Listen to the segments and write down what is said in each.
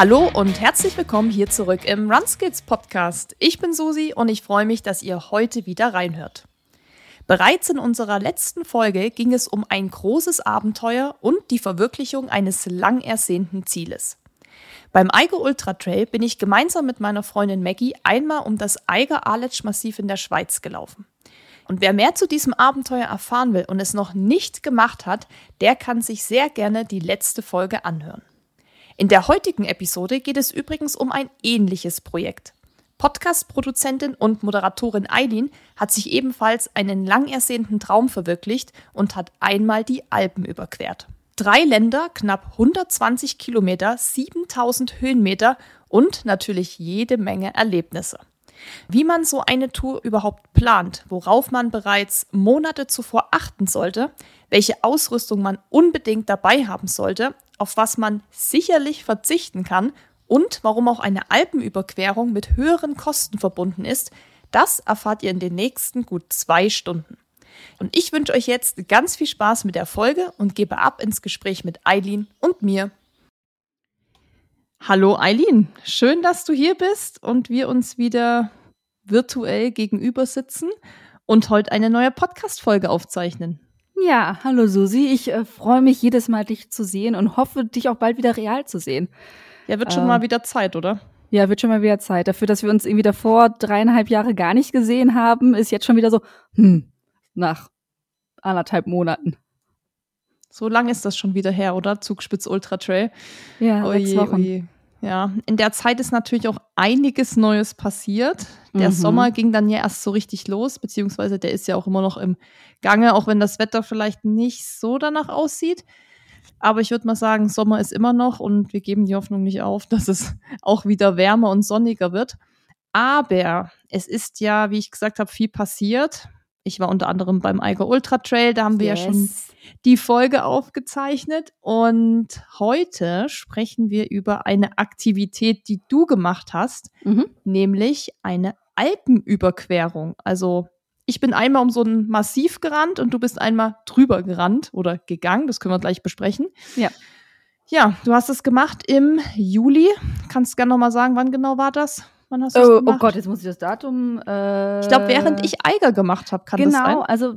Hallo und herzlich willkommen hier zurück im Runskills Podcast. Ich bin Susi und ich freue mich, dass ihr heute wieder reinhört. Bereits in unserer letzten Folge ging es um ein großes Abenteuer und die Verwirklichung eines lang ersehnten Zieles. Beim Eiger Ultra Trail bin ich gemeinsam mit meiner Freundin Maggie einmal um das Eiger Aletsch Massiv in der Schweiz gelaufen. Und wer mehr zu diesem Abenteuer erfahren will und es noch nicht gemacht hat, der kann sich sehr gerne die letzte Folge anhören. In der heutigen Episode geht es übrigens um ein ähnliches Projekt. Podcast-Produzentin und Moderatorin Eileen hat sich ebenfalls einen lang ersehnten Traum verwirklicht und hat einmal die Alpen überquert. Drei Länder, knapp 120 Kilometer, 7000 Höhenmeter und natürlich jede Menge Erlebnisse. Wie man so eine Tour überhaupt plant, worauf man bereits Monate zuvor achten sollte, welche Ausrüstung man unbedingt dabei haben sollte, auf was man sicherlich verzichten kann und warum auch eine Alpenüberquerung mit höheren Kosten verbunden ist, das erfahrt ihr in den nächsten gut zwei Stunden. Und ich wünsche euch jetzt ganz viel Spaß mit der Folge und gebe ab ins Gespräch mit Eileen und mir. Hallo Eileen, schön, dass du hier bist und wir uns wieder virtuell gegenüber sitzen und heute eine neue Podcast-Folge aufzeichnen. Ja, hallo Susi. Ich äh, freue mich jedes Mal, dich zu sehen und hoffe, dich auch bald wieder real zu sehen. Ja, wird schon ähm, mal wieder Zeit, oder? Ja, wird schon mal wieder Zeit. Dafür, dass wir uns irgendwie davor dreieinhalb Jahre gar nicht gesehen haben, ist jetzt schon wieder so, hm, nach anderthalb Monaten. So lang ist das schon wieder her, oder? Zugspitz Ultra Trail. Ja, oje, sechs Wochen. Oje. Ja, in der Zeit ist natürlich auch einiges Neues passiert. Der mhm. Sommer ging dann ja erst so richtig los, beziehungsweise der ist ja auch immer noch im Gange, auch wenn das Wetter vielleicht nicht so danach aussieht. Aber ich würde mal sagen, Sommer ist immer noch und wir geben die Hoffnung nicht auf, dass es auch wieder wärmer und sonniger wird. Aber es ist ja, wie ich gesagt habe, viel passiert. Ich war unter anderem beim Eiger Ultra Trail, da haben wir yes. ja schon die Folge aufgezeichnet. Und heute sprechen wir über eine Aktivität, die du gemacht hast, mhm. nämlich eine Alpenüberquerung. Also ich bin einmal um so ein Massiv gerannt und du bist einmal drüber gerannt oder gegangen. Das können wir gleich besprechen. Ja. Ja, du hast es gemacht im Juli. Kannst du gerne nochmal sagen, wann genau war das? Wann hast oh, oh, Gott, jetzt muss ich das Datum. Äh, ich glaube, während ich Eiger gemacht habe, kann genau, das sein. Genau, also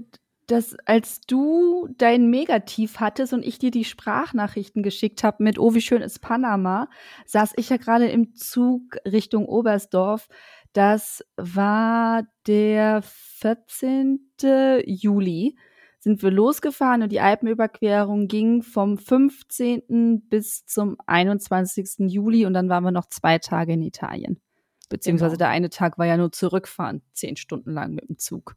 das, als du dein Megatief hattest und ich dir die Sprachnachrichten geschickt habe mit Oh, wie schön ist Panama, saß ich ja gerade im Zug Richtung Oberstdorf. Das war der 14. Juli sind wir losgefahren und die Alpenüberquerung ging vom 15. bis zum 21. Juli und dann waren wir noch zwei Tage in Italien. Beziehungsweise genau. der eine Tag war ja nur zurückfahren, zehn Stunden lang mit dem Zug.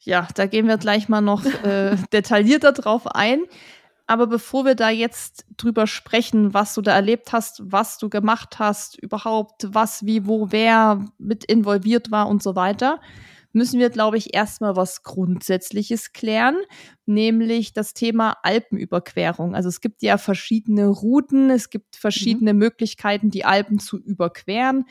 Ja, da gehen wir gleich mal noch äh, detaillierter drauf ein. Aber bevor wir da jetzt drüber sprechen, was du da erlebt hast, was du gemacht hast, überhaupt, was, wie, wo, wer mit involviert war und so weiter, müssen wir, glaube ich, erstmal was Grundsätzliches klären, nämlich das Thema Alpenüberquerung. Also es gibt ja verschiedene Routen, es gibt verschiedene mhm. Möglichkeiten, die Alpen zu überqueren.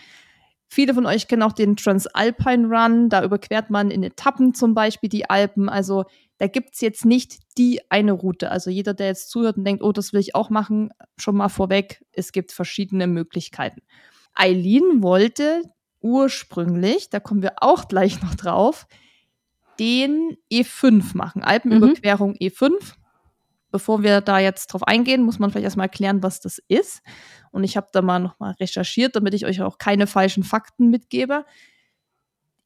Viele von euch kennen auch den Transalpine Run. Da überquert man in Etappen zum Beispiel die Alpen. Also da gibt's jetzt nicht die eine Route. Also jeder, der jetzt zuhört und denkt, oh, das will ich auch machen, schon mal vorweg, es gibt verschiedene Möglichkeiten. Eileen wollte ursprünglich, da kommen wir auch gleich noch drauf, den E5 machen. Alpenüberquerung mhm. E5 bevor wir da jetzt drauf eingehen, muss man vielleicht erstmal erklären, was das ist. Und ich habe da mal nochmal recherchiert, damit ich euch auch keine falschen Fakten mitgebe.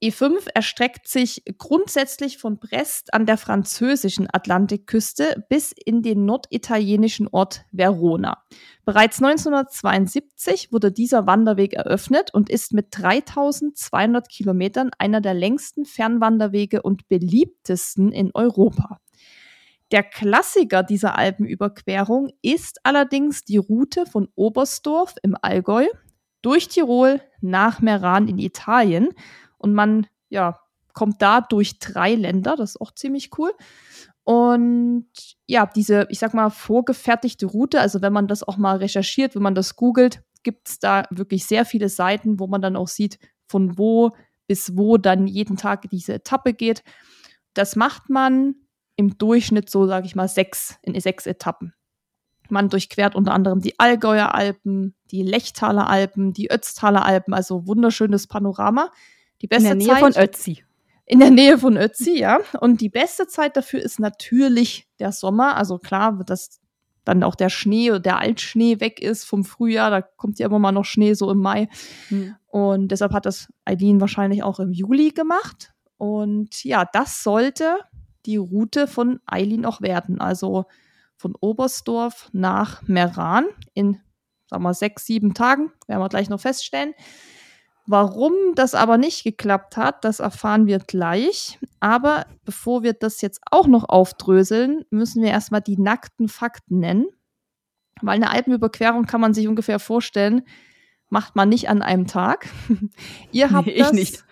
E5 erstreckt sich grundsätzlich von Brest an der französischen Atlantikküste bis in den norditalienischen Ort Verona. Bereits 1972 wurde dieser Wanderweg eröffnet und ist mit 3200 Kilometern einer der längsten Fernwanderwege und beliebtesten in Europa. Der Klassiker dieser Alpenüberquerung ist allerdings die Route von Oberstdorf im Allgäu durch Tirol nach Meran in Italien. Und man ja, kommt da durch drei Länder, das ist auch ziemlich cool. Und ja, diese, ich sag mal, vorgefertigte Route, also wenn man das auch mal recherchiert, wenn man das googelt, gibt es da wirklich sehr viele Seiten, wo man dann auch sieht, von wo bis wo dann jeden Tag diese Etappe geht. Das macht man im Durchschnitt so, sage ich mal, sechs in sechs Etappen. Man durchquert unter anderem die Allgäuer Alpen, die Lechtaler Alpen, die Ötztaler Alpen, also wunderschönes Panorama. Die beste in der Nähe Zeit, von Ötzi. In der Nähe von Ötzi, ja. Und die beste Zeit dafür ist natürlich der Sommer. Also klar, dass dann auch der Schnee oder der Altschnee weg ist vom Frühjahr. Da kommt ja immer mal noch Schnee so im Mai. Hm. Und deshalb hat das Eileen wahrscheinlich auch im Juli gemacht. Und ja, das sollte die Route von Eileen auch werden. Also von Oberstdorf nach Meran in, sagen wir, sechs, sieben Tagen. Werden wir gleich noch feststellen. Warum das aber nicht geklappt hat, das erfahren wir gleich. Aber bevor wir das jetzt auch noch aufdröseln, müssen wir erstmal die nackten Fakten nennen. Weil eine Alpenüberquerung kann man sich ungefähr vorstellen, macht man nicht an einem Tag. ihr habt nee, das.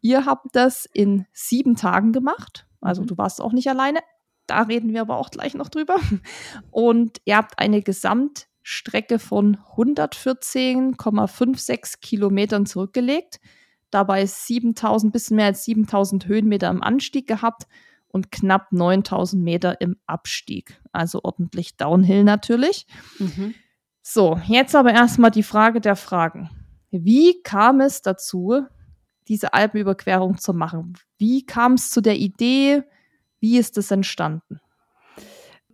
Ihr habt das in sieben Tagen gemacht. Also mhm. du warst auch nicht alleine. Da reden wir aber auch gleich noch drüber. Und ihr habt eine Gesamtstrecke von 114,56 Kilometern zurückgelegt. Dabei 7000, bisschen mehr als 7000 Höhenmeter im Anstieg gehabt und knapp 9000 Meter im Abstieg. Also ordentlich Downhill natürlich. Mhm. So, jetzt aber erstmal die Frage der Fragen. Wie kam es dazu, diese Alpenüberquerung zu machen? Wie kam es zu der Idee? Wie ist es entstanden?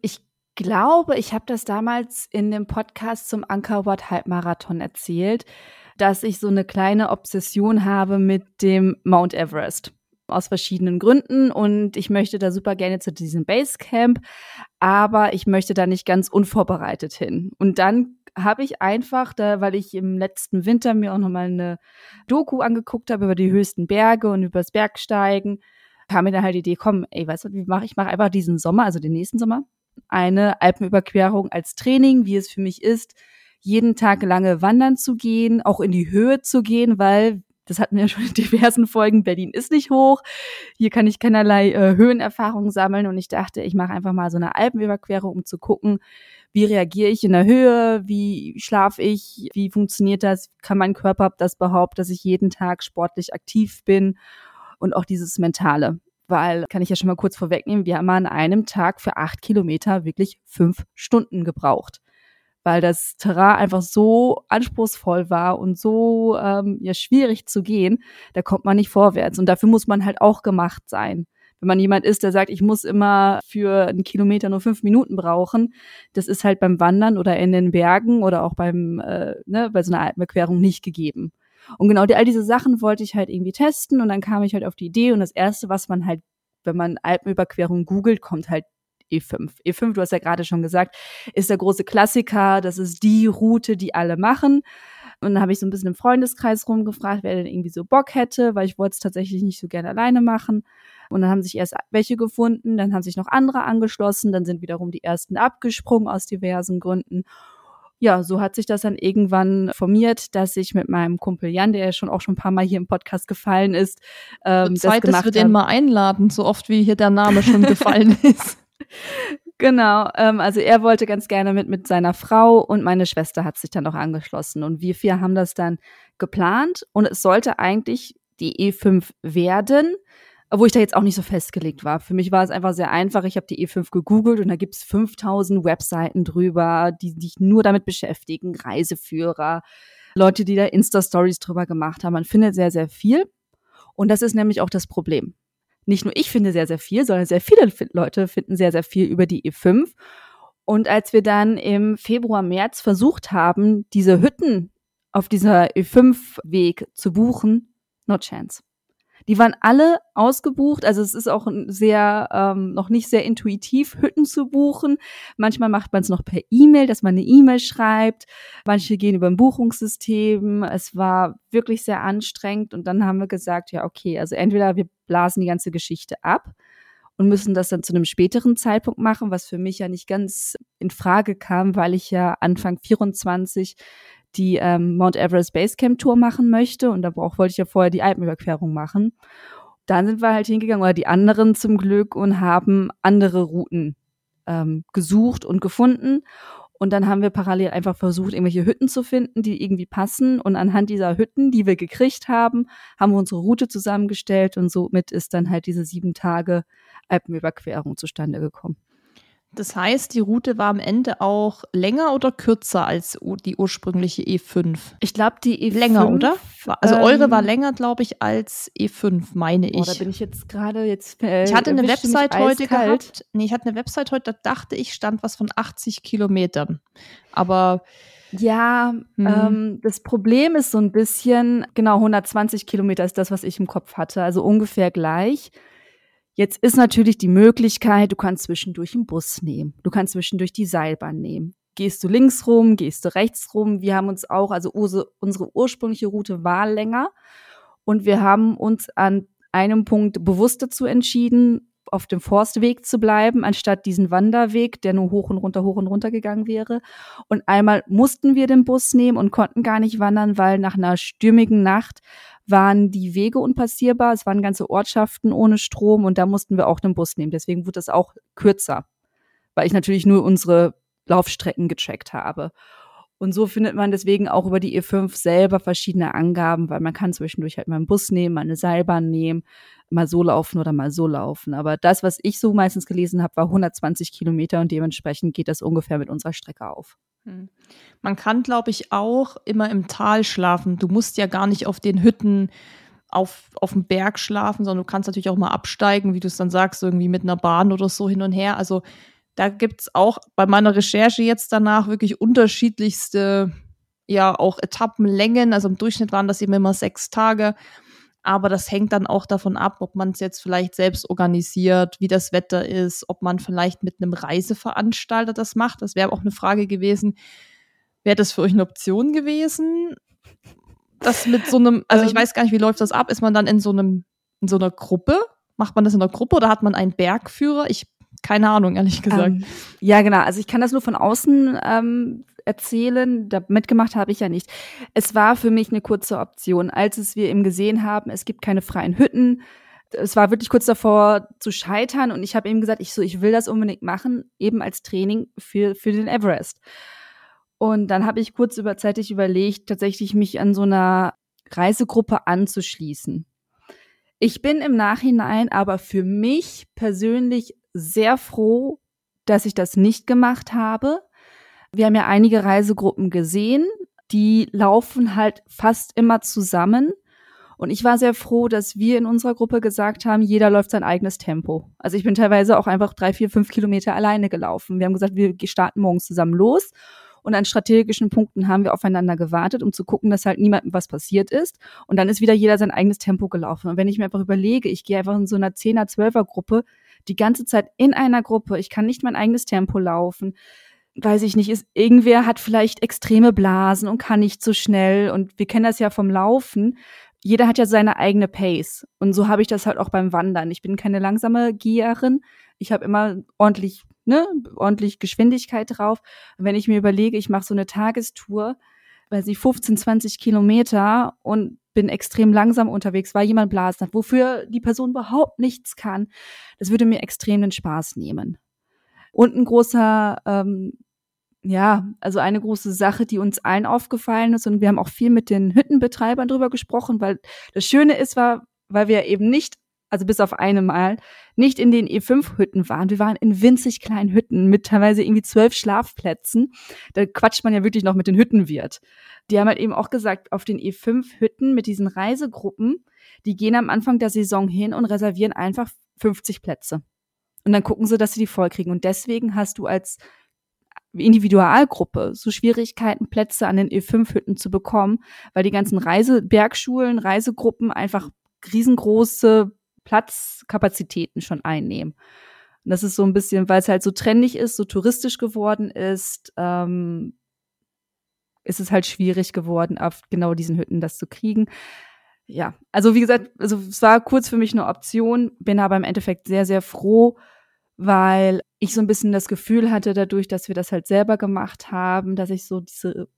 Ich glaube, ich habe das damals in dem Podcast zum Ankerwort Halbmarathon erzählt, dass ich so eine kleine Obsession habe mit dem Mount Everest aus verschiedenen Gründen und ich möchte da super gerne zu diesem Basecamp, aber ich möchte da nicht ganz unvorbereitet hin. Und dann habe ich einfach, da, weil ich im letzten Winter mir auch nochmal eine Doku angeguckt habe über die höchsten Berge und über das Bergsteigen, kam mir dann halt die Idee, komm, ey, weißt du, wie mache ich? mache einfach diesen Sommer, also den nächsten Sommer, eine Alpenüberquerung als Training, wie es für mich ist, jeden Tag lange wandern zu gehen, auch in die Höhe zu gehen, weil das hatten wir ja schon in diversen Folgen. Berlin ist nicht hoch. Hier kann ich keinerlei äh, Höhenerfahrungen sammeln. Und ich dachte, ich mache einfach mal so eine Alpenüberquerung, um zu gucken, wie reagiere ich in der Höhe, wie schlafe ich, wie funktioniert das, kann mein Körper das behaupten, dass ich jeden Tag sportlich aktiv bin und auch dieses Mentale. Weil, kann ich ja schon mal kurz vorwegnehmen, wir haben an einem Tag für acht Kilometer wirklich fünf Stunden gebraucht weil das Terrain einfach so anspruchsvoll war und so ähm, ja, schwierig zu gehen, da kommt man nicht vorwärts. Und dafür muss man halt auch gemacht sein. Wenn man jemand ist, der sagt, ich muss immer für einen Kilometer nur fünf Minuten brauchen, das ist halt beim Wandern oder in den Bergen oder auch beim, äh, ne, bei so einer Alpenüberquerung nicht gegeben. Und genau die, all diese Sachen wollte ich halt irgendwie testen und dann kam ich halt auf die Idee und das erste, was man halt, wenn man Alpenüberquerung googelt, kommt halt E5. E5, du hast ja gerade schon gesagt, ist der große Klassiker. Das ist die Route, die alle machen. Und dann habe ich so ein bisschen im Freundeskreis rumgefragt, wer denn irgendwie so Bock hätte, weil ich wollte es tatsächlich nicht so gerne alleine machen. Und dann haben sich erst welche gefunden, dann haben sich noch andere angeschlossen, dann sind wiederum die ersten abgesprungen aus diversen Gründen. Ja, so hat sich das dann irgendwann formiert, dass ich mit meinem Kumpel Jan, der ja schon auch schon ein paar Mal hier im Podcast gefallen ist, ähm, Zeit, das gemacht dass wir den mal einladen, so oft wie hier der Name schon gefallen ist. Genau, ähm, also er wollte ganz gerne mit mit seiner Frau und meine Schwester hat sich dann auch angeschlossen und wir vier haben das dann geplant und es sollte eigentlich die E5 werden, wo ich da jetzt auch nicht so festgelegt war. Für mich war es einfach sehr einfach. Ich habe die E5 gegoogelt und da gibt's 5000 Webseiten drüber, die sich nur damit beschäftigen, Reiseführer, Leute, die da Insta-Stories drüber gemacht haben. Man findet sehr, sehr viel. Und das ist nämlich auch das Problem nicht nur ich finde sehr, sehr viel, sondern sehr viele Leute finden sehr, sehr viel über die E5. Und als wir dann im Februar, März versucht haben, diese Hütten auf dieser E5-Weg zu buchen, no chance. Die waren alle ausgebucht. Also es ist auch sehr ähm, noch nicht sehr intuitiv, Hütten zu buchen. Manchmal macht man es noch per E-Mail, dass man eine E-Mail schreibt. Manche gehen über ein Buchungssystem. Es war wirklich sehr anstrengend. Und dann haben wir gesagt, ja, okay, also entweder wir blasen die ganze Geschichte ab und müssen das dann zu einem späteren Zeitpunkt machen, was für mich ja nicht ganz in Frage kam, weil ich ja Anfang 24 die ähm, Mount Everest Basecamp Tour machen möchte und da brauch, wollte ich ja vorher die Alpenüberquerung machen. Dann sind wir halt hingegangen, oder die anderen zum Glück, und haben andere Routen ähm, gesucht und gefunden. Und dann haben wir parallel einfach versucht, irgendwelche Hütten zu finden, die irgendwie passen. Und anhand dieser Hütten, die wir gekriegt haben, haben wir unsere Route zusammengestellt und somit ist dann halt diese sieben Tage Alpenüberquerung zustande gekommen. Das heißt, die Route war am Ende auch länger oder kürzer als die ursprüngliche E5? Ich glaube, die E5. Länger, oder? Also ähm, eure war länger, glaube ich, als E5, meine ich. Da bin ich jetzt gerade jetzt. Äh, ich hatte eine Website heute gehabt. Nee, ich hatte eine Website heute, da dachte ich, stand was von 80 Kilometern. Aber. Ja, hm. ähm, das Problem ist so ein bisschen, genau, 120 Kilometer ist das, was ich im Kopf hatte. Also ungefähr gleich. Jetzt ist natürlich die Möglichkeit, du kannst zwischendurch einen Bus nehmen. Du kannst zwischendurch die Seilbahn nehmen. Gehst du links rum, gehst du rechts rum. Wir haben uns auch, also unsere ursprüngliche Route war länger und wir haben uns an einem Punkt bewusst dazu entschieden, auf dem Forstweg zu bleiben, anstatt diesen Wanderweg, der nur hoch und runter, hoch und runter gegangen wäre. Und einmal mussten wir den Bus nehmen und konnten gar nicht wandern, weil nach einer stürmigen Nacht waren die Wege unpassierbar. Es waren ganze Ortschaften ohne Strom und da mussten wir auch den Bus nehmen. Deswegen wurde das auch kürzer, weil ich natürlich nur unsere Laufstrecken gecheckt habe. Und so findet man deswegen auch über die E5 selber verschiedene Angaben, weil man kann zwischendurch halt mal einen Bus nehmen, mal eine Seilbahn nehmen, mal so laufen oder mal so laufen. Aber das, was ich so meistens gelesen habe, war 120 Kilometer und dementsprechend geht das ungefähr mit unserer Strecke auf. Hm. Man kann, glaube ich, auch immer im Tal schlafen. Du musst ja gar nicht auf den Hütten auf, auf dem Berg schlafen, sondern du kannst natürlich auch mal absteigen, wie du es dann sagst, irgendwie mit einer Bahn oder so hin und her. Also da gibt es auch bei meiner Recherche jetzt danach wirklich unterschiedlichste, ja, auch Etappenlängen. Also im Durchschnitt waren das eben immer sechs Tage. Aber das hängt dann auch davon ab, ob man es jetzt vielleicht selbst organisiert, wie das Wetter ist, ob man vielleicht mit einem Reiseveranstalter das macht. Das wäre auch eine Frage gewesen. Wäre das für euch eine Option gewesen? Das mit so einem, also ich ähm. weiß gar nicht, wie läuft das ab? Ist man dann in so einem, in so einer Gruppe? Macht man das in einer Gruppe oder hat man einen Bergführer? Ich keine Ahnung, ehrlich gesagt. Ähm, ja, genau. Also ich kann das nur von außen ähm, erzählen. Da mitgemacht habe ich ja nicht. Es war für mich eine kurze Option, als es wir eben gesehen haben, es gibt keine freien Hütten. Es war wirklich kurz davor zu scheitern und ich habe eben gesagt, ich so, ich will das unbedingt machen, eben als Training für, für den Everest. Und dann habe ich kurz überzeitig überlegt, tatsächlich mich an so einer Reisegruppe anzuschließen. Ich bin im Nachhinein aber für mich persönlich sehr froh, dass ich das nicht gemacht habe. Wir haben ja einige Reisegruppen gesehen, die laufen halt fast immer zusammen. Und ich war sehr froh, dass wir in unserer Gruppe gesagt haben, jeder läuft sein eigenes Tempo. Also ich bin teilweise auch einfach drei, vier, fünf Kilometer alleine gelaufen. Wir haben gesagt, wir starten morgens zusammen los. Und an strategischen Punkten haben wir aufeinander gewartet, um zu gucken, dass halt niemandem was passiert ist. Und dann ist wieder jeder sein eigenes Tempo gelaufen. Und wenn ich mir einfach überlege, ich gehe einfach in so einer Zehner, Zwölfer Gruppe die ganze Zeit in einer Gruppe, ich kann nicht mein eigenes Tempo laufen, weiß ich nicht, ist, irgendwer hat vielleicht extreme Blasen und kann nicht so schnell. Und wir kennen das ja vom Laufen. Jeder hat ja seine eigene Pace. Und so habe ich das halt auch beim Wandern. Ich bin keine langsame Geherin. Ich habe immer ordentlich, ne, ordentlich Geschwindigkeit drauf. Und wenn ich mir überlege, ich mache so eine Tagestour, weiß nicht, 15, 20 Kilometer und bin extrem langsam unterwegs, weil jemand Blasen hat, wofür die Person überhaupt nichts kann, das würde mir extrem den Spaß nehmen. Und ein großer, ähm, ja, also eine große Sache, die uns allen aufgefallen ist, und wir haben auch viel mit den Hüttenbetreibern drüber gesprochen, weil das Schöne ist, war, weil wir eben nicht also bis auf eine Mal, nicht in den E5-Hütten waren. Wir waren in winzig kleinen Hütten mit teilweise irgendwie zwölf Schlafplätzen. Da quatscht man ja wirklich noch mit den Hüttenwirt. Die haben halt eben auch gesagt, auf den E5-Hütten mit diesen Reisegruppen, die gehen am Anfang der Saison hin und reservieren einfach 50 Plätze. Und dann gucken sie, dass sie die voll kriegen. Und deswegen hast du als Individualgruppe so Schwierigkeiten, Plätze an den E5-Hütten zu bekommen, weil die ganzen Reisebergschulen, Reisegruppen einfach riesengroße Platzkapazitäten schon einnehmen. Und das ist so ein bisschen, weil es halt so trendig ist, so touristisch geworden ist, ähm, ist es halt schwierig geworden, auf genau diesen Hütten das zu kriegen. Ja, also wie gesagt, also es war kurz für mich eine Option, bin aber im Endeffekt sehr, sehr froh, weil ich so ein bisschen das Gefühl hatte, dadurch, dass wir das halt selber gemacht haben, dass ich so diese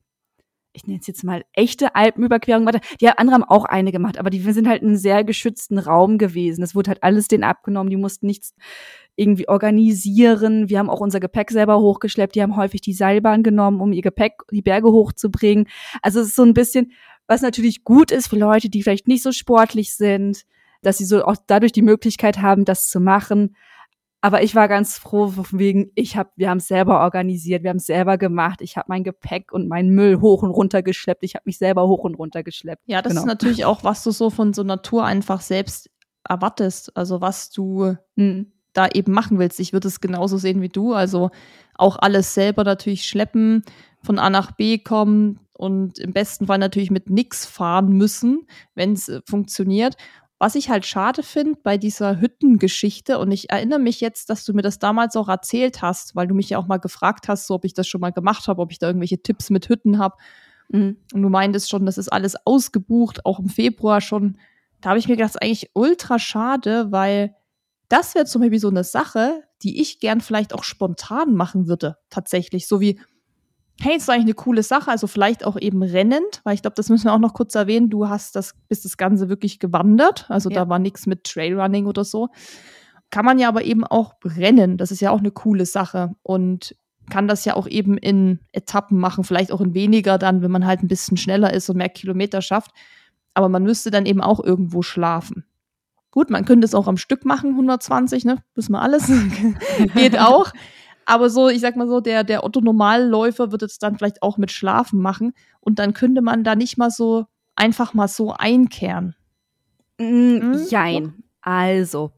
ich nenne es jetzt mal echte Alpenüberquerung gemacht. Die andere haben auch eine gemacht, aber die sind halt in einem sehr geschützten Raum gewesen. Das wurde halt alles denen abgenommen. Die mussten nichts irgendwie organisieren. Wir haben auch unser Gepäck selber hochgeschleppt. Die haben häufig die Seilbahn genommen, um ihr Gepäck die Berge hochzubringen. Also es ist so ein bisschen, was natürlich gut ist für Leute, die vielleicht nicht so sportlich sind, dass sie so auch dadurch die Möglichkeit haben, das zu machen. Aber ich war ganz froh wegen, ich hab, wir haben es selber organisiert, wir haben es selber gemacht. Ich habe mein Gepäck und meinen Müll hoch und runter geschleppt. Ich habe mich selber hoch und runter geschleppt. Ja, das genau. ist natürlich auch, was du so von so Natur einfach selbst erwartest. Also was du mhm. da eben machen willst. Ich würde es genauso sehen wie du. Also auch alles selber natürlich schleppen, von A nach B kommen und im besten Fall natürlich mit nix fahren müssen, wenn es äh, funktioniert. Was ich halt schade finde bei dieser Hüttengeschichte, und ich erinnere mich jetzt, dass du mir das damals auch erzählt hast, weil du mich ja auch mal gefragt hast, so, ob ich das schon mal gemacht habe, ob ich da irgendwelche Tipps mit Hütten habe. Mhm. Und du meintest schon, das ist alles ausgebucht, auch im Februar schon. Da habe ich mir gedacht, das ist eigentlich ultra schade, weil das wäre zum Beispiel so eine Sache, die ich gern vielleicht auch spontan machen würde, tatsächlich. So wie, hey, das ist eigentlich eine coole Sache, also vielleicht auch eben rennend, weil ich glaube, das müssen wir auch noch kurz erwähnen. Du hast das, bist das Ganze wirklich gewandert, also ja. da war nichts mit Trailrunning oder so. Kann man ja aber eben auch rennen, das ist ja auch eine coole Sache und kann das ja auch eben in Etappen machen, vielleicht auch in weniger dann, wenn man halt ein bisschen schneller ist und mehr Kilometer schafft. Aber man müsste dann eben auch irgendwo schlafen. Gut, man könnte es auch am Stück machen, 120, ne? Wissen wir alles. Geht auch. Aber so, ich sag mal so, der, der Otto-Normalläufer wird es dann vielleicht auch mit Schlafen machen. Und dann könnte man da nicht mal so einfach mal so einkehren. Mm, hm? Jein. Also.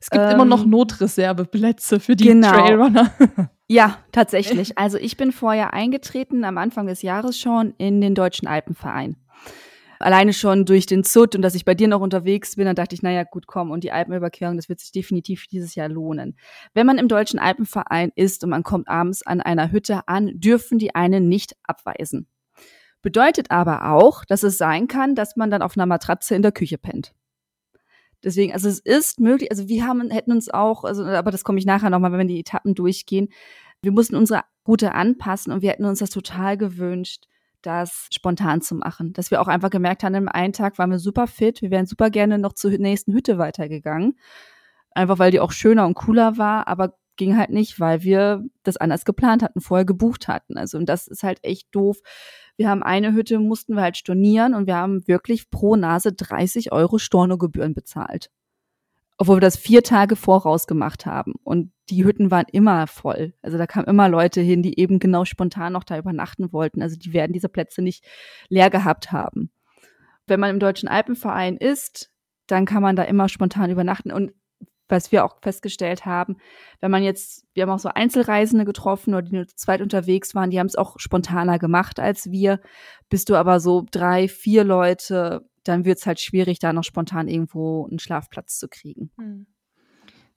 Es gibt ähm, immer noch ähm, Notreserveplätze für die genau. Trailrunner. ja, tatsächlich. Also ich bin vorher eingetreten, am Anfang des Jahres schon, in den Deutschen Alpenverein alleine schon durch den Zut und dass ich bei dir noch unterwegs bin, dann dachte ich, naja, gut, komm, und die Alpenüberquerung, das wird sich definitiv dieses Jahr lohnen. Wenn man im Deutschen Alpenverein ist und man kommt abends an einer Hütte an, dürfen die einen nicht abweisen. Bedeutet aber auch, dass es sein kann, dass man dann auf einer Matratze in der Küche pennt. Deswegen, also es ist möglich, also wir haben, hätten uns auch, also, aber das komme ich nachher nochmal, wenn wir die Etappen durchgehen. Wir mussten unsere Route anpassen und wir hätten uns das total gewünscht, das spontan zu machen. Dass wir auch einfach gemerkt haben, im einen Tag waren wir super fit, wir wären super gerne noch zur nächsten Hütte weitergegangen. Einfach weil die auch schöner und cooler war, aber ging halt nicht, weil wir das anders geplant hatten, vorher gebucht hatten. Also, und das ist halt echt doof. Wir haben eine Hütte, mussten wir halt stornieren und wir haben wirklich pro Nase 30 Euro Stornogebühren bezahlt obwohl wir das vier Tage voraus gemacht haben. Und die Hütten waren immer voll. Also da kamen immer Leute hin, die eben genau spontan noch da übernachten wollten. Also die werden diese Plätze nicht leer gehabt haben. Wenn man im Deutschen Alpenverein ist, dann kann man da immer spontan übernachten. Und was wir auch festgestellt haben, wenn man jetzt, wir haben auch so Einzelreisende getroffen oder die nur zu zweit unterwegs waren, die haben es auch spontaner gemacht als wir. Bist du aber so drei, vier Leute dann wird es halt schwierig, da noch spontan irgendwo einen Schlafplatz zu kriegen. Hm.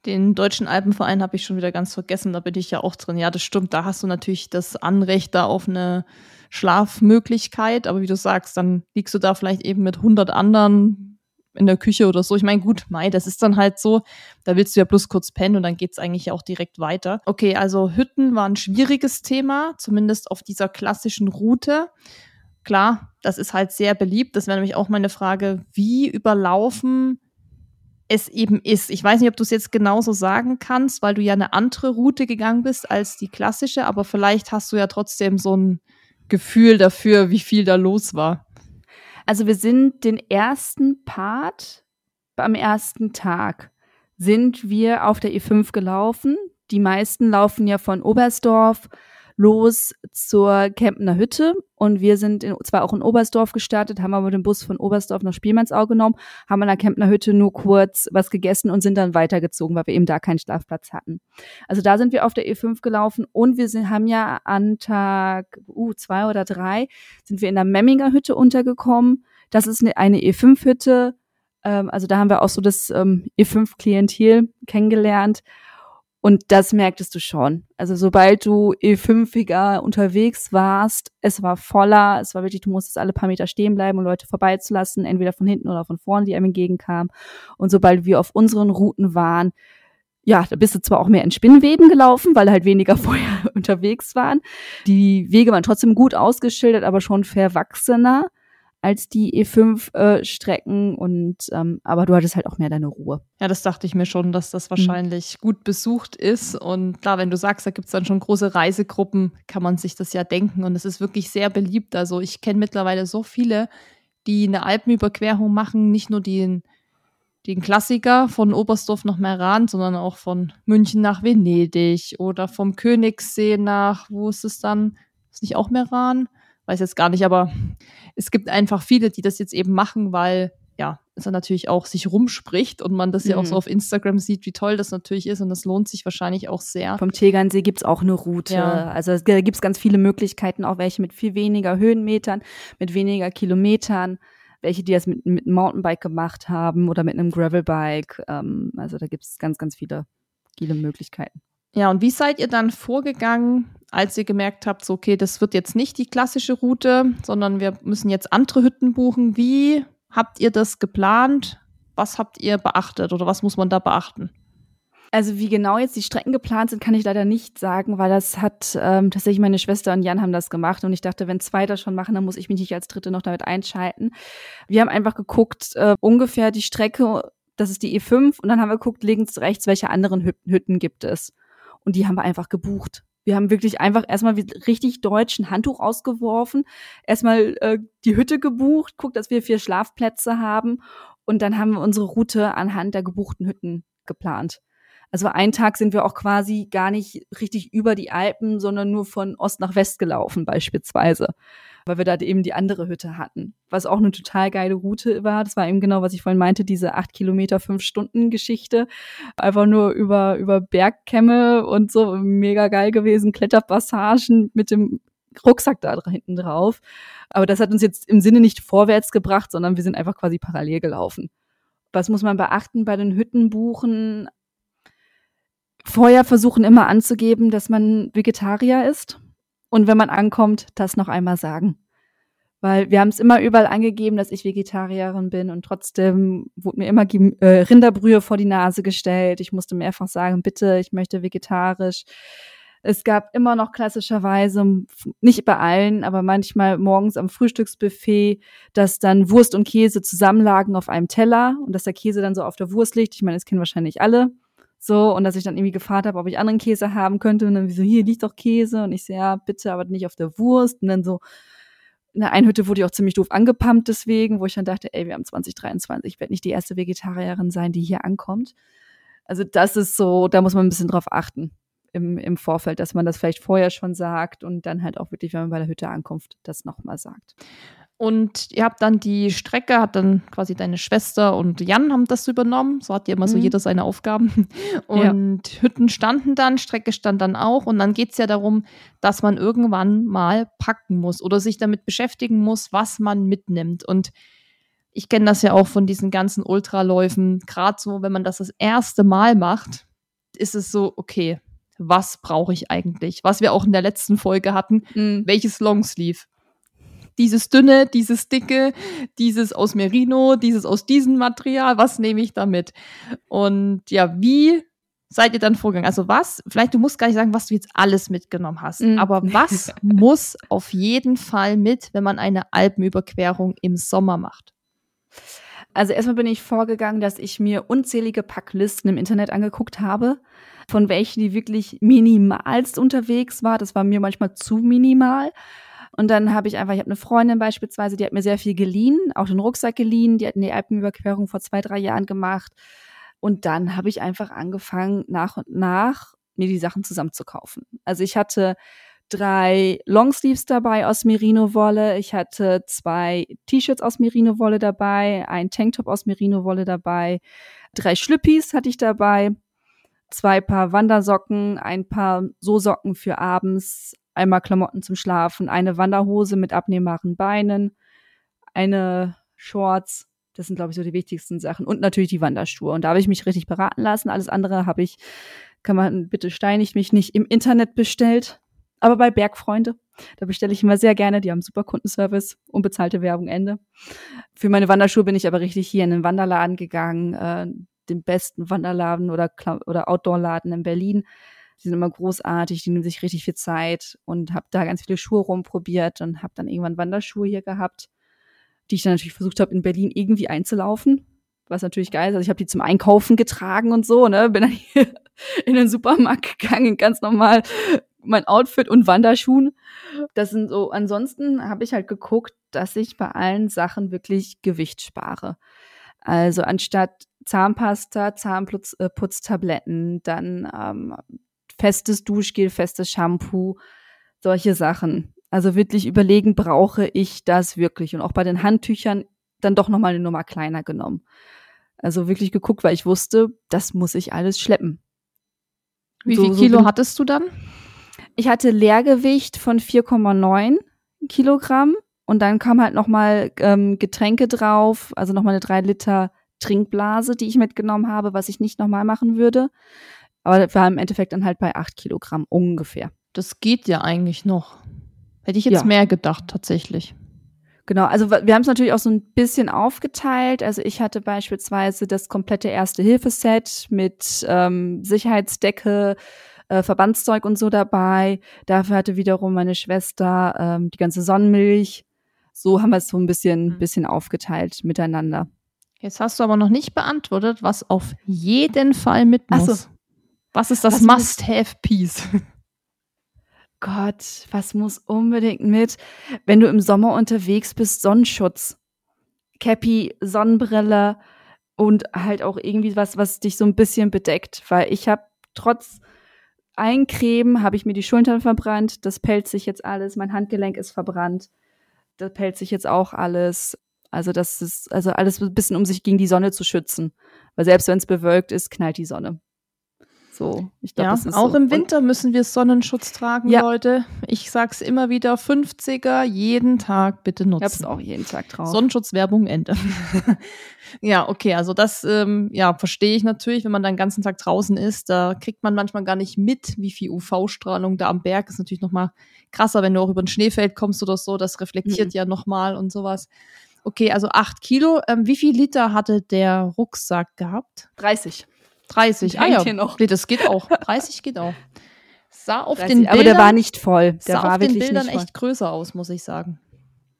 Den Deutschen Alpenverein habe ich schon wieder ganz vergessen, da bin ich ja auch drin. Ja, das stimmt, da hast du natürlich das Anrecht da auf eine Schlafmöglichkeit, aber wie du sagst, dann liegst du da vielleicht eben mit 100 anderen in der Küche oder so. Ich meine, gut, Mai, das ist dann halt so, da willst du ja bloß kurz pennen und dann geht es eigentlich auch direkt weiter. Okay, also Hütten war ein schwieriges Thema, zumindest auf dieser klassischen Route klar, das ist halt sehr beliebt. Das wäre nämlich auch meine Frage, wie überlaufen es eben ist. Ich weiß nicht, ob du es jetzt genauso sagen kannst, weil du ja eine andere Route gegangen bist als die klassische, aber vielleicht hast du ja trotzdem so ein Gefühl dafür, wie viel da los war. Also wir sind den ersten Part am ersten Tag sind wir auf der E5 gelaufen. Die meisten laufen ja von Oberstdorf los zur Kempner Hütte und wir sind in, zwar auch in Oberstdorf gestartet, haben aber den Bus von Oberstdorf nach Spielmannsau genommen, haben an der Kempner Hütte nur kurz was gegessen und sind dann weitergezogen, weil wir eben da keinen Schlafplatz hatten. Also da sind wir auf der E5 gelaufen und wir sind, haben ja an Tag uh, zwei oder drei sind wir in der Memminger Hütte untergekommen. Das ist eine, eine E5-Hütte. Ähm, also da haben wir auch so das ähm, E5-Klientel kennengelernt. Und das merktest du schon. Also sobald du E5iger unterwegs warst, es war voller, es war wirklich, du musstest alle paar Meter stehen bleiben, um Leute vorbeizulassen, entweder von hinten oder von vorne, die einem entgegenkamen. Und sobald wir auf unseren Routen waren, ja, da bist du zwar auch mehr in Spinnweben gelaufen, weil halt weniger vorher unterwegs waren. Die Wege waren trotzdem gut ausgeschildert, aber schon verwachsener als die E5-Strecken äh, und ähm, aber du hattest halt auch mehr deine Ruhe. Ja, das dachte ich mir schon, dass das mhm. wahrscheinlich mhm. gut besucht ist. Und klar, wenn du sagst, da gibt es dann schon große Reisegruppen, kann man sich das ja denken. Und es ist wirklich sehr beliebt. Also ich kenne mittlerweile so viele, die eine Alpenüberquerung machen, nicht nur die, den Klassiker von Oberstdorf nach Meran, sondern auch von München nach Venedig oder vom Königssee nach, wo ist es dann? Ist nicht auch Meran? Weiß jetzt gar nicht, aber es gibt einfach viele, die das jetzt eben machen, weil ja, es dann natürlich auch sich rumspricht und man das mhm. ja auch so mhm. auf Instagram sieht, wie toll das natürlich ist und das lohnt sich wahrscheinlich auch sehr. Vom Tegernsee gibt es auch eine Route. Ja. Also da gibt es ganz viele Möglichkeiten, auch welche mit viel weniger Höhenmetern, mit weniger Kilometern welche, die das mit, mit einem Mountainbike gemacht haben oder mit einem Gravelbike. Ähm, also da gibt es ganz, ganz viele, viele Möglichkeiten. Ja, und wie seid ihr dann vorgegangen, als ihr gemerkt habt, so, okay, das wird jetzt nicht die klassische Route, sondern wir müssen jetzt andere Hütten buchen? Wie habt ihr das geplant? Was habt ihr beachtet oder was muss man da beachten? Also wie genau jetzt die Strecken geplant sind, kann ich leider nicht sagen, weil das hat ähm, tatsächlich meine Schwester und Jan haben das gemacht und ich dachte, wenn zwei das schon machen, dann muss ich mich nicht als Dritte noch damit einschalten. Wir haben einfach geguckt, äh, ungefähr die Strecke, das ist die E5 und dann haben wir geguckt, links, rechts, welche anderen Hütten gibt es. Und die haben wir einfach gebucht. Wir haben wirklich einfach erstmal richtig deutsch ein Handtuch ausgeworfen, erstmal äh, die Hütte gebucht, guckt, dass wir vier Schlafplätze haben und dann haben wir unsere Route anhand der gebuchten Hütten geplant. Also einen Tag sind wir auch quasi gar nicht richtig über die Alpen, sondern nur von Ost nach West gelaufen beispielsweise, weil wir da eben die andere Hütte hatten. Was auch eine total geile Route war. Das war eben genau, was ich vorhin meinte, diese acht Kilometer, fünf Stunden Geschichte. Einfach nur über, über Bergkämme und so mega geil gewesen. Kletterpassagen mit dem Rucksack da hinten drauf. Aber das hat uns jetzt im Sinne nicht vorwärts gebracht, sondern wir sind einfach quasi parallel gelaufen. Was muss man beachten bei den Hüttenbuchen? Vorher versuchen immer anzugeben, dass man Vegetarier ist. Und wenn man ankommt, das noch einmal sagen. Weil wir haben es immer überall angegeben, dass ich Vegetarierin bin und trotzdem wurde mir immer äh, Rinderbrühe vor die Nase gestellt. Ich musste mehrfach sagen, bitte, ich möchte vegetarisch. Es gab immer noch klassischerweise, nicht bei allen, aber manchmal morgens am Frühstücksbuffet, dass dann Wurst und Käse zusammenlagen auf einem Teller und dass der Käse dann so auf der Wurst liegt. Ich meine, das kennen wahrscheinlich alle. So, und dass ich dann irgendwie gefragt habe, ob ich anderen Käse haben könnte. Und dann so, hier liegt doch Käse. Und ich so, ja, bitte, aber nicht auf der Wurst. Und dann so, in der Einhütte wurde ich auch ziemlich doof angepumpt deswegen, wo ich dann dachte, ey, wir haben 2023, ich werde nicht die erste Vegetarierin sein, die hier ankommt. Also das ist so, da muss man ein bisschen drauf achten im, im Vorfeld, dass man das vielleicht vorher schon sagt und dann halt auch wirklich, wenn man bei der Hütte ankommt, das nochmal sagt. Und ihr habt dann die Strecke, hat dann quasi deine Schwester und Jan haben das übernommen. So hat ja immer mhm. so jeder seine Aufgaben. Und ja. Hütten standen dann, Strecke stand dann auch. Und dann geht es ja darum, dass man irgendwann mal packen muss oder sich damit beschäftigen muss, was man mitnimmt. Und ich kenne das ja auch von diesen ganzen Ultraläufen. Gerade so, wenn man das das erste Mal macht, ist es so, okay, was brauche ich eigentlich? Was wir auch in der letzten Folge hatten, mhm. welches Longsleeve? Dieses dünne, dieses dicke, dieses aus Merino, dieses aus diesem Material, was nehme ich damit? Und ja, wie seid ihr dann vorgegangen? Also was, vielleicht du musst gar nicht sagen, was du jetzt alles mitgenommen hast, mhm. aber was muss auf jeden Fall mit, wenn man eine Alpenüberquerung im Sommer macht? Also erstmal bin ich vorgegangen, dass ich mir unzählige Packlisten im Internet angeguckt habe, von welchen die wirklich minimalst unterwegs war. Das war mir manchmal zu minimal. Und dann habe ich einfach, ich habe eine Freundin beispielsweise, die hat mir sehr viel geliehen, auch den Rucksack geliehen, die hat eine Alpenüberquerung vor zwei, drei Jahren gemacht. Und dann habe ich einfach angefangen, nach und nach mir die Sachen zusammenzukaufen. Also ich hatte drei Longsleeves dabei aus Merino-Wolle. Ich hatte zwei T-Shirts aus Merino-Wolle dabei, ein Tanktop aus Merino-Wolle dabei, drei Schlüppis hatte ich dabei, zwei Paar Wandersocken, ein paar So-Socken für abends, einmal Klamotten zum Schlafen, eine Wanderhose mit abnehmbaren Beinen, eine Shorts. Das sind, glaube ich, so die wichtigsten Sachen. Und natürlich die Wanderschuhe. Und da habe ich mich richtig beraten lassen. Alles andere habe ich, kann man bitte steinigt mich nicht, im Internet bestellt. Aber bei Bergfreunde, da bestelle ich immer sehr gerne. Die haben super Kundenservice, unbezahlte Werbung, Ende. Für meine Wanderschuhe bin ich aber richtig hier in den Wanderladen gegangen, äh, den besten Wanderladen oder, oder Outdoor-Laden in Berlin die sind immer großartig, die nehmen sich richtig viel Zeit und habe da ganz viele Schuhe rumprobiert und habe dann irgendwann Wanderschuhe hier gehabt, die ich dann natürlich versucht habe in Berlin irgendwie einzulaufen, was natürlich geil ist. Also ich habe die zum Einkaufen getragen und so, ne, bin dann hier in den Supermarkt gegangen, ganz normal mein Outfit und Wanderschuhen. Das sind so, ansonsten habe ich halt geguckt, dass ich bei allen Sachen wirklich Gewicht spare. Also anstatt Zahnpasta, Zahnputztabletten, äh, dann ähm, festes Duschgel, festes Shampoo, solche Sachen. Also wirklich überlegen, brauche ich das wirklich? Und auch bei den Handtüchern dann doch nochmal eine Nummer kleiner genommen. Also wirklich geguckt, weil ich wusste, das muss ich alles schleppen. Wie so, viel Kilo so hattest du dann? Ich hatte Leergewicht von 4,9 Kilogramm und dann kam halt nochmal ähm, Getränke drauf, also nochmal eine 3 Liter Trinkblase, die ich mitgenommen habe, was ich nicht nochmal machen würde. Aber war im Endeffekt dann halt bei 8 Kilogramm ungefähr. Das geht ja eigentlich noch. Hätte ich jetzt ja. mehr gedacht, tatsächlich. Genau, also wir haben es natürlich auch so ein bisschen aufgeteilt. Also ich hatte beispielsweise das komplette Erste-Hilfe-Set mit ähm, Sicherheitsdecke, äh, Verbandszeug und so dabei. Dafür hatte wiederum meine Schwester ähm, die ganze Sonnenmilch. So haben wir es so ein bisschen, mhm. bisschen aufgeteilt miteinander. Jetzt hast du aber noch nicht beantwortet, was auf jeden Fall mit muss. So. Was ist das Must-Have-Piece? Gott, was muss unbedingt mit? Wenn du im Sommer unterwegs bist, Sonnenschutz. Cappy, Sonnenbrille und halt auch irgendwie was, was dich so ein bisschen bedeckt. Weil ich habe trotz Eincremen, habe ich mir die Schultern verbrannt, das pellt sich jetzt alles, mein Handgelenk ist verbrannt, das pellt sich jetzt auch alles. Also das ist, also alles ein bisschen, um sich gegen die Sonne zu schützen. Weil selbst wenn es bewölkt ist, knallt die Sonne. So, ich glaube, ja, auch so. im Winter müssen wir Sonnenschutz tragen, ja. Leute. Ich sag's immer wieder, 50er jeden Tag bitte nutzen. Ich hab's auch jeden Tag drauf. Sonnenschutzwerbung Ende. ja, okay, also das ähm, ja, verstehe ich natürlich, wenn man dann den ganzen Tag draußen ist, da kriegt man manchmal gar nicht mit, wie viel UV-Strahlung da am Berg ist natürlich noch mal krasser, wenn du auch über ein Schneefeld kommst oder so, das reflektiert mhm. ja noch mal und sowas. Okay, also acht Kilo. Ähm, wie viel Liter hatte der Rucksack gehabt? 30. 30. Ah ja, noch. Nee, das geht auch. 30 geht auch. Sah auf 30, den Bildern, aber der war nicht voll. Der sah war auf den Bildern echt größer aus, muss ich sagen.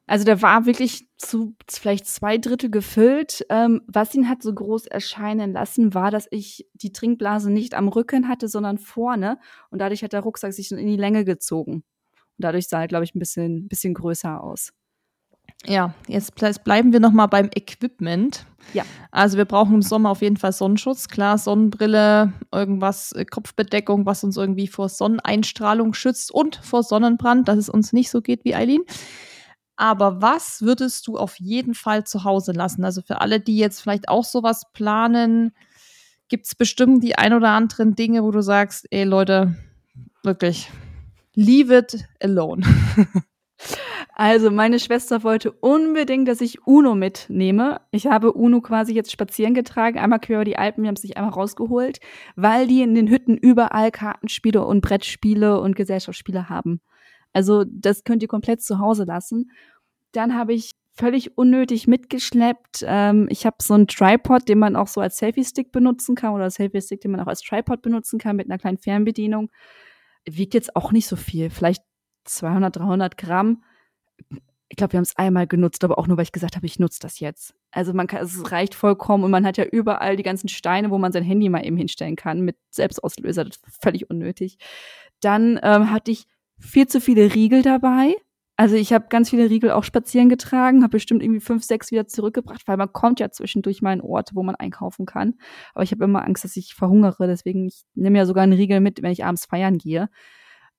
Also der war wirklich zu vielleicht zwei Drittel gefüllt. Ähm, was ihn hat so groß erscheinen lassen, war, dass ich die Trinkblase nicht am Rücken hatte, sondern vorne. Und dadurch hat der Rucksack sich in die Länge gezogen. Und dadurch sah er, glaube ich, ein bisschen, bisschen größer aus. Ja, jetzt bleiben wir noch mal beim Equipment. Ja. Also wir brauchen im Sommer auf jeden Fall Sonnenschutz, klar, Sonnenbrille, irgendwas, äh, Kopfbedeckung, was uns irgendwie vor Sonneneinstrahlung schützt und vor Sonnenbrand, dass es uns nicht so geht wie Eileen. Aber was würdest du auf jeden Fall zu Hause lassen? Also für alle, die jetzt vielleicht auch sowas planen, gibt es bestimmt die ein oder anderen Dinge, wo du sagst, ey Leute, wirklich, leave it alone. Also, meine Schwester wollte unbedingt, dass ich Uno mitnehme. Ich habe Uno quasi jetzt spazieren getragen, einmal quer über die Alpen, wir haben es sich einmal rausgeholt, weil die in den Hütten überall Kartenspiele und Brettspiele und Gesellschaftsspiele haben. Also, das könnt ihr komplett zu Hause lassen. Dann habe ich völlig unnötig mitgeschleppt. Ähm, ich habe so einen Tripod, den man auch so als Selfie-Stick benutzen kann oder Selfie-Stick, den man auch als Tripod benutzen kann mit einer kleinen Fernbedienung. Wiegt jetzt auch nicht so viel, vielleicht 200, 300 Gramm ich glaube, wir haben es einmal genutzt, aber auch nur, weil ich gesagt habe, ich nutze das jetzt. Also man kann, es reicht vollkommen und man hat ja überall die ganzen Steine, wo man sein Handy mal eben hinstellen kann mit Selbstauslöser. Das ist völlig unnötig. Dann ähm, hatte ich viel zu viele Riegel dabei. Also ich habe ganz viele Riegel auch spazieren getragen, habe bestimmt irgendwie fünf, sechs wieder zurückgebracht, weil man kommt ja zwischendurch mal in Orte, wo man einkaufen kann. Aber ich habe immer Angst, dass ich verhungere, deswegen ich nehme ja sogar einen Riegel mit, wenn ich abends feiern gehe.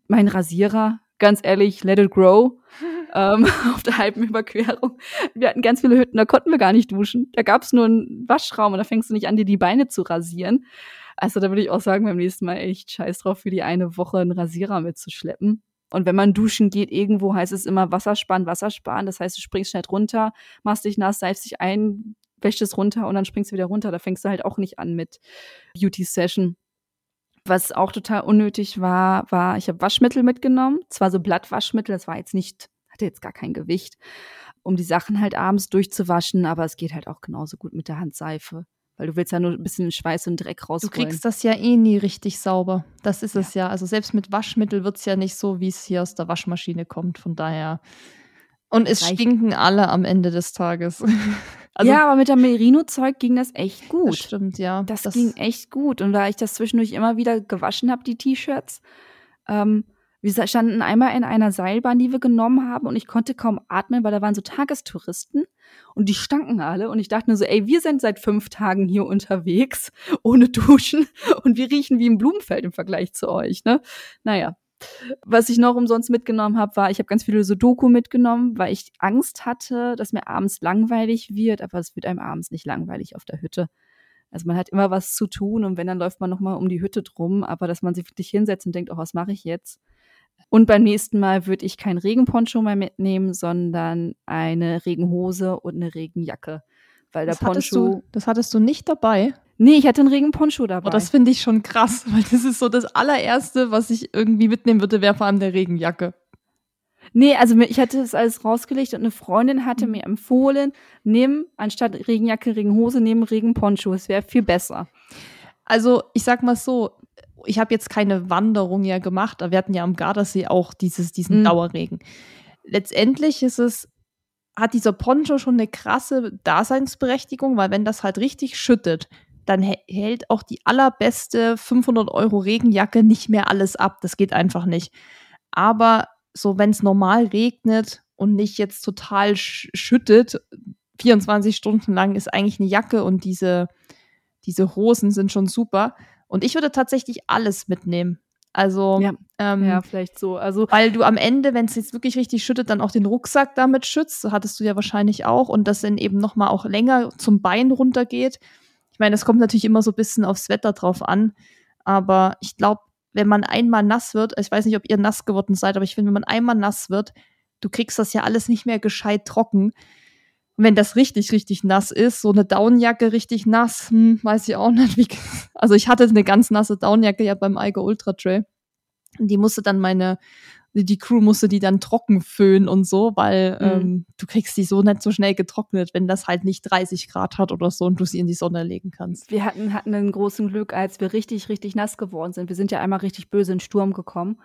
Mein Rasierer, ganz ehrlich, let it grow. ähm, auf der Alpenüberquerung. Wir hatten ganz viele Hütten, da konnten wir gar nicht duschen. Da gab es nur einen Waschraum und da fängst du nicht an, dir die Beine zu rasieren. Also da würde ich auch sagen, beim nächsten Mal echt scheiß drauf, für die eine Woche einen Rasierer mitzuschleppen. Und wenn man duschen geht, irgendwo heißt es immer Wasser sparen, Wasser sparen. Das heißt, du springst schnell runter, machst dich nass, seifst dich ein, wäschst es runter und dann springst du wieder runter. Da fängst du halt auch nicht an mit Beauty Session. Was auch total unnötig war, war, ich habe Waschmittel mitgenommen. Zwar so Blattwaschmittel, das war jetzt nicht, hatte jetzt gar kein Gewicht, um die Sachen halt abends durchzuwaschen, aber es geht halt auch genauso gut mit der Handseife. Weil du willst ja nur ein bisschen Schweiß und Dreck rausholen. Du kriegst das ja eh nie richtig sauber. Das ist ja. es ja. Also selbst mit Waschmittel wird es ja nicht so, wie es hier aus der Waschmaschine kommt. Von daher. Und es Reicht. stinken alle am Ende des Tages. Also, ja, aber mit dem Merino-Zeug ging das echt gut. Das stimmt, ja. Das, das, ging echt gut. Und da ich das zwischendurch immer wieder gewaschen habe, die T-Shirts, ähm, Wir standen einmal in einer Seilbahn, die wir genommen haben und ich konnte kaum atmen, weil da waren so Tagestouristen und die stanken alle und ich dachte nur so, ey, wir sind seit fünf Tagen hier unterwegs, ohne Duschen und wir riechen wie ein Blumenfeld im Vergleich zu euch, ne? Naja. Was ich noch umsonst mitgenommen habe, war, ich habe ganz viele Sudoku mitgenommen, weil ich Angst hatte, dass mir abends langweilig wird, aber es wird einem abends nicht langweilig auf der Hütte. Also man hat immer was zu tun und wenn, dann läuft man nochmal um die Hütte drum, aber dass man sich wirklich hinsetzt und denkt, oh, was mache ich jetzt? Und beim nächsten Mal würde ich kein Regenponcho mehr mitnehmen, sondern eine Regenhose und eine Regenjacke. Weil der das Poncho. Hattest du, das hattest du nicht dabei? Nee, ich hatte einen Regenponcho dabei. Oh, das finde ich schon krass, weil das ist so das allererste, was ich irgendwie mitnehmen würde, wäre vor allem der Regenjacke. Nee, also ich hatte es alles rausgelegt und eine Freundin hatte mhm. mir empfohlen, nimm anstatt Regenjacke, Regenhose, nimm Regenponcho. Es wäre viel besser. Also ich sag mal so, ich habe jetzt keine Wanderung ja gemacht, aber wir hatten ja am Gardasee auch dieses, diesen mhm. Dauerregen. Letztendlich ist es, hat dieser Poncho schon eine krasse Daseinsberechtigung, weil wenn das halt richtig schüttet, dann hält auch die allerbeste 500 Euro Regenjacke nicht mehr alles ab. Das geht einfach nicht. Aber so, wenn es normal regnet und nicht jetzt total schüttet, 24 Stunden lang ist eigentlich eine Jacke und diese, diese Hosen sind schon super. Und ich würde tatsächlich alles mitnehmen. Also, ja, ähm, ja vielleicht so. Also, weil du am Ende, wenn es jetzt wirklich richtig schüttet, dann auch den Rucksack damit schützt. So hattest du ja wahrscheinlich auch. Und das dann eben nochmal auch länger zum Bein runtergeht. Ich meine, das kommt natürlich immer so ein bisschen aufs Wetter drauf an. Aber ich glaube, wenn man einmal nass wird, ich weiß nicht, ob ihr nass geworden seid, aber ich finde, wenn man einmal nass wird, du kriegst das ja alles nicht mehr gescheit trocken wenn das richtig, richtig nass ist, so eine Downjacke richtig nass, hm, weiß ich auch nicht. Wie, also ich hatte eine ganz nasse Downjacke ja beim Eiger Ultra Trail. Und die musste dann meine, die Crew musste die dann trocken föhnen und so, weil mhm. ähm, du kriegst die so nicht so schnell getrocknet, wenn das halt nicht 30 Grad hat oder so und du sie in die Sonne legen kannst. Wir hatten, hatten einen großen Glück, als wir richtig, richtig nass geworden sind. Wir sind ja einmal richtig böse in Sturm gekommen.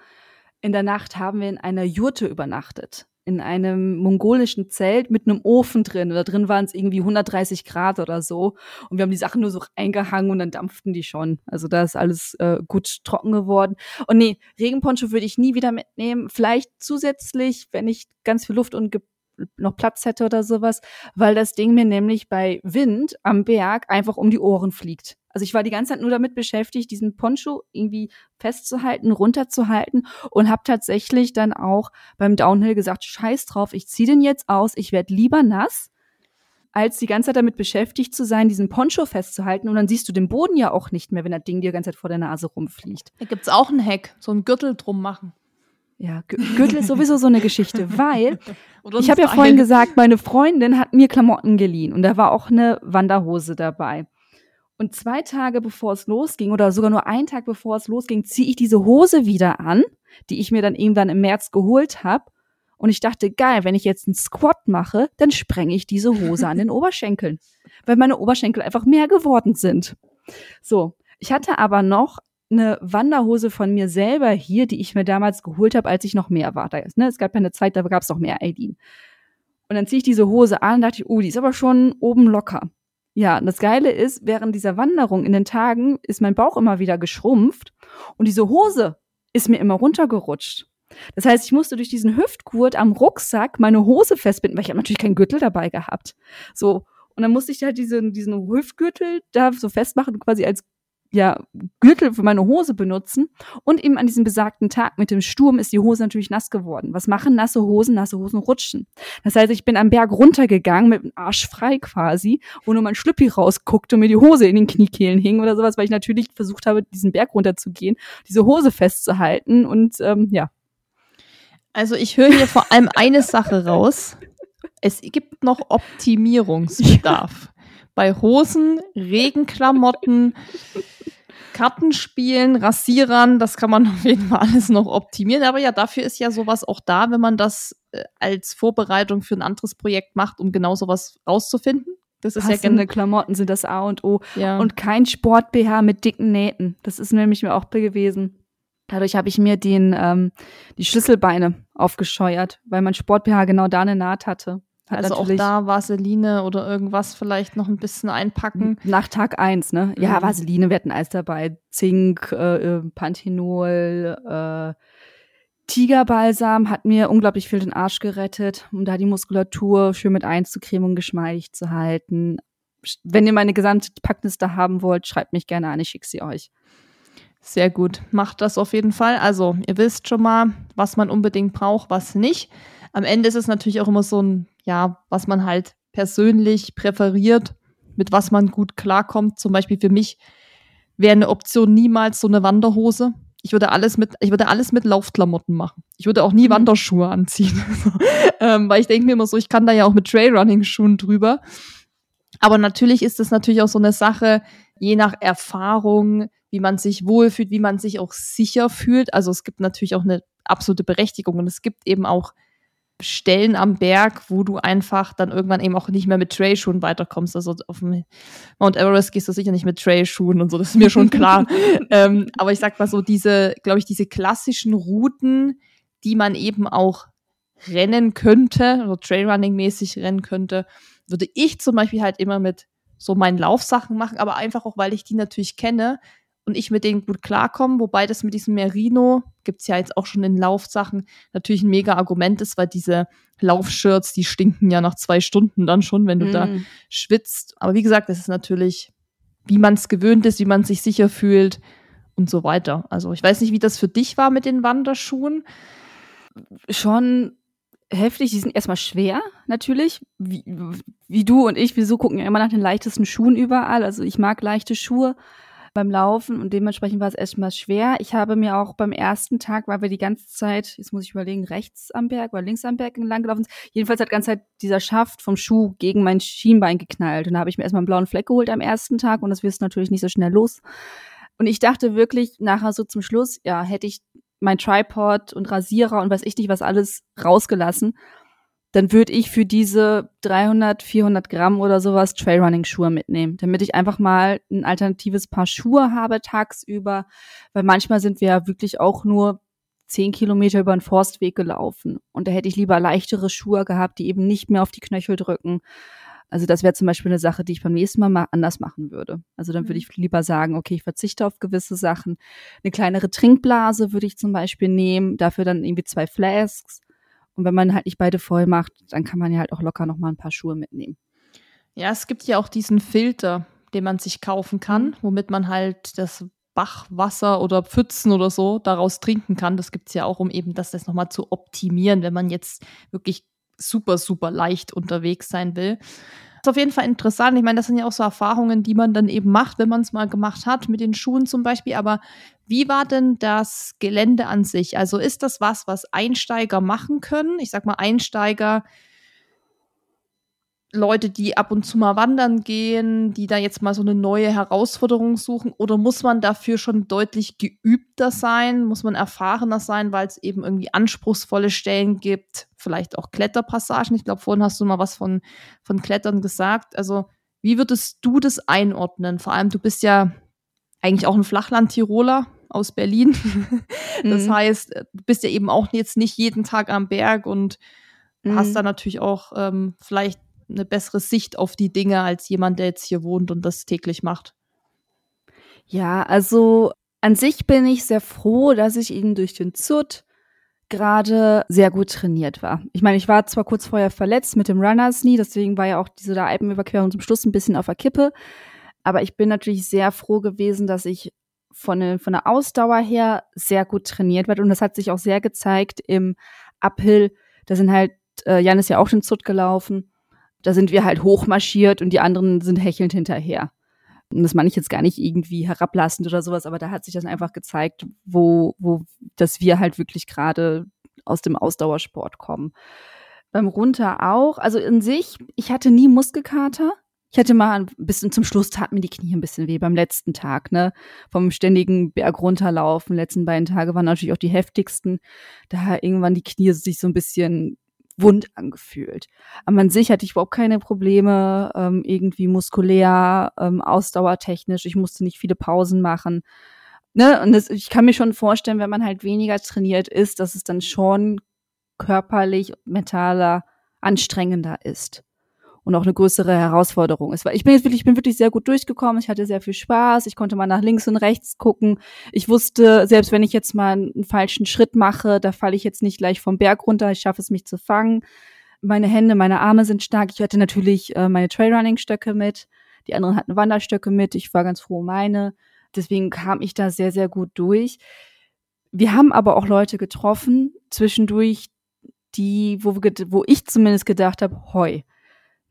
In der Nacht haben wir in einer Jurte übernachtet in einem mongolischen Zelt mit einem Ofen drin. da drin waren es irgendwie 130 Grad oder so. Und wir haben die Sachen nur so eingehangen und dann dampften die schon. Also da ist alles äh, gut trocken geworden. Und nee, Regenponcho würde ich nie wieder mitnehmen. Vielleicht zusätzlich, wenn ich ganz viel Luft und noch Platz hätte oder sowas, weil das Ding mir nämlich bei Wind am Berg einfach um die Ohren fliegt. Also ich war die ganze Zeit nur damit beschäftigt, diesen Poncho irgendwie festzuhalten, runterzuhalten und habe tatsächlich dann auch beim Downhill gesagt, scheiß drauf, ich ziehe den jetzt aus, ich werde lieber nass, als die ganze Zeit damit beschäftigt zu sein, diesen Poncho festzuhalten und dann siehst du den Boden ja auch nicht mehr, wenn das Ding dir die ganze Zeit vor der Nase rumfliegt. Da gibt's auch einen Hack, so einen Gürtel drum machen. Ja, Gürtel ist sowieso so eine Geschichte, weil ich habe ja vorhin gesagt, meine Freundin hat mir Klamotten geliehen und da war auch eine Wanderhose dabei. Und zwei Tage bevor es losging oder sogar nur einen Tag bevor es losging, ziehe ich diese Hose wieder an, die ich mir dann irgendwann im März geholt habe. Und ich dachte, geil, wenn ich jetzt einen Squat mache, dann sprenge ich diese Hose an den Oberschenkeln, weil meine Oberschenkel einfach mehr geworden sind. So, ich hatte aber noch eine Wanderhose von mir selber hier, die ich mir damals geholt habe, als ich noch mehr war. Da, ne, es gab ja eine Zeit, da gab es noch mehr Aidin. Und dann ziehe ich diese Hose an und dachte ich, oh, die ist aber schon oben locker. Ja, und das Geile ist, während dieser Wanderung in den Tagen ist mein Bauch immer wieder geschrumpft und diese Hose ist mir immer runtergerutscht. Das heißt, ich musste durch diesen Hüftgurt am Rucksack meine Hose festbinden, weil ich habe natürlich keinen Gürtel dabei gehabt. So. Und dann musste ich halt diesen, diesen Hüftgürtel da so festmachen, quasi als ja, Gürtel für meine Hose benutzen. Und eben an diesem besagten Tag mit dem Sturm ist die Hose natürlich nass geworden. Was machen nasse Hosen? Nasse Hosen rutschen. Das heißt, ich bin am Berg runtergegangen mit dem Arsch frei quasi, wo nur mein Schlüppi rausguckte und mir die Hose in den Kniekehlen hing oder sowas, weil ich natürlich versucht habe, diesen Berg runterzugehen, diese Hose festzuhalten und ähm, ja. Also ich höre hier vor allem eine Sache raus. Es gibt noch Optimierungsbedarf. Ja. Bei Hosen, Regenklamotten, Kartenspielen, Rasierern, das kann man auf jeden Fall alles noch optimieren. Aber ja, dafür ist ja sowas auch da, wenn man das äh, als Vorbereitung für ein anderes Projekt macht, um genau sowas rauszufinden. Das ist Passende ja Klamotten sind das A und O. Ja. Und kein Sport-BH mit dicken Nähten. Das ist nämlich mir auch gewesen. Dadurch habe ich mir den, ähm, die Schlüsselbeine aufgescheuert, weil mein Sport-BH genau da eine Naht hatte. Hat also auch da Vaseline oder irgendwas vielleicht noch ein bisschen einpacken. Nach Tag eins, ne? Ja, mhm. Vaseline, wir hatten alles dabei. Zink, äh, äh Panthenol, äh, Tigerbalsam hat mir unglaublich viel den Arsch gerettet, um da die Muskulatur schön mit einzucremen und geschmeidig zu halten. Wenn ihr meine gesamte Packliste haben wollt, schreibt mich gerne an, ich schicke sie euch. Sehr gut. Macht das auf jeden Fall. Also, ihr wisst schon mal, was man unbedingt braucht, was nicht. Am Ende ist es natürlich auch immer so ein, ja, was man halt persönlich präferiert, mit was man gut klarkommt. Zum Beispiel für mich wäre eine Option niemals so eine Wanderhose. Ich würde alles mit, ich würde alles mit Laufklamotten machen. Ich würde auch nie mhm. Wanderschuhe anziehen. ähm, weil ich denke mir immer so, ich kann da ja auch mit Trailrunning-Schuhen drüber. Aber natürlich ist es natürlich auch so eine Sache, je nach Erfahrung, wie man sich wohlfühlt, wie man sich auch sicher fühlt. Also es gibt natürlich auch eine absolute Berechtigung und es gibt eben auch Stellen am Berg, wo du einfach dann irgendwann eben auch nicht mehr mit Trailschuhen weiterkommst. Also auf dem Mount Everest gehst du sicher nicht mit Trailschuhen und so, das ist mir schon klar. ähm, aber ich sag mal so, diese, glaube ich, diese klassischen Routen, die man eben auch rennen könnte, oder Trailrunning-mäßig rennen könnte, würde ich zum Beispiel halt immer mit so meinen Laufsachen machen, aber einfach auch, weil ich die natürlich kenne und ich mit denen gut klarkomme, wobei das mit diesem Merino, gibt's ja jetzt auch schon in Laufsachen, natürlich ein mega Argument ist, weil diese Laufshirts, die stinken ja nach zwei Stunden dann schon, wenn du mm. da schwitzt. Aber wie gesagt, das ist natürlich, wie man es gewöhnt ist, wie man sich sicher fühlt und so weiter. Also ich weiß nicht, wie das für dich war mit den Wanderschuhen. Schon heftig, die sind erstmal schwer, natürlich. Wie, wie du und ich, wir so gucken ja immer nach den leichtesten Schuhen überall. Also ich mag leichte Schuhe beim Laufen und dementsprechend war es erstmal schwer. Ich habe mir auch beim ersten Tag, weil wir die ganze Zeit, jetzt muss ich überlegen, rechts am Berg oder links am Berg entlang gelaufen sind, jedenfalls hat die ganze Zeit dieser Schaft vom Schuh gegen mein Schienbein geknallt. Und da habe ich mir erstmal einen blauen Fleck geholt am ersten Tag und das wirst natürlich nicht so schnell los. Und ich dachte wirklich nachher so zum Schluss, ja, hätte ich mein Tripod und Rasierer und weiß ich nicht was alles rausgelassen, dann würde ich für diese 300, 400 Gramm oder sowas Trailrunning-Schuhe mitnehmen, damit ich einfach mal ein alternatives Paar Schuhe habe tagsüber, weil manchmal sind wir ja wirklich auch nur zehn Kilometer über einen Forstweg gelaufen und da hätte ich lieber leichtere Schuhe gehabt, die eben nicht mehr auf die Knöchel drücken. Also das wäre zum Beispiel eine Sache, die ich beim nächsten Mal mal anders machen würde. Also dann würde mhm. ich lieber sagen, okay, ich verzichte auf gewisse Sachen. Eine kleinere Trinkblase würde ich zum Beispiel nehmen, dafür dann irgendwie zwei Flasks und wenn man halt nicht beide voll macht, dann kann man ja halt auch locker noch mal ein paar Schuhe mitnehmen. Ja, es gibt ja auch diesen Filter, den man sich kaufen kann, mhm. womit man halt das Bachwasser oder Pfützen oder so daraus trinken kann. Das gibt es ja auch, um eben das, das nochmal zu optimieren, wenn man jetzt wirklich super, super leicht unterwegs sein will ist auf jeden Fall interessant. Ich meine, das sind ja auch so Erfahrungen, die man dann eben macht, wenn man es mal gemacht hat, mit den Schuhen zum Beispiel. Aber wie war denn das Gelände an sich? Also ist das was, was Einsteiger machen können? Ich sag mal, Einsteiger, Leute, die ab und zu mal wandern gehen, die da jetzt mal so eine neue Herausforderung suchen? Oder muss man dafür schon deutlich geübter sein? Muss man erfahrener sein, weil es eben irgendwie anspruchsvolle Stellen gibt? Vielleicht auch Kletterpassagen. Ich glaube, vorhin hast du mal was von, von Klettern gesagt. Also, wie würdest du das einordnen? Vor allem, du bist ja eigentlich auch ein Flachland-Tiroler aus Berlin. das mhm. heißt, du bist ja eben auch jetzt nicht jeden Tag am Berg und mhm. hast da natürlich auch ähm, vielleicht eine bessere Sicht auf die Dinge als jemand, der jetzt hier wohnt und das täglich macht. Ja, also an sich bin ich sehr froh, dass ich ihn durch den ZUT gerade sehr gut trainiert war. Ich meine, ich war zwar kurz vorher verletzt mit dem Runners Knee, deswegen war ja auch diese Alpenüberquerung zum Schluss ein bisschen auf der Kippe. Aber ich bin natürlich sehr froh gewesen, dass ich von, der, von der Ausdauer her sehr gut trainiert werde. Und das hat sich auch sehr gezeigt im Uphill. Da sind halt, äh, Jan ist ja auch den Zut gelaufen da sind wir halt hochmarschiert und die anderen sind hechelnd hinterher. Und das meine ich jetzt gar nicht irgendwie herablassend oder sowas, aber da hat sich das einfach gezeigt, wo, wo, dass wir halt wirklich gerade aus dem Ausdauersport kommen. Beim Runter auch. Also in sich, ich hatte nie Muskelkater. Ich hatte mal ein bisschen zum Schluss tat mir die Knie ein bisschen weh beim letzten Tag, ne? Vom ständigen Berg runterlaufen. Letzten beiden Tage waren natürlich auch die heftigsten. Da irgendwann die Knie sich so ein bisschen wund angefühlt. Aber an sich hatte ich überhaupt keine Probleme, ähm, irgendwie muskulär, ähm, ausdauertechnisch. Ich musste nicht viele Pausen machen. Ne? Und das, ich kann mir schon vorstellen, wenn man halt weniger trainiert ist, dass es dann schon körperlich, mentaler anstrengender ist. Und auch eine größere Herausforderung ist. Weil ich bin jetzt wirklich, ich bin wirklich sehr gut durchgekommen. Ich hatte sehr viel Spaß. Ich konnte mal nach links und rechts gucken. Ich wusste, selbst wenn ich jetzt mal einen falschen Schritt mache, da falle ich jetzt nicht gleich vom Berg runter. Ich schaffe es, mich zu fangen. Meine Hände, meine Arme sind stark. Ich hatte natürlich äh, meine Trailrunning-Stöcke mit. Die anderen hatten Wanderstöcke mit. Ich war ganz froh meine. Deswegen kam ich da sehr, sehr gut durch. Wir haben aber auch Leute getroffen zwischendurch, die, wo, wo ich zumindest gedacht habe, heu.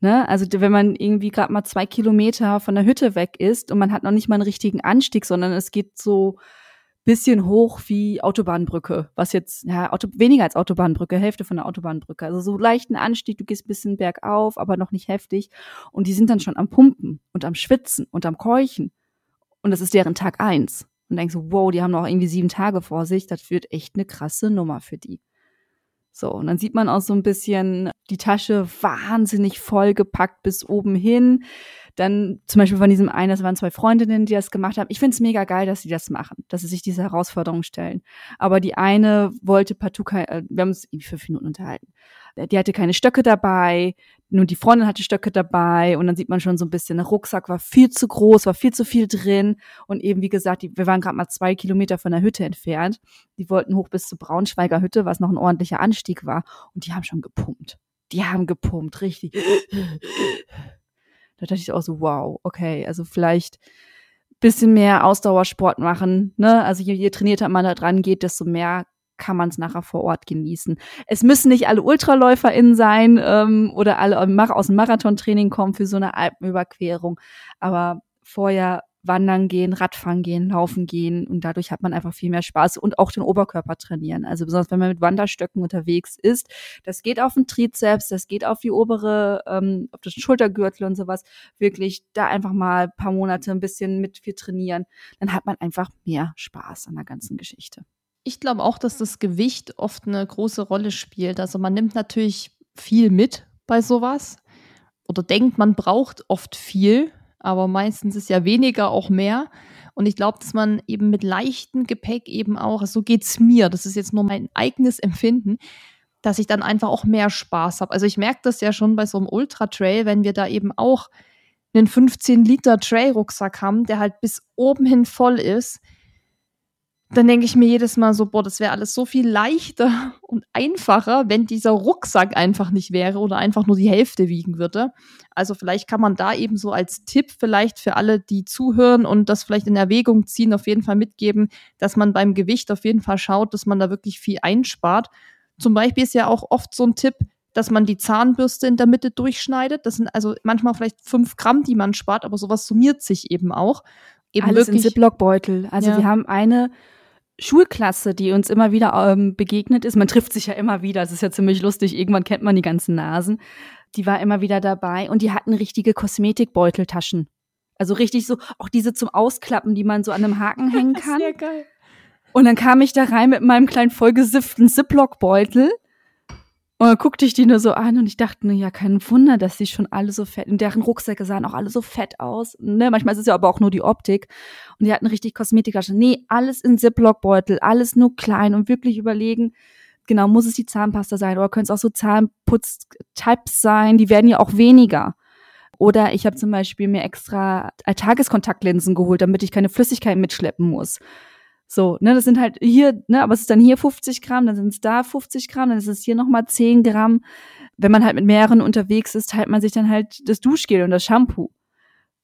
Ne? Also wenn man irgendwie gerade mal zwei Kilometer von der Hütte weg ist und man hat noch nicht mal einen richtigen Anstieg, sondern es geht so bisschen hoch wie Autobahnbrücke, was jetzt ja Auto, weniger als Autobahnbrücke, Hälfte von der Autobahnbrücke. Also so leichten Anstieg, du gehst bisschen bergauf, aber noch nicht heftig. Und die sind dann schon am Pumpen und am Schwitzen und am Keuchen. Und das ist deren Tag eins. Und denkst so, wow, die haben noch irgendwie sieben Tage vor sich. Das wird echt eine krasse Nummer für die. So, und dann sieht man auch so ein bisschen die Tasche wahnsinnig vollgepackt bis oben hin. Dann zum Beispiel von diesem einen, das waren zwei Freundinnen, die das gemacht haben. Ich finde es mega geil, dass sie das machen, dass sie sich diese Herausforderung stellen. Aber die eine wollte partout äh, wir haben uns irgendwie fünf Minuten unterhalten die hatte keine Stöcke dabei, nur die Freundin hatte Stöcke dabei und dann sieht man schon so ein bisschen, der Rucksack war viel zu groß, war viel zu viel drin und eben wie gesagt, die, wir waren gerade mal zwei Kilometer von der Hütte entfernt. Die wollten hoch bis zur Braunschweiger Hütte, was noch ein ordentlicher Anstieg war und die haben schon gepumpt. Die haben gepumpt, richtig. Da dachte ich auch so, wow, okay, also vielleicht bisschen mehr Ausdauersport machen. Ne? Also je, je trainierter man da dran geht, desto mehr kann man es nachher vor Ort genießen. Es müssen nicht alle UltraläuferInnen sein ähm, oder alle aus dem Marathontraining kommen für so eine Alpenüberquerung, aber vorher wandern gehen, Radfahren gehen, laufen gehen und dadurch hat man einfach viel mehr Spaß und auch den Oberkörper trainieren. Also besonders wenn man mit Wanderstöcken unterwegs ist, das geht auf den Trizeps, das geht auf die obere, ähm, auf das Schultergürtel und sowas. Wirklich da einfach mal ein paar Monate ein bisschen mit viel trainieren, dann hat man einfach mehr Spaß an der ganzen Geschichte. Ich glaube auch, dass das Gewicht oft eine große Rolle spielt. Also man nimmt natürlich viel mit bei sowas oder denkt, man braucht oft viel, aber meistens ist ja weniger auch mehr. Und ich glaube, dass man eben mit leichtem Gepäck eben auch, so geht's mir, das ist jetzt nur mein eigenes Empfinden, dass ich dann einfach auch mehr Spaß habe. Also ich merke das ja schon bei so einem Ultra-Trail, wenn wir da eben auch einen 15 Liter Trail-Rucksack haben, der halt bis oben hin voll ist, dann denke ich mir jedes Mal so, boah, das wäre alles so viel leichter und einfacher, wenn dieser Rucksack einfach nicht wäre oder einfach nur die Hälfte wiegen würde. Also vielleicht kann man da eben so als Tipp vielleicht für alle, die zuhören und das vielleicht in Erwägung ziehen, auf jeden Fall mitgeben, dass man beim Gewicht auf jeden Fall schaut, dass man da wirklich viel einspart. Zum Beispiel ist ja auch oft so ein Tipp, dass man die Zahnbürste in der Mitte durchschneidet. Das sind also manchmal vielleicht fünf Gramm, die man spart, aber sowas summiert sich eben auch. Eben Alles wirklich, in Ziploc-Beutel. Also ja. wir haben eine Schulklasse, die uns immer wieder ähm, begegnet ist. Man trifft sich ja immer wieder. Es ist ja ziemlich lustig. Irgendwann kennt man die ganzen Nasen. Die war immer wieder dabei und die hatten richtige Kosmetikbeuteltaschen. Also richtig so, auch diese zum Ausklappen, die man so an einem Haken hängen kann. Sehr geil. Und dann kam ich da rein mit meinem kleinen vollgesifften Ziploc-Beutel und dann guckte ich die nur so an und ich dachte nur, ja, kein Wunder, dass die schon alle so fett, in deren Rucksäcke sahen auch alle so fett aus. Ne? Manchmal ist es ja aber auch nur die Optik. Und die hatten richtig Kosmetiktasche. Nee, alles in Ziploc-Beutel, alles nur klein und wirklich überlegen, genau, muss es die Zahnpasta sein oder können es auch so Zahnputz-Types sein, die werden ja auch weniger. Oder ich habe zum Beispiel mir extra Tageskontaktlinsen geholt, damit ich keine Flüssigkeit mitschleppen muss. So, ne, das sind halt hier, ne, aber es ist dann hier 50 Gramm, dann sind es da 50 Gramm, dann ist es hier nochmal 10 Gramm. Wenn man halt mit mehreren unterwegs ist, teilt man sich dann halt das Duschgel und das Shampoo.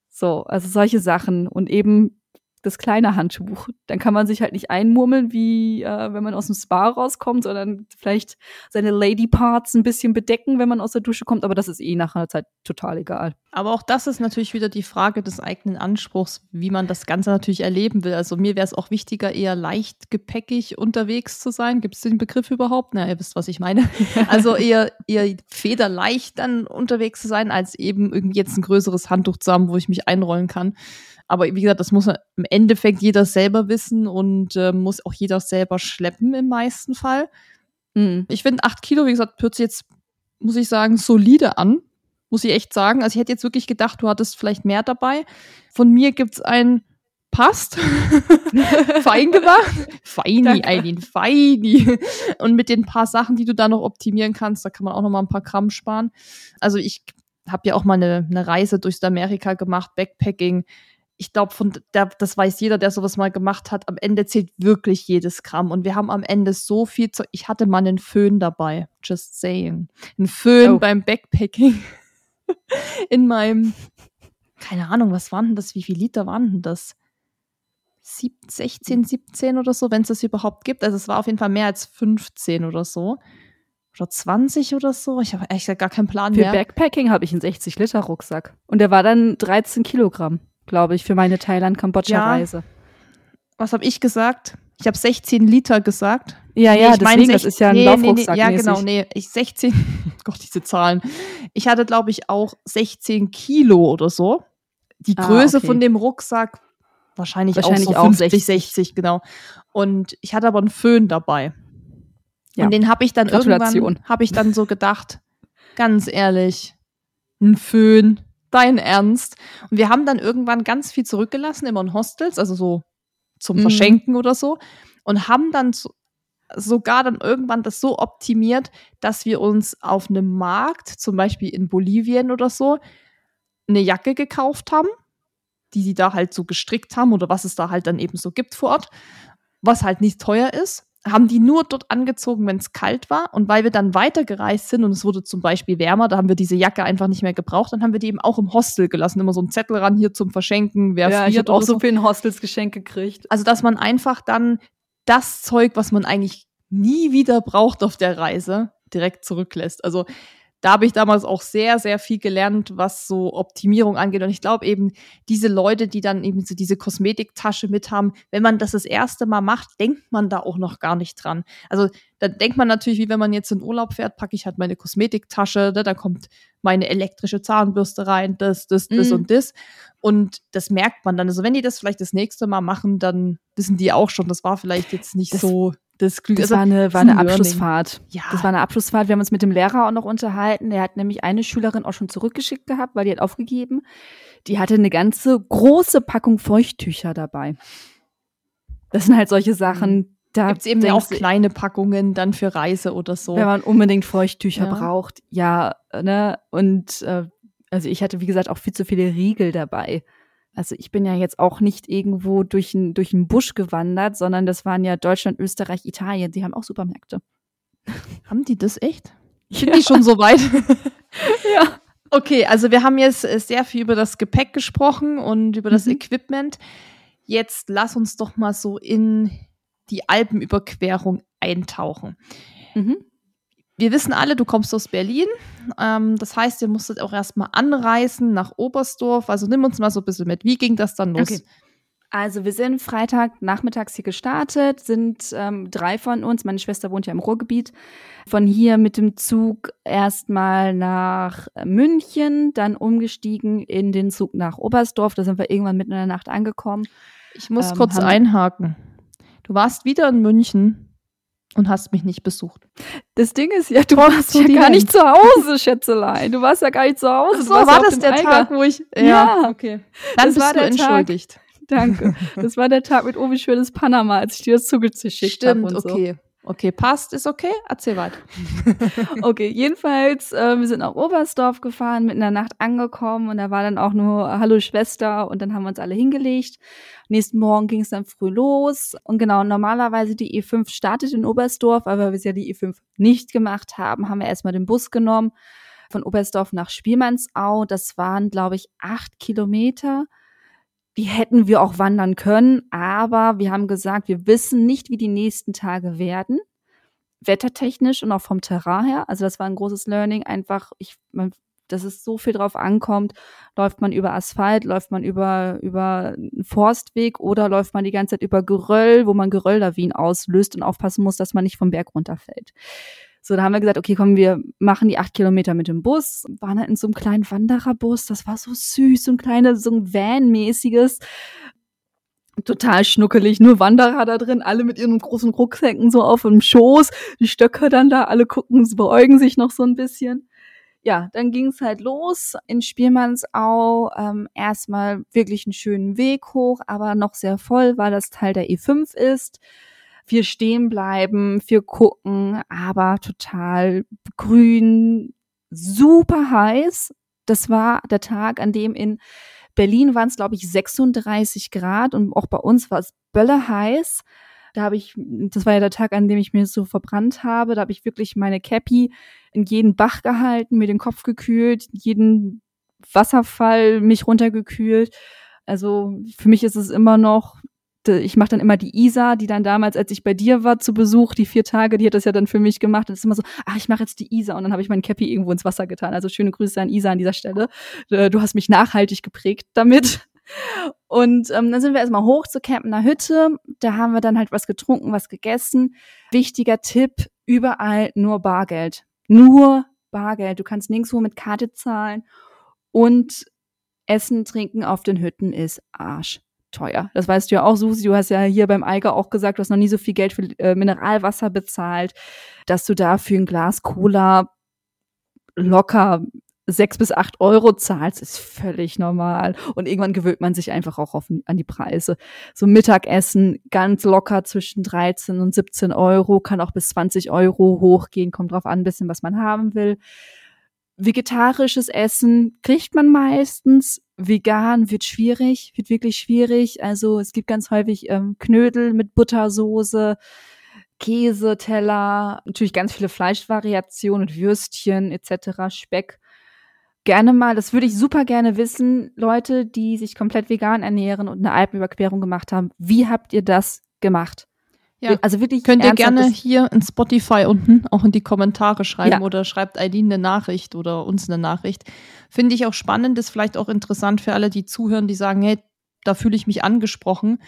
So, also solche Sachen. Und eben das kleine Handtuch. Dann kann man sich halt nicht einmurmeln, wie äh, wenn man aus dem Spa rauskommt, sondern vielleicht seine Lady Parts ein bisschen bedecken, wenn man aus der Dusche kommt. Aber das ist eh nach einer Zeit total egal. Aber auch das ist natürlich wieder die Frage des eigenen Anspruchs, wie man das Ganze natürlich erleben will. Also mir wäre es auch wichtiger, eher leicht gepäckig unterwegs zu sein. Gibt es den Begriff überhaupt? Na, ihr wisst, was ich meine. Also eher, eher federleicht dann unterwegs zu sein, als eben irgendwie jetzt ein größeres Handtuch zu haben, wo ich mich einrollen kann. Aber wie gesagt, das muss im Endeffekt jeder selber wissen und äh, muss auch jeder selber schleppen im meisten Fall. Mhm. Ich finde, acht Kilo, wie gesagt, hört sich jetzt, muss ich sagen, solide an. Muss ich echt sagen. Also ich hätte jetzt wirklich gedacht, du hattest vielleicht mehr dabei. Von mir gibt's ein passt. Fein gemacht. Feini, Eileen, feini. Und mit den paar Sachen, die du da noch optimieren kannst, da kann man auch noch mal ein paar Gramm sparen. Also ich habe ja auch mal eine, eine Reise durch Südamerika gemacht, Backpacking. Ich glaube, von der, das weiß jeder, der sowas mal gemacht hat. Am Ende zählt wirklich jedes Gramm. Und wir haben am Ende so viel zu. Ich hatte mal einen Föhn dabei. Just saying. Ein Föhn Oh. beim Backpacking. In meinem, keine Ahnung, was waren denn das? Wie viel Liter waren denn das? Sieb 16, 17 oder so, wenn es das überhaupt gibt. Also es war auf jeden Fall mehr als 15 oder so. Oder 20 oder so. Ich habe echt gar keinen Plan Für mehr. Backpacking habe ich einen 60-Liter-Rucksack. Und der war dann 13 Kilogramm, glaube ich, für meine Thailand-Kambodscha-Reise. Was habe ich gesagt? Ich habe 16 Liter gesagt. Ja, Nee, ja, ich mein deswegen, das ist ja ein nee, nee, nee, Laufrucksack. Ja, genau, nee, ich 16, Gott, diese Zahlen. Ich hatte, glaube ich, auch 16 Kilo oder so. Die Ah, Größe okay. von dem Rucksack wahrscheinlich, Wahrscheinlich auch so auch 50, 60. 60, genau. Und ich hatte aber einen Föhn dabei. Ja. Und den habe ich dann Gratulation. irgendwann, habe ich dann so gedacht, ganz ehrlich, ein Föhn, dein Ernst. Und wir haben dann irgendwann ganz viel zurückgelassen, immer in Hostels, also so zum Mhm. Verschenken oder so. Und haben dann so, sogar dann irgendwann das so optimiert, dass wir uns auf einem Markt, zum Beispiel in Bolivien oder so, eine Jacke gekauft haben, die sie da halt so gestrickt haben oder was es da halt dann eben so gibt vor Ort, was halt nicht teuer ist, haben die nur dort angezogen, wenn es kalt war. Und weil wir dann weitergereist sind und es wurde zum Beispiel wärmer, da haben wir diese Jacke einfach nicht mehr gebraucht, dann haben wir die eben auch im Hostel gelassen. Immer so einen Zettel ran hier zum Verschenken, wer Ja, ich friert habe auch so vielen Hostels Geschenk gekriegt. also, dass man einfach dann das Zeug, was man eigentlich nie wieder braucht auf der Reise, direkt zurücklässt. Also, da habe ich damals auch sehr, sehr viel gelernt, was so Optimierung angeht. Und ich glaube eben, diese Leute, die dann eben so diese Kosmetiktasche mit haben, wenn man das das erste Mal macht, denkt man da auch noch gar nicht dran. Also, da denkt man natürlich, wie wenn man jetzt in Urlaub fährt, packe ich halt meine Kosmetiktasche, ne, da kommt meine elektrische Zahnbürste rein, das, das, das Mhm. und das. Und das merkt man dann. Also wenn die das vielleicht das nächste Mal machen, dann wissen die auch schon, das war vielleicht jetzt nicht Das- so das Glück. Das Also, war eine, war ein eine. Abschlussfahrt. ja, Das war eine Abschlussfahrt. Wir haben uns mit dem Lehrer auch noch unterhalten. Der hat nämlich eine Schülerin auch schon zurückgeschickt gehabt, weil die hat aufgegeben. Die hatte eine ganze große Packung Feuchttücher dabei. Das sind halt solche Sachen, da gibt es eben ja auch kleine Packungen dann für Reise oder so. wenn man unbedingt Feuchttücher Ja. braucht. Ja, ne? Und äh, also ich hatte, wie gesagt, auch viel zu viele Riegel dabei. Also ich bin ja jetzt auch nicht irgendwo durch den durch Busch gewandert, sondern das waren ja Deutschland, Österreich, Italien. Die haben auch Supermärkte. Haben die das echt? Sind die schon so weit? Ja. Okay, also wir haben jetzt äh, sehr viel über das Gepäck gesprochen und über das Mhm. Equipment. Jetzt lass uns doch mal so in die Alpenüberquerung eintauchen. Mhm. Wir wissen alle, du kommst aus Berlin. Ähm, das heißt, ihr musstet auch erstmal anreisen nach Oberstdorf. Also nimm uns mal so ein bisschen mit. Wie ging das dann los? Okay. Also wir sind Freitag nachmittags hier gestartet, sind ähm, drei von uns, meine Schwester wohnt ja im Ruhrgebiet, von hier mit dem Zug erstmal nach äh, München, dann umgestiegen in den Zug nach Oberstdorf, da sind wir irgendwann mitten in der Nacht angekommen. Ich muss Ähm, kurz einhaken. Du warst wieder in München und hast mich nicht besucht. Das Ding ist ja, du warst ja gar nicht zu Hause, Schätzelein. Du warst ja gar nicht zu Hause. So, war das der Eiger. Tag, wo ich. Ja. okay. Dann Das bist war du der Tag. entschuldigt. Danke. Das war der Tag mit Obi Schönes Panama, als ich dir das zugeschickt habe. Stimmt, und so. Okay. Passt, ist okay. Erzähl weiter. Okay, jedenfalls, äh, wir sind nach Oberstdorf gefahren, mitten in der Nacht angekommen und da war dann auch nur Hallo Schwester und dann haben wir uns alle hingelegt. Nächsten Morgen ging es dann früh los und genau, normalerweise die E5 startet in Oberstdorf, aber wir ja die E5 nicht gemacht haben, haben wir erstmal den Bus genommen von Oberstdorf nach Spielmannsau. Das waren, glaube ich, acht Kilometer. Die hätten wir auch wandern können, aber wir haben gesagt, wir wissen nicht, wie die nächsten Tage werden wettertechnisch und auch vom Terrain her. Also das war ein großes Learning. Einfach, ich, man, dass es so viel drauf ankommt. Läuft man über Asphalt, läuft man über, über einen Forstweg oder läuft man die ganze Zeit über Geröll, wo man Gerölllawinen auslöst und aufpassen muss, dass man nicht vom Berg runterfällt. So, da haben wir gesagt, okay, komm, wir machen die acht Kilometer mit dem Bus, waren dann in so einem kleinen Wandererbus, das war so süß, so ein kleines, so ein Van-mäßiges, total schnuckelig, nur Wanderer da drin, alle mit ihren großen Rucksäcken so auf dem Schoß, die Stöcke dann da, alle gucken, sie beäugen sich noch so ein bisschen. Ja, dann ging es halt los in Spielmannsau. Ähm, erstmal wirklich einen schönen Weg hoch, aber noch sehr voll, weil das Teil der E5 ist. Wir stehen bleiben, wir gucken, aber total grün, super heiß. Das war der Tag, an dem in Berlin waren es, glaube ich, 36 Grad und auch bei uns war es bölle heiß. Da habe ich, das war ja der Tag, an dem ich mir so verbrannt habe. Da habe ich wirklich meine Cappy in jeden Bach gehalten, mir den Kopf gekühlt, jeden Wasserfall mich runtergekühlt. Also für mich ist es immer noch, ich mache dann immer die Isa, die dann damals, als ich bei dir war zu Besuch, die vier Tage, die hat das ja dann für mich gemacht. Und es ist immer so, ach, ich mache jetzt die Isa und dann habe ich meinen Cappy irgendwo ins Wasser getan. Also schöne Grüße an Isa an dieser Stelle. Äh, du hast mich nachhaltig geprägt damit. Und ähm, dann sind wir erstmal hoch zur Campener Hütte. Da haben wir dann halt was getrunken, was gegessen. Wichtiger Tipp, überall nur Bargeld. Nur Bargeld. Du kannst nirgendwo mit Karte zahlen. Und Essen, Trinken auf den Hütten ist Arsch teuer. Das weißt du ja auch, Susi. Du hast ja hier beim Eiger auch gesagt, du hast noch nie so viel Geld für äh, Mineralwasser bezahlt, dass du da für ein Glas Cola locker sechs bis acht Euro zahlst, ist völlig normal. Und irgendwann gewöhnt man sich einfach auch auf, an die Preise. So Mittagessen ganz locker zwischen 13 und 17 Euro, kann auch bis 20 Euro hochgehen, kommt drauf an, ein bisschen, was man haben will. Vegetarisches Essen kriegt man meistens. Vegan wird schwierig, wird wirklich schwierig. Also es gibt ganz häufig ähm, Knödel mit Buttersoße, Käse, Teller, natürlich ganz viele Fleischvariationen und Würstchen etc., Speck gerne mal, das würde ich super gerne wissen, Leute, die sich komplett vegan ernähren und eine Alpenüberquerung gemacht haben. Wie habt ihr das gemacht? Ja, also wirklich. Könnt ihr gerne hier in Spotify unten auch in die Kommentare schreiben ja. oder schreibt Eileen eine Nachricht oder uns eine Nachricht. Finde ich auch spannend, ist vielleicht auch interessant für alle, die zuhören, die sagen, hey, da fühle ich mich angesprochen.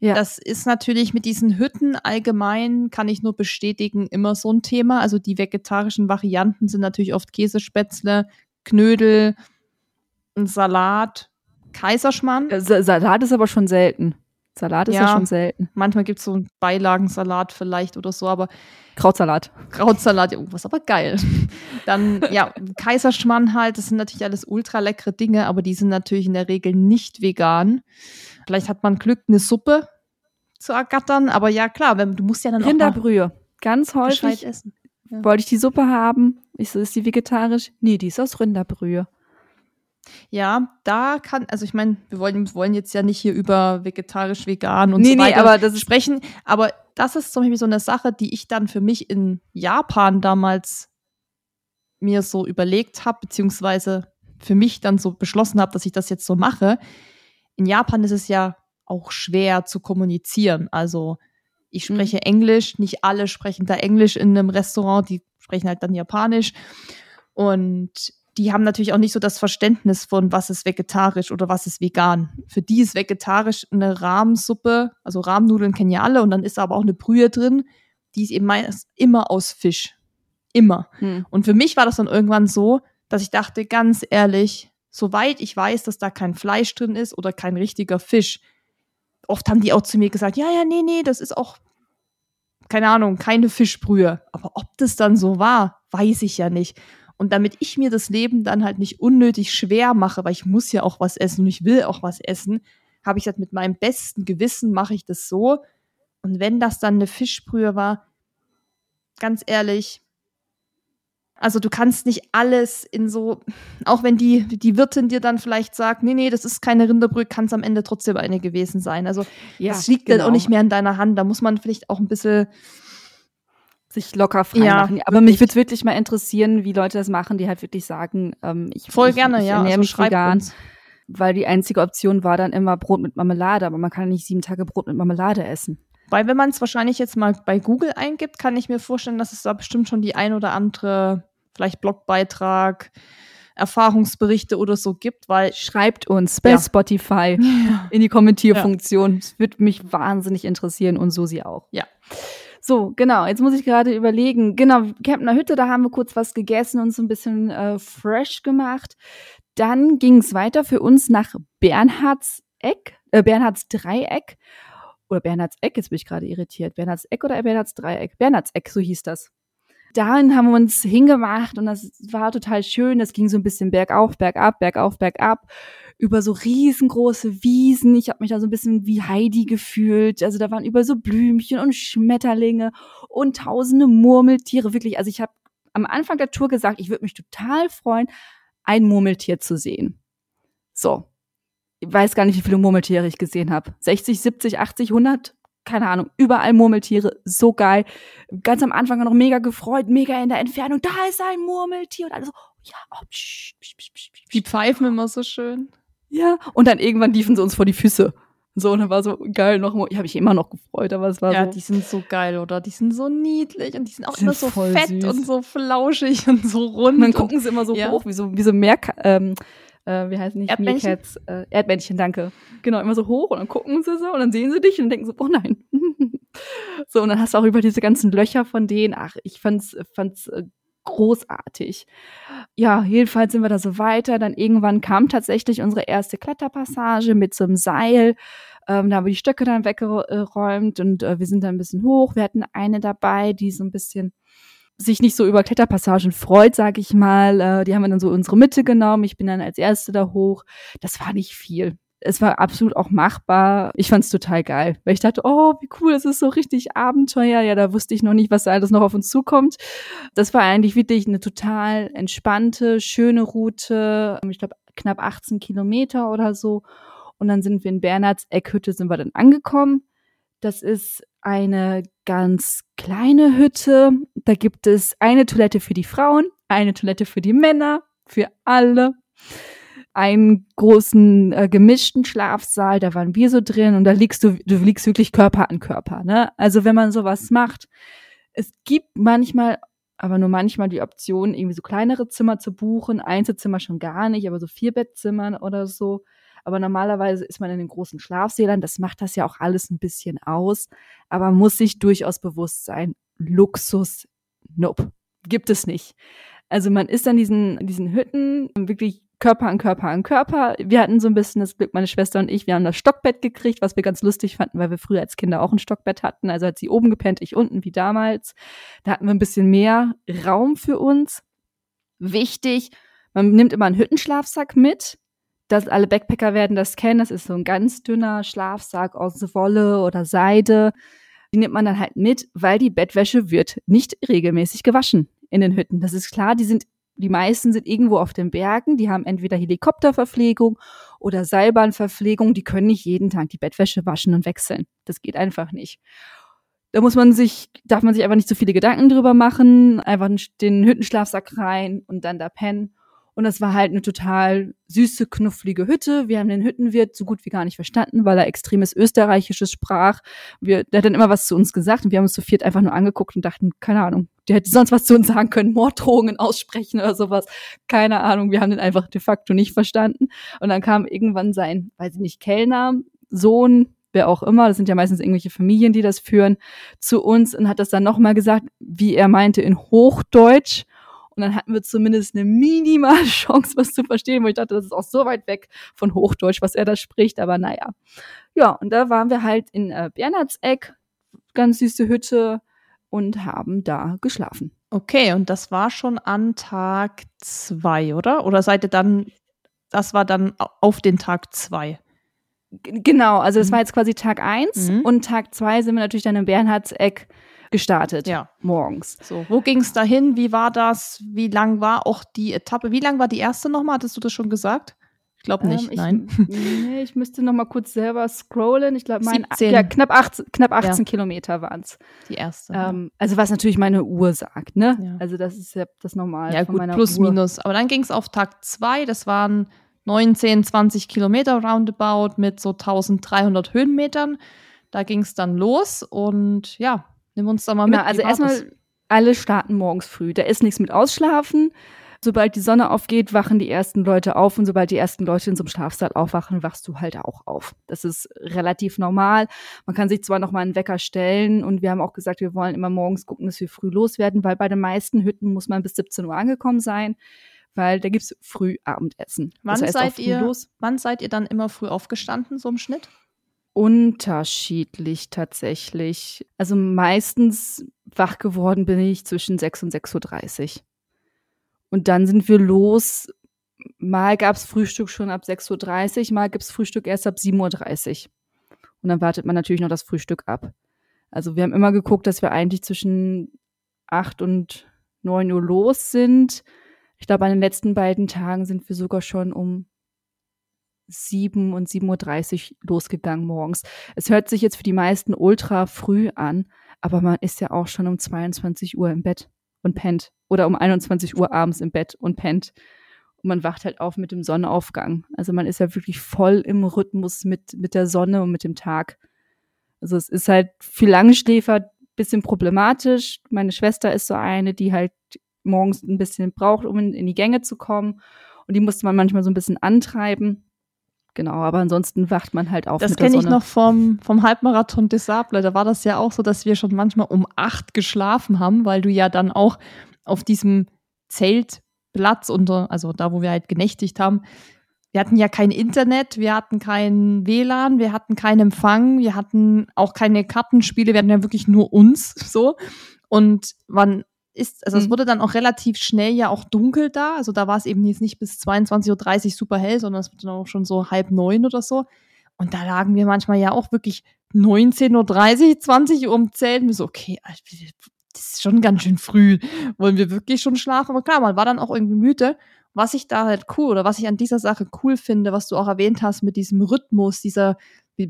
Ja. Das ist natürlich mit diesen Hütten allgemein, kann ich nur bestätigen, immer so ein Thema. Also die vegetarischen Varianten sind natürlich oft Käsespätzle, Knödel, ein Salat, Kaiserschmarrn. Salat ist aber schon selten. Salat ist ja, ja schon selten. Manchmal gibt es so einen Beilagensalat vielleicht oder so, aber. Krautsalat. Krautsalat, irgendwas, aber geil. Dann, ja, Kaiserschmarrn halt, das sind natürlich alles ultra leckere Dinge, aber die sind natürlich in der Regel nicht vegan. Vielleicht hat man Glück, eine Suppe zu ergattern, aber ja, klar, wenn, du musst ja dann Rinderbrühe. auch. Ganz häufig essen. Ja. Wollte ich die Suppe haben? Ich so, ist die vegetarisch? Nee, die ist aus Rinderbrühe. Ja, da kann, also ich meine, wir wollen, wollen jetzt ja nicht hier über vegetarisch, vegan und nee, so weiter nee, aber das sprechen, aber das ist zum Beispiel so eine Sache, die ich dann für mich in Japan damals mir so überlegt habe, beziehungsweise für mich dann so beschlossen habe, dass ich das jetzt so mache. In Japan ist es ja auch schwer zu kommunizieren. Also ich mhm. spreche mhm. Englisch, nicht alle sprechen da Englisch in einem Restaurant, die sprechen halt dann Japanisch. Und die haben natürlich auch nicht so das Verständnis von, was ist vegetarisch oder was ist vegan. Für die ist vegetarisch eine Rahmsuppe, also Rahmnudeln kennen ja alle, und dann ist da aber auch eine Brühe drin, die ist eben meist immer aus Fisch. Immer. Hm. Und für mich war das dann irgendwann so, dass ich dachte, ganz ehrlich, soweit ich weiß, dass da kein Fleisch drin ist oder kein richtiger Fisch, oft haben die auch zu mir gesagt, ja, ja, nee, nee, das ist auch, keine Ahnung, keine Fischbrühe. Aber ob das dann so war, weiß ich ja nicht. Und damit ich mir das Leben dann halt nicht unnötig schwer mache, weil ich muss ja auch was essen und ich will auch was essen, habe ich gesagt, mit meinem besten Gewissen mache ich das so. Und wenn das dann eine Fischbrühe war, ganz ehrlich, also du kannst nicht alles in so, auch wenn die, die Wirtin dir dann vielleicht sagt, nee, nee, das ist keine Rinderbrühe, kann es am Ende trotzdem eine gewesen sein. Also ja, das liegt genau. dann auch nicht mehr in deiner Hand. Da muss man vielleicht auch ein bisschen sich locker frei ja, machen. Aber wirklich. mich würde wirklich mal interessieren, wie Leute das machen, die halt wirklich sagen, ähm, ich voll ich, gerne, ich ja, ernähre also mich vegan. Uns. Weil die einzige Option war dann immer Brot mit Marmelade, aber man kann nicht sieben Tage Brot mit Marmelade essen. Weil wenn man es wahrscheinlich jetzt mal bei Google eingibt, kann ich mir vorstellen, dass es da bestimmt schon die ein oder andere, vielleicht Blogbeitrag, Erfahrungsberichte oder so gibt, weil schreibt uns bei ja. Spotify ja. in die Kommentierfunktion. Es ja. würde mich wahnsinnig interessieren und so sie auch. Ja. So, genau, jetzt muss ich gerade überlegen. Genau, Campner Hütte, da haben wir kurz was gegessen und so ein bisschen äh, fresh gemacht. Dann ging es weiter für uns nach Bernhardseck, äh, Bernhards Dreieck oder Bernhards Eck, jetzt bin ich gerade irritiert. Bernhards Eck oder Bernhards Dreieck? Bernhards Eck, so hieß das. Dahin haben wir uns hingemacht und das war total schön. Das ging so ein bisschen bergauf, bergab, bergauf, bergab über so riesengroße Wiesen. Ich habe mich da so ein bisschen wie Heidi gefühlt. Also da waren über so Blümchen und Schmetterlinge und tausende Murmeltiere. Wirklich, also ich habe am Anfang der Tour gesagt, ich würde mich total freuen, ein Murmeltier zu sehen. So. Ich weiß gar nicht, wie viele Murmeltiere ich gesehen habe. 60, 70, 80, 100? Keine Ahnung. Überall Murmeltiere. So geil. Ganz am Anfang noch mega gefreut, mega in der Entfernung. Da ist ein Murmeltier. Und alle so, ja, oh, psch, psch, psch. Die pfeifen immer so schön. Ja. Und dann irgendwann liefen sie uns vor die Füße. So, und dann war so geil noch, ich habe mich immer noch gefreut, aber es war Ja, so. die sind so geil, oder? Die sind so niedlich und die sind auch Sind immer so fett süß. und so flauschig und so rund. Und dann und- gucken sie immer so ja. hoch, wie so, wie so Meer, ähm, äh, wie heißt nicht Erdmännchen? Meerkats, äh, Erdmännchen, danke. Genau, immer so hoch und dann gucken sie so und dann sehen sie dich und denken so, oh nein. so, und dann hast du auch über diese ganzen Löcher von denen, ach, ich fand's, fand's äh, großartig. Ja, jedenfalls sind wir da so weiter. Dann irgendwann kam tatsächlich unsere erste Kletterpassage mit so einem Seil. Ähm, da haben wir die Stöcke dann weggeräumt und äh, wir sind dann ein bisschen hoch. Wir hatten eine dabei, die so ein bisschen sich nicht so über Kletterpassagen freut, sag ich mal. Äh, die haben wir dann so unsere Mitte genommen. Ich bin dann als Erste da hoch. Das war nicht viel. Es war absolut auch machbar. Ich fand's total geil, weil ich dachte, oh, wie cool, das ist so richtig Abenteuer. Ja, da wusste ich noch nicht, was da alles noch auf uns zukommt. Das war eigentlich wirklich eine total entspannte, schöne Route. Ich glaube, knapp 18 Kilometer oder so. Und dann sind wir in Bernhards Eckhütte sind wir dann angekommen. Das ist eine ganz kleine Hütte. Da gibt es eine Toilette für die Frauen, eine Toilette für die Männer, für alle. Einen großen äh, gemischten Schlafsaal, da waren wir so drin und da liegst du, du liegst wirklich Körper an Körper. Ne? Also wenn man sowas macht, es gibt manchmal, aber nur manchmal die Option, irgendwie so kleinere Zimmer zu buchen, Einzelzimmer schon gar nicht, aber so Vierbettzimmern oder so. Aber normalerweise ist man in den großen Schlafsälen. Das macht das ja auch alles ein bisschen aus. Aber muss sich durchaus bewusst sein, Luxus, nope, gibt es nicht. Also man ist an diesen, diesen Hütten wirklich Körper an Körper an Körper. Wir hatten so ein bisschen das Glück, meine Schwester und ich, wir haben das Stockbett gekriegt, was wir ganz lustig fanden, weil wir früher als Kinder auch ein Stockbett hatten. Also hat sie oben gepennt, ich unten wie damals. Da hatten wir ein bisschen mehr Raum für uns. Wichtig, man nimmt immer einen Hüttenschlafsack mit. Das, alle Backpacker werden das kennen. Das ist so ein ganz dünner Schlafsack aus Wolle oder Seide. Die nimmt man dann halt mit, weil die Bettwäsche wird nicht regelmäßig gewaschen in den Hütten. Das ist klar, die sind, die meisten sind irgendwo auf den Bergen, die haben entweder Helikopterverpflegung oder Seilbahnverpflegung, die können nicht jeden Tag die Bettwäsche waschen und wechseln. Das geht einfach nicht. Da muss man sich, darf man sich einfach nicht so viele Gedanken drüber machen, einfach den Hüttenschlafsack rein und dann da pennen. Und das war halt eine total süße, knufflige Hütte. Wir haben den Hüttenwirt so gut wie gar nicht verstanden, weil er extremes Österreichisches sprach. Wir, der hat dann immer was zu uns gesagt und wir haben uns zu viert einfach nur angeguckt und dachten, keine Ahnung, der hätte sonst was zu uns sagen können, Morddrohungen aussprechen oder sowas. Keine Ahnung, wir haben den einfach de facto nicht verstanden. Und dann kam irgendwann sein, weiß ich nicht, Kellner, Sohn, wer auch immer, das sind ja meistens irgendwelche Familien, die das führen, zu uns und hat das dann nochmal gesagt, wie er meinte, in Hochdeutsch. Und dann hatten wir zumindest eine minimale Chance, was zu verstehen, wo ich dachte, das ist auch so weit weg von Hochdeutsch, was er da spricht, aber naja. Ja, und da waren wir halt in äh, Bernhardseck, ganz süße Hütte und haben da geschlafen. Okay, und das war schon an Tag zwei, oder? Oder seid ihr dann, das war dann au- auf den Tag zwei? G genau, also das Mhm. war jetzt quasi Tag eins Mhm. und Tag zwei sind wir natürlich dann in Bernhardseck gestartet. Ja. Morgens. So, wo ging es dahin? Wie war das? Wie lang war auch die Etappe? Wie lang war die erste nochmal? Hattest du das schon gesagt? Ich glaube nicht, Ähm, ich, nein. Nee, ich müsste noch mal kurz selber scrollen. Ich glaube, mein 17. ja, knapp 18, knapp 18 Kilometer waren es. Die erste. Ähm, also was natürlich meine Uhr sagt, ne? Ja. Also das ist ja das Normal ja, von gut, meiner plus, Uhr. minus. Aber dann ging es auf Tag zwei. Das waren 19, 20 Kilometer roundabout mit so 1300 Höhenmetern. Da ging es dann los und ja, nimm uns da mal Genau, mit. also erstmal alle starten morgens früh. Da ist nichts mit Ausschlafen. Sobald die Sonne aufgeht, wachen die ersten Leute auf und sobald die ersten Leute in so einem Schlafsaal aufwachen, wachst du halt auch auf. Das ist relativ normal. Man kann sich zwar noch mal einen Wecker stellen und wir haben auch gesagt, wir wollen immer morgens gucken, dass wir früh loswerden, weil bei den meisten Hütten muss man bis 17 Uhr angekommen sein, weil da gibt's früh Abendessen. Wann das heißt seid ihr- los. Wann seid ihr dann immer früh aufgestanden, so im Schnitt? Unterschiedlich tatsächlich. Also meistens wach geworden bin ich zwischen 6 und 6.30 Uhr. Und dann sind wir los. Mal gab's Frühstück schon ab 6.30 Uhr, mal gibt's Frühstück erst ab 7.30 Uhr. Und dann wartet man natürlich noch das Frühstück ab. Also wir haben immer geguckt, dass wir eigentlich zwischen 8 und 9 Uhr los sind. Ich glaube, an den letzten beiden Tagen sind wir sogar schon um 7 und 7.30 Uhr losgegangen morgens. Es hört sich jetzt für die meisten ultra früh an, aber man ist ja auch schon um 22 Uhr im Bett und pennt. Oder um 21 Uhr abends im Bett und pennt. Und man wacht halt auf mit dem Sonnenaufgang. Also man ist ja wirklich voll im Rhythmus mit, mit der Sonne und mit dem Tag. Also es ist halt für Langschläfer bisschen problematisch. Meine Schwester ist so eine, die halt morgens ein bisschen braucht, um in, in die Gänge zu kommen. Und die musste man manchmal so ein bisschen antreiben. Genau, aber ansonsten wacht man halt auf. Das kenne ich noch vom, vom Halbmarathon des Sable. Da war das ja auch so, dass wir schon manchmal um acht geschlafen haben, weil du ja dann auch auf diesem Zeltplatz unter, also da, wo wir halt genächtigt haben, wir hatten ja kein Internet, wir hatten kein WLAN, wir hatten keinen Empfang, wir hatten auch keine Kartenspiele, wir hatten ja wirklich nur uns so. Und wann ist, also mhm. es wurde dann auch relativ schnell ja auch dunkel da. Also da war es eben jetzt nicht bis 22.30 Uhr super hell, sondern es wurde dann auch schon so halb neun oder so. Und da lagen wir manchmal ja auch wirklich 19.30 Uhr, 20 Uhr um Zelt. Und so, okay, das ist schon ganz schön früh. Wollen wir wirklich schon schlafen? Aber klar, man war dann auch irgendwie müde. Was ich da halt cool oder was ich an dieser Sache cool finde, was du auch erwähnt hast mit diesem Rhythmus, dieser,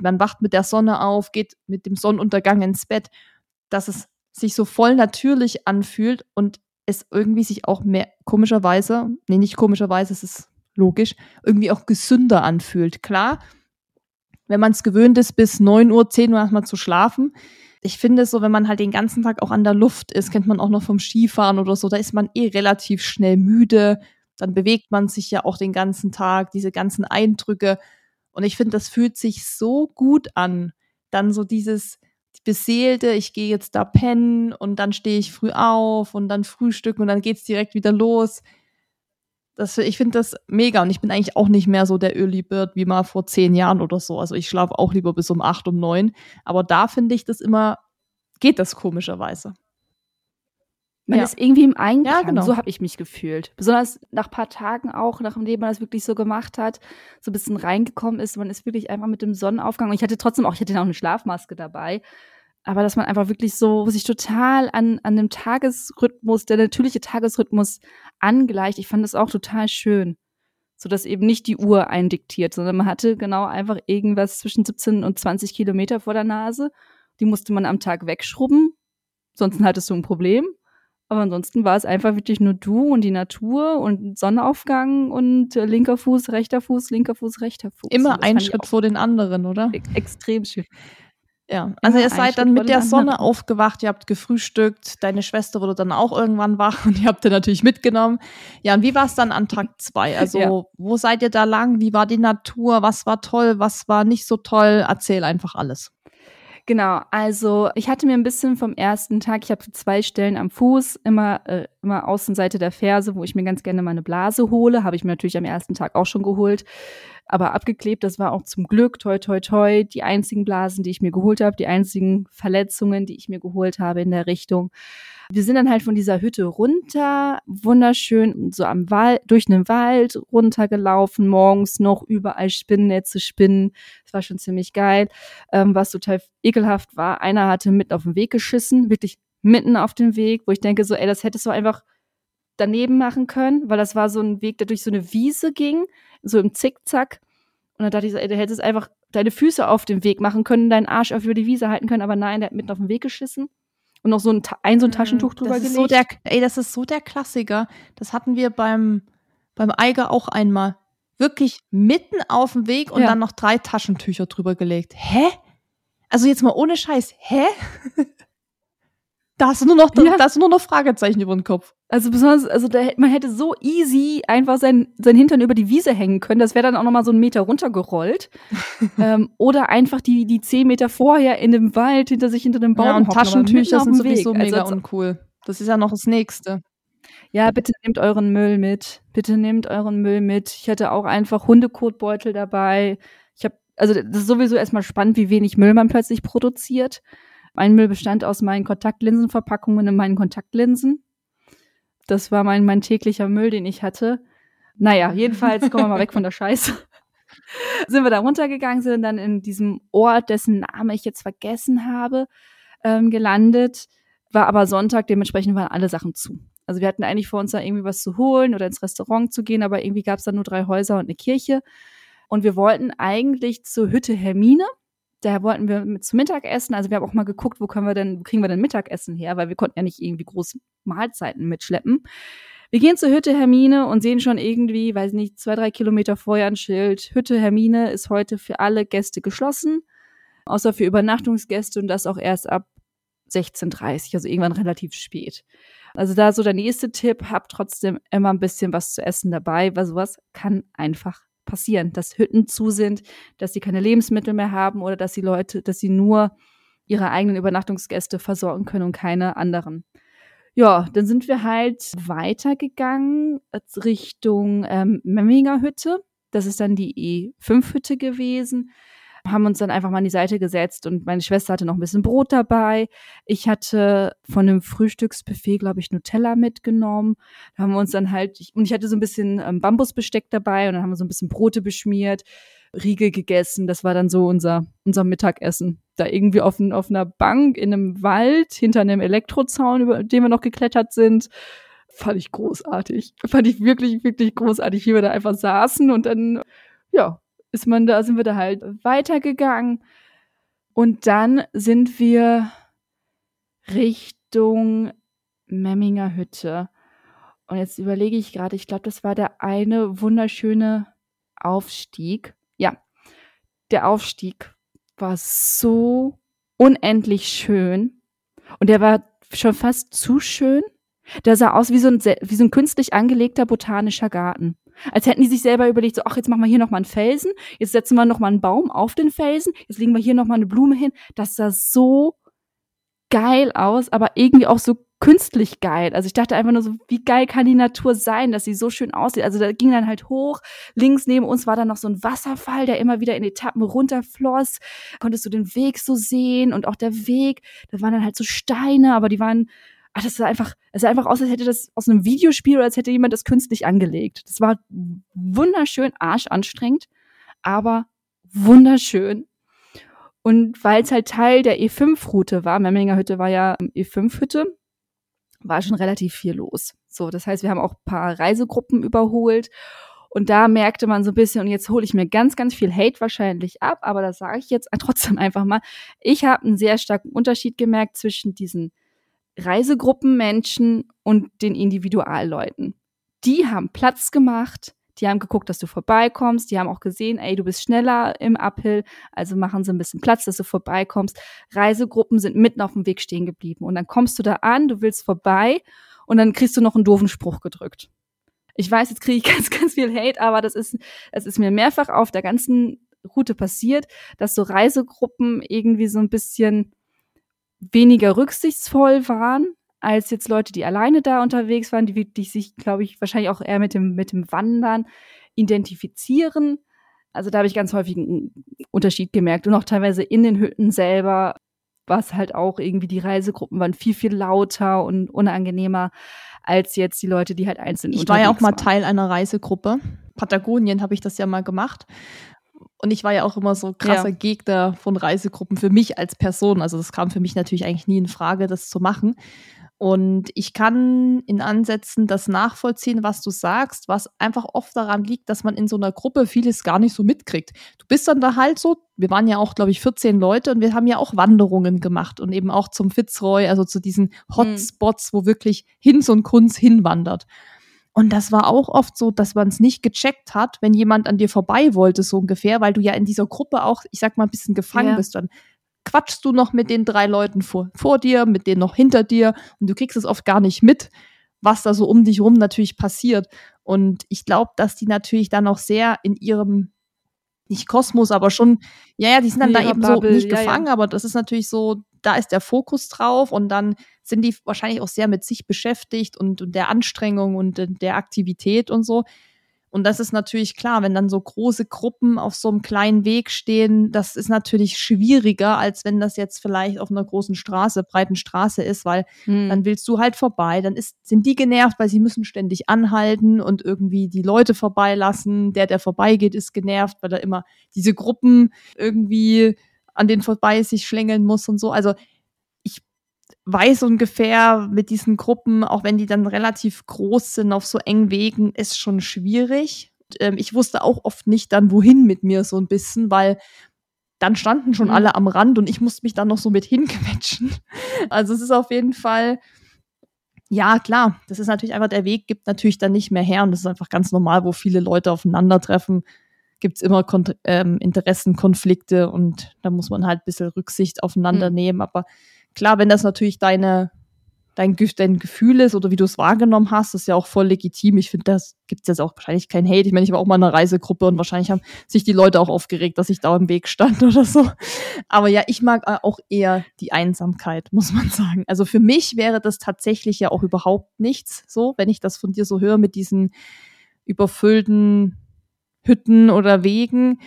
man wacht mit der Sonne auf, geht mit dem Sonnenuntergang ins Bett, dass es sich so voll natürlich anfühlt und es irgendwie sich auch mehr komischerweise, nee, nicht komischerweise, es ist logisch, irgendwie auch gesünder anfühlt. Klar, wenn man es gewöhnt ist, bis 9 Uhr, 10 Uhr erstmal zu schlafen. Ich finde es so, wenn man halt den ganzen Tag auch an der Luft ist, kennt man auch noch vom Skifahren oder so, da ist man eh relativ schnell müde. Dann bewegt man sich ja auch den ganzen Tag, diese ganzen Eindrücke. Und ich finde, das fühlt sich so gut an. Dann so dieses, beseelte, ich gehe jetzt da pennen und dann stehe ich früh auf und dann frühstücken und dann geht's direkt wieder los. Das, ich finde das mega und ich bin eigentlich auch nicht mehr so der Early Bird wie mal vor zehn Jahren oder so. Also ich schlafe auch lieber bis um acht, um neun. Aber da finde ich das immer, geht das komischerweise. Man ja. ist irgendwie im Einklang. Ja, genau. So habe ich mich gefühlt. Besonders nach ein paar Tagen auch, nachdem man das wirklich so gemacht hat, so ein bisschen reingekommen ist. Man ist wirklich einfach mit dem Sonnenaufgang. Und ich hatte trotzdem auch, ich hatte auch eine Schlafmaske dabei. Aber dass man einfach wirklich so sich total an, an dem Tagesrhythmus, der natürliche Tagesrhythmus angleicht. Ich fand das auch total schön. So dass eben nicht die Uhr eindiktiert, sondern man hatte genau einfach irgendwas zwischen 17 und 20 Kilometer vor der Nase. Die musste man am Tag wegschrubben. Sonst hattest du ein Problem. Aber ansonsten war es einfach wirklich nur du und die Natur und Sonnenaufgang und äh, linker Fuß, rechter Fuß, linker Fuß, rechter Fuß. Immer ein Schritt vor den anderen, oder? E extrem schön. Ja, also ihr seid dann mit der Sonne anderen. aufgewacht, ihr habt gefrühstückt, deine Schwester wurde dann auch irgendwann wach und ihr habt ihr natürlich mitgenommen. Ja, und wie war es dann an Tag zwei? Also, ja. wo seid ihr da lang? Wie war die Natur? Was war toll? Was war nicht so toll? Erzähl einfach alles. Genau, also ich hatte mir ein bisschen vom ersten Tag, ich habe zwei Stellen am Fuß, immer, äh, immer Außenseite der Ferse, wo ich mir ganz gerne meine Blase hole, habe ich mir natürlich am ersten Tag auch schon geholt, aber abgeklebt, das war auch zum Glück, toi, toi, toi, die einzigen Blasen, die ich mir geholt habe, die einzigen Verletzungen, die ich mir geholt habe in der Richtung. Wir sind dann halt von dieser Hütte runter, wunderschön so am Wald, durch einen Wald runtergelaufen, morgens noch überall Spinnennetze spinnen. Das war schon ziemlich geil. Ähm, was total ekelhaft war, einer hatte mitten auf den Weg geschissen, wirklich mitten auf dem Weg, wo ich denke so, ey, das hättest du einfach daneben machen können, weil das war so ein Weg, der durch so eine Wiese ging, so im Zickzack. Und dann dachte ich so, ey, du hättest einfach deine Füße auf dem Weg machen können, deinen Arsch auf über die Wiese halten können, aber nein, der hat mitten auf den Weg geschissen und noch so ein, ein, so ein mhm. Taschentuch drüber das gelegt. So der, ey, das ist so der Klassiker. Das hatten wir beim, beim Eiger auch einmal. Wirklich mitten auf dem Weg und ja. dann noch drei Taschentücher drüber gelegt. Hä? Also jetzt mal ohne Scheiß. Hä? Da hast du nur noch, ja. da hast du nur noch Fragezeichen über den Kopf. Also besonders, also da, man hätte so easy einfach sein, sein Hintern über die Wiese hängen können. Das wäre dann auch noch mal so einen Meter runtergerollt. ähm, oder einfach die, die zehn Meter vorher in dem Wald hinter sich hinter dem Baum. Ja, und hocken, Taschentücher sind sowieso Weg. mega also, uncool. Das ist ja noch das Nächste. Ja, bitte nehmt euren Müll mit. Bitte nehmt euren Müll mit. Ich hatte auch einfach Hundekotbeutel dabei. Ich habe, also das ist sowieso erstmal spannend, wie wenig Müll man plötzlich produziert. Mein Müll bestand aus meinen Kontaktlinsenverpackungen und meinen Kontaktlinsen. Das war mein, mein täglicher Müll, den ich hatte. Naja, jedenfalls kommen wir mal weg von der Scheiße. sind wir da runtergegangen, sind dann in diesem Ort, dessen Name ich jetzt vergessen habe, ähm, gelandet. War aber Sonntag, dementsprechend waren alle Sachen zu. Also wir hatten eigentlich vor uns da irgendwie was zu holen oder ins Restaurant zu gehen, aber irgendwie gab es da nur drei Häuser und eine Kirche. Und wir wollten eigentlich zur Hütte Hermine. Da wollten wir mit zum Mittagessen. Also wir haben auch mal geguckt, wo können wir denn, wo kriegen wir denn Mittagessen her, weil wir konnten ja nicht irgendwie große Mahlzeiten mitschleppen. Wir gehen zur Hütte Hermine und sehen schon irgendwie, weiß nicht, zwei, drei Kilometer vorher ein Schild. Hütte Hermine ist heute für alle Gäste geschlossen, außer für Übernachtungsgäste und das auch erst ab 16.30, also irgendwann relativ spät. Also da so der nächste Tipp, habt trotzdem immer ein bisschen was zu essen dabei, weil sowas kann einfach passieren, dass Hütten zu sind, dass sie keine Lebensmittel mehr haben oder dass die Leute, dass sie nur ihre eigenen Übernachtungsgäste versorgen können und keine anderen. Ja, dann sind wir halt weitergegangen Richtung ähm, Memminger Hütte. Das ist dann die E5-Hütte gewesen haben uns dann einfach mal an die Seite gesetzt und meine Schwester hatte noch ein bisschen Brot dabei. Ich hatte von dem Frühstücksbuffet, glaube ich, Nutella mitgenommen. Da haben wir uns dann halt, und ich hatte so ein bisschen ähm, Bambusbesteck dabei und dann haben wir so ein bisschen Brote beschmiert, Riegel gegessen. Das war dann so unser, unser Mittagessen. Da irgendwie auf, auf einer Bank in einem Wald hinter einem Elektrozaun, über den wir noch geklettert sind fand ich großartig. Fand ich wirklich, wirklich großartig, wie wir da einfach saßen und dann, ja, ist man da, sind wir da halt weitergegangen. Und dann sind wir Richtung Memminger Hütte. Und jetzt überlege ich gerade, ich glaube, das war der eine wunderschöne Aufstieg. Ja, der Aufstieg war so unendlich schön. Und der war schon fast zu schön. Der sah aus wie so ein, wie so ein künstlich angelegter botanischer Garten. Als hätten die sich selber überlegt, so, ach, jetzt machen wir hier nochmal einen Felsen, jetzt setzen wir nochmal einen Baum auf den Felsen, jetzt legen wir hier nochmal eine Blume hin. Das sah so geil aus, aber irgendwie auch so künstlich geil. Also ich dachte einfach nur so, wie geil kann die Natur sein, dass sie so schön aussieht. Also da ging dann halt hoch. Links neben uns war dann noch so ein Wasserfall, der immer wieder in Etappen runterfloss. Konntest du den Weg so sehen und auch der Weg, da waren dann halt so Steine, aber die waren ach, das sah einfach, es sah einfach aus, als hätte das aus einem Videospiel oder als hätte jemand das künstlich angelegt. Das war wunderschön arschanstrengend, aber wunderschön. Und weil es halt Teil der E5-Route war, Memminger Hütte war ja E5-Hütte, war schon relativ viel los. So, das heißt, wir haben auch ein paar Reisegruppen überholt. Und da merkte man so ein bisschen, und jetzt hole ich mir ganz, ganz viel Hate wahrscheinlich ab, aber das sage ich jetzt trotzdem einfach mal. Ich habe einen sehr starken Unterschied gemerkt zwischen diesen Reisegruppenmenschen und den Individualleuten. Die haben Platz gemacht, die haben geguckt, dass du vorbeikommst, die haben auch gesehen, ey, du bist schneller im Uphill, also machen sie ein bisschen Platz, dass du vorbeikommst. Reisegruppen sind mitten auf dem Weg stehen geblieben und dann kommst du da an, du willst vorbei und dann kriegst du noch einen doofen Spruch gedrückt. Ich weiß, jetzt kriege ich ganz, ganz viel Hate, aber das ist, es ist mir mehrfach auf der ganzen Route passiert, dass so Reisegruppen irgendwie so ein bisschen weniger rücksichtsvoll waren als jetzt Leute, die alleine da unterwegs waren, die, die sich, glaube ich, wahrscheinlich auch eher mit dem, mit dem Wandern identifizieren. Also da habe ich ganz häufig einen Unterschied gemerkt. Und auch teilweise in den Hütten selber war es halt auch irgendwie, die Reisegruppen waren viel, viel lauter und unangenehmer als jetzt die Leute, die halt einzeln Ich war ja auch mal waren. Teil einer Reisegruppe. Patagonien habe ich das ja mal gemacht. Und ich war ja auch immer so krasser ja. Gegner von Reisegruppen für mich als Person. Also das kam für mich natürlich eigentlich nie in Frage, das zu machen. Und ich kann in Ansätzen das nachvollziehen, was du sagst, was einfach oft daran liegt, dass man in so einer Gruppe vieles gar nicht so mitkriegt. Du bist dann da halt so, wir waren ja auch, glaube ich, 14 Leute und wir haben ja auch Wanderungen gemacht und eben auch zum Fitzroy, also zu diesen hm. Hotspots, mhm. wo wirklich Hinz und Kunz hinwandert. Und das war auch oft so, dass man es nicht gecheckt hat, wenn jemand an dir vorbei wollte, so ungefähr, weil du ja in dieser Gruppe auch, ich sag mal, ein bisschen gefangen ja. bist. Dann quatschst du noch mit den drei Leuten vor, vor dir, mit denen noch hinter dir und du kriegst es oft gar nicht mit, was da so um dich rum natürlich passiert. Und ich glaube, dass die natürlich dann auch sehr in ihrem nicht Kosmos, aber schon, ja, ja, die sind dann da eben Bubble, so nicht ja, gefangen, ja. aber das ist natürlich so, da ist der Fokus drauf und dann sind die wahrscheinlich auch sehr mit sich beschäftigt und, und der Anstrengung und der Aktivität und so. Und das ist natürlich klar, wenn dann so große Gruppen auf so einem kleinen Weg stehen, das ist natürlich schwieriger, als wenn das jetzt vielleicht auf einer großen Straße, breiten Straße ist, weil hm. dann willst du halt vorbei, dann ist, sind die genervt, weil sie müssen ständig anhalten und irgendwie die Leute vorbeilassen. Der, der vorbeigeht, ist genervt, weil er immer diese Gruppen irgendwie an den vorbei sich schlängeln muss und so. Also weiß ungefähr mit diesen Gruppen, auch wenn die dann relativ groß sind, auf so engen Wegen, ist schon schwierig. Und, ähm, ich wusste auch oft nicht dann, wohin mit mir so ein bisschen, weil dann standen schon mhm. alle am Rand und ich musste mich dann noch so mit hinquetschen. Also es ist auf jeden Fall, ja klar, das ist natürlich einfach, der Weg gibt natürlich dann nicht mehr her und das ist einfach ganz normal, wo viele Leute aufeinandertreffen, gibt's immer Kon ähm, Interessenkonflikte und da muss man halt ein bisschen Rücksicht aufeinander mhm. nehmen. Aber klar, wenn das natürlich deine dein, dein Gefühl ist oder wie du es wahrgenommen hast, ist ja auch voll legitim. Ich finde, das gibt es jetzt auch wahrscheinlich kein Hate. Ich meine, ich war auch mal in einer Reisegruppe und wahrscheinlich haben sich die Leute auch aufgeregt, dass ich da im Weg stand oder so. Aber ja, ich mag äh, auch eher die Einsamkeit, muss man sagen. Also für mich wäre das tatsächlich ja auch überhaupt nichts so, wenn ich das von dir so höre mit diesen überfüllten Hütten oder Wegen.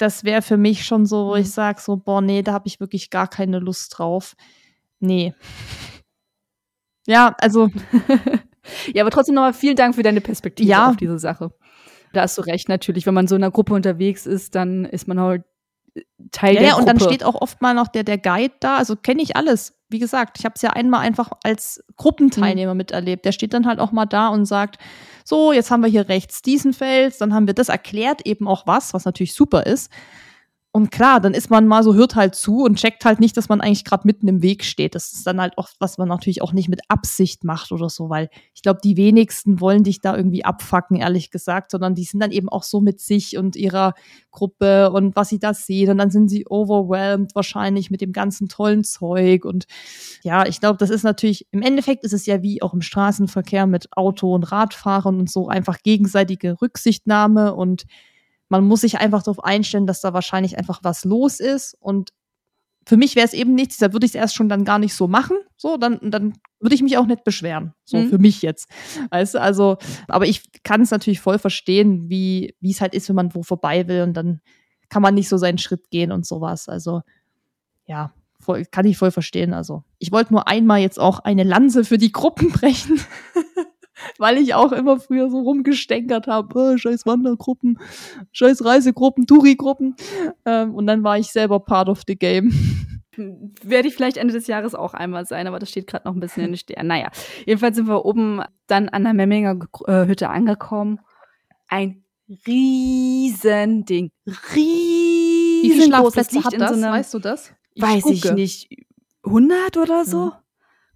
Das wäre für mich schon so, wo ich mhm. sage so, boah, nee, da habe ich wirklich gar keine Lust drauf. Nee. Ja, also. ja, aber trotzdem nochmal vielen Dank für deine Perspektive ja. auf diese Sache. Da hast du recht, natürlich. Wenn man so in einer Gruppe unterwegs ist, dann ist man halt äh, Teil ja, der ja, Gruppe. und dann steht auch oft mal noch der, der Guide da. Also kenne ich alles. Wie gesagt, ich habe es ja einmal einfach als Gruppenteilnehmer mhm. miterlebt. Der steht dann halt auch mal da und sagt, so, jetzt haben wir hier rechts diesen Fels, dann haben wir das erklärt eben auch was, was natürlich super ist. Und klar, dann ist man mal so, hört halt zu und checkt halt nicht, dass man eigentlich gerade mitten im Weg steht. Das ist dann halt auch, was man natürlich auch nicht mit Absicht macht oder so, weil ich glaube, die wenigsten wollen dich da irgendwie abfacken, ehrlich gesagt, sondern die sind dann eben auch so mit sich und ihrer Gruppe und was sie da sehen. Und dann sind sie overwhelmed wahrscheinlich mit dem ganzen tollen Zeug. Und ja, ich glaube, das ist natürlich, im Endeffekt ist es ja wie auch im Straßenverkehr mit Auto- und Radfahren und so einfach gegenseitige Rücksichtnahme und man muss sich einfach darauf einstellen, dass da wahrscheinlich einfach was los ist. Und für mich wäre es eben nichts, da würde ich es erst schon dann gar nicht so machen. So, dann, dann würde ich mich auch nicht beschweren. So mhm. für mich jetzt. Weißt du, also, aber ich kann es natürlich voll verstehen, wie, wie es halt ist, wenn man wo vorbei will und dann kann man nicht so seinen Schritt gehen und sowas. Also, ja, voll, kann ich voll verstehen. Also, ich wollte nur einmal jetzt auch eine Lanze für die Gruppen brechen. Weil ich auch immer früher so rumgestänkert habe, oh, scheiß Wandergruppen, scheiß Reisegruppen, Touri-Gruppen. Ähm, und dann war ich selber part of the game. Werde ich vielleicht Ende des Jahres auch einmal sein, aber das steht gerade noch ein bisschen in den Sternen. Naja, jedenfalls sind wir oben dann an der Memminger äh, Hütte angekommen. Ein Riesending. Riesen Wie viele Schlafplätze hat das? So weißt du das? Ich weiß gucke. ich nicht. 100 oder so?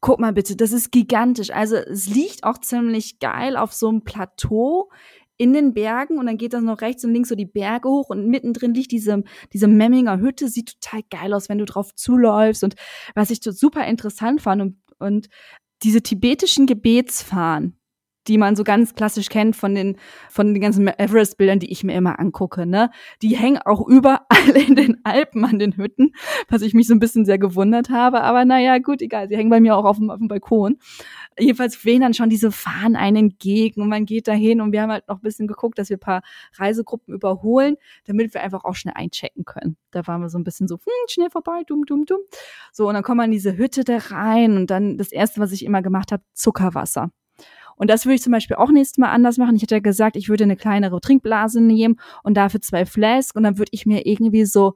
Guck mal bitte, das ist gigantisch. Also es liegt auch ziemlich geil auf so einem Plateau in den Bergen und dann geht das noch rechts und links so die Berge hoch und mittendrin liegt diese, diese Memminger Hütte, sieht total geil aus, wenn du drauf zuläufst und was ich super interessant fand und, und diese tibetischen Gebetsfahnen, die man so ganz klassisch kennt von den, von den ganzen Everest-Bildern, die ich mir immer angucke, ne? Die hängen auch überall in den Alpen an den Hütten, was ich mich so ein bisschen sehr gewundert habe. Aber naja, gut, egal. Sie hängen bei mir auch auf dem, auf dem Balkon. Jedenfalls wehen dann schon diese Fahnen einen entgegen und man geht dahin und wir haben halt noch ein bisschen geguckt, dass wir ein paar Reisegruppen überholen, damit wir einfach auch schnell einchecken können. Da waren wir so ein bisschen so, hm, schnell vorbei, dumm, dumm, dumm. So, und dann kommen wir in diese Hütte da rein und dann das erste, was ich immer gemacht habe, Zuckerwasser. Und das würde ich zum Beispiel auch nächstes Mal anders machen. Ich hätte ja gesagt, ich würde eine kleinere Trinkblase nehmen und dafür zwei Flasks und dann würde ich mir irgendwie so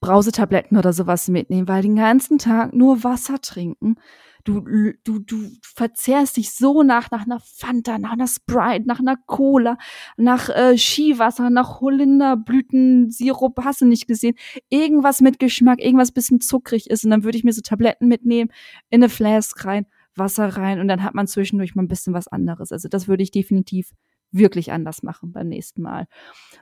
Brausetabletten oder sowas mitnehmen, weil den ganzen Tag nur Wasser trinken. Du, du, du verzehrst dich so nach, nach einer Fanta, nach einer Sprite, nach einer Cola, nach äh, Skiwasser, nach Holunderblütensirup, hast du nicht gesehen. Irgendwas mit Geschmack, irgendwas bisschen zuckrig ist und dann würde ich mir so Tabletten mitnehmen, in eine Flask rein Wasser rein und dann hat man zwischendurch mal ein bisschen was anderes. Also das würde ich definitiv wirklich anders machen beim nächsten Mal.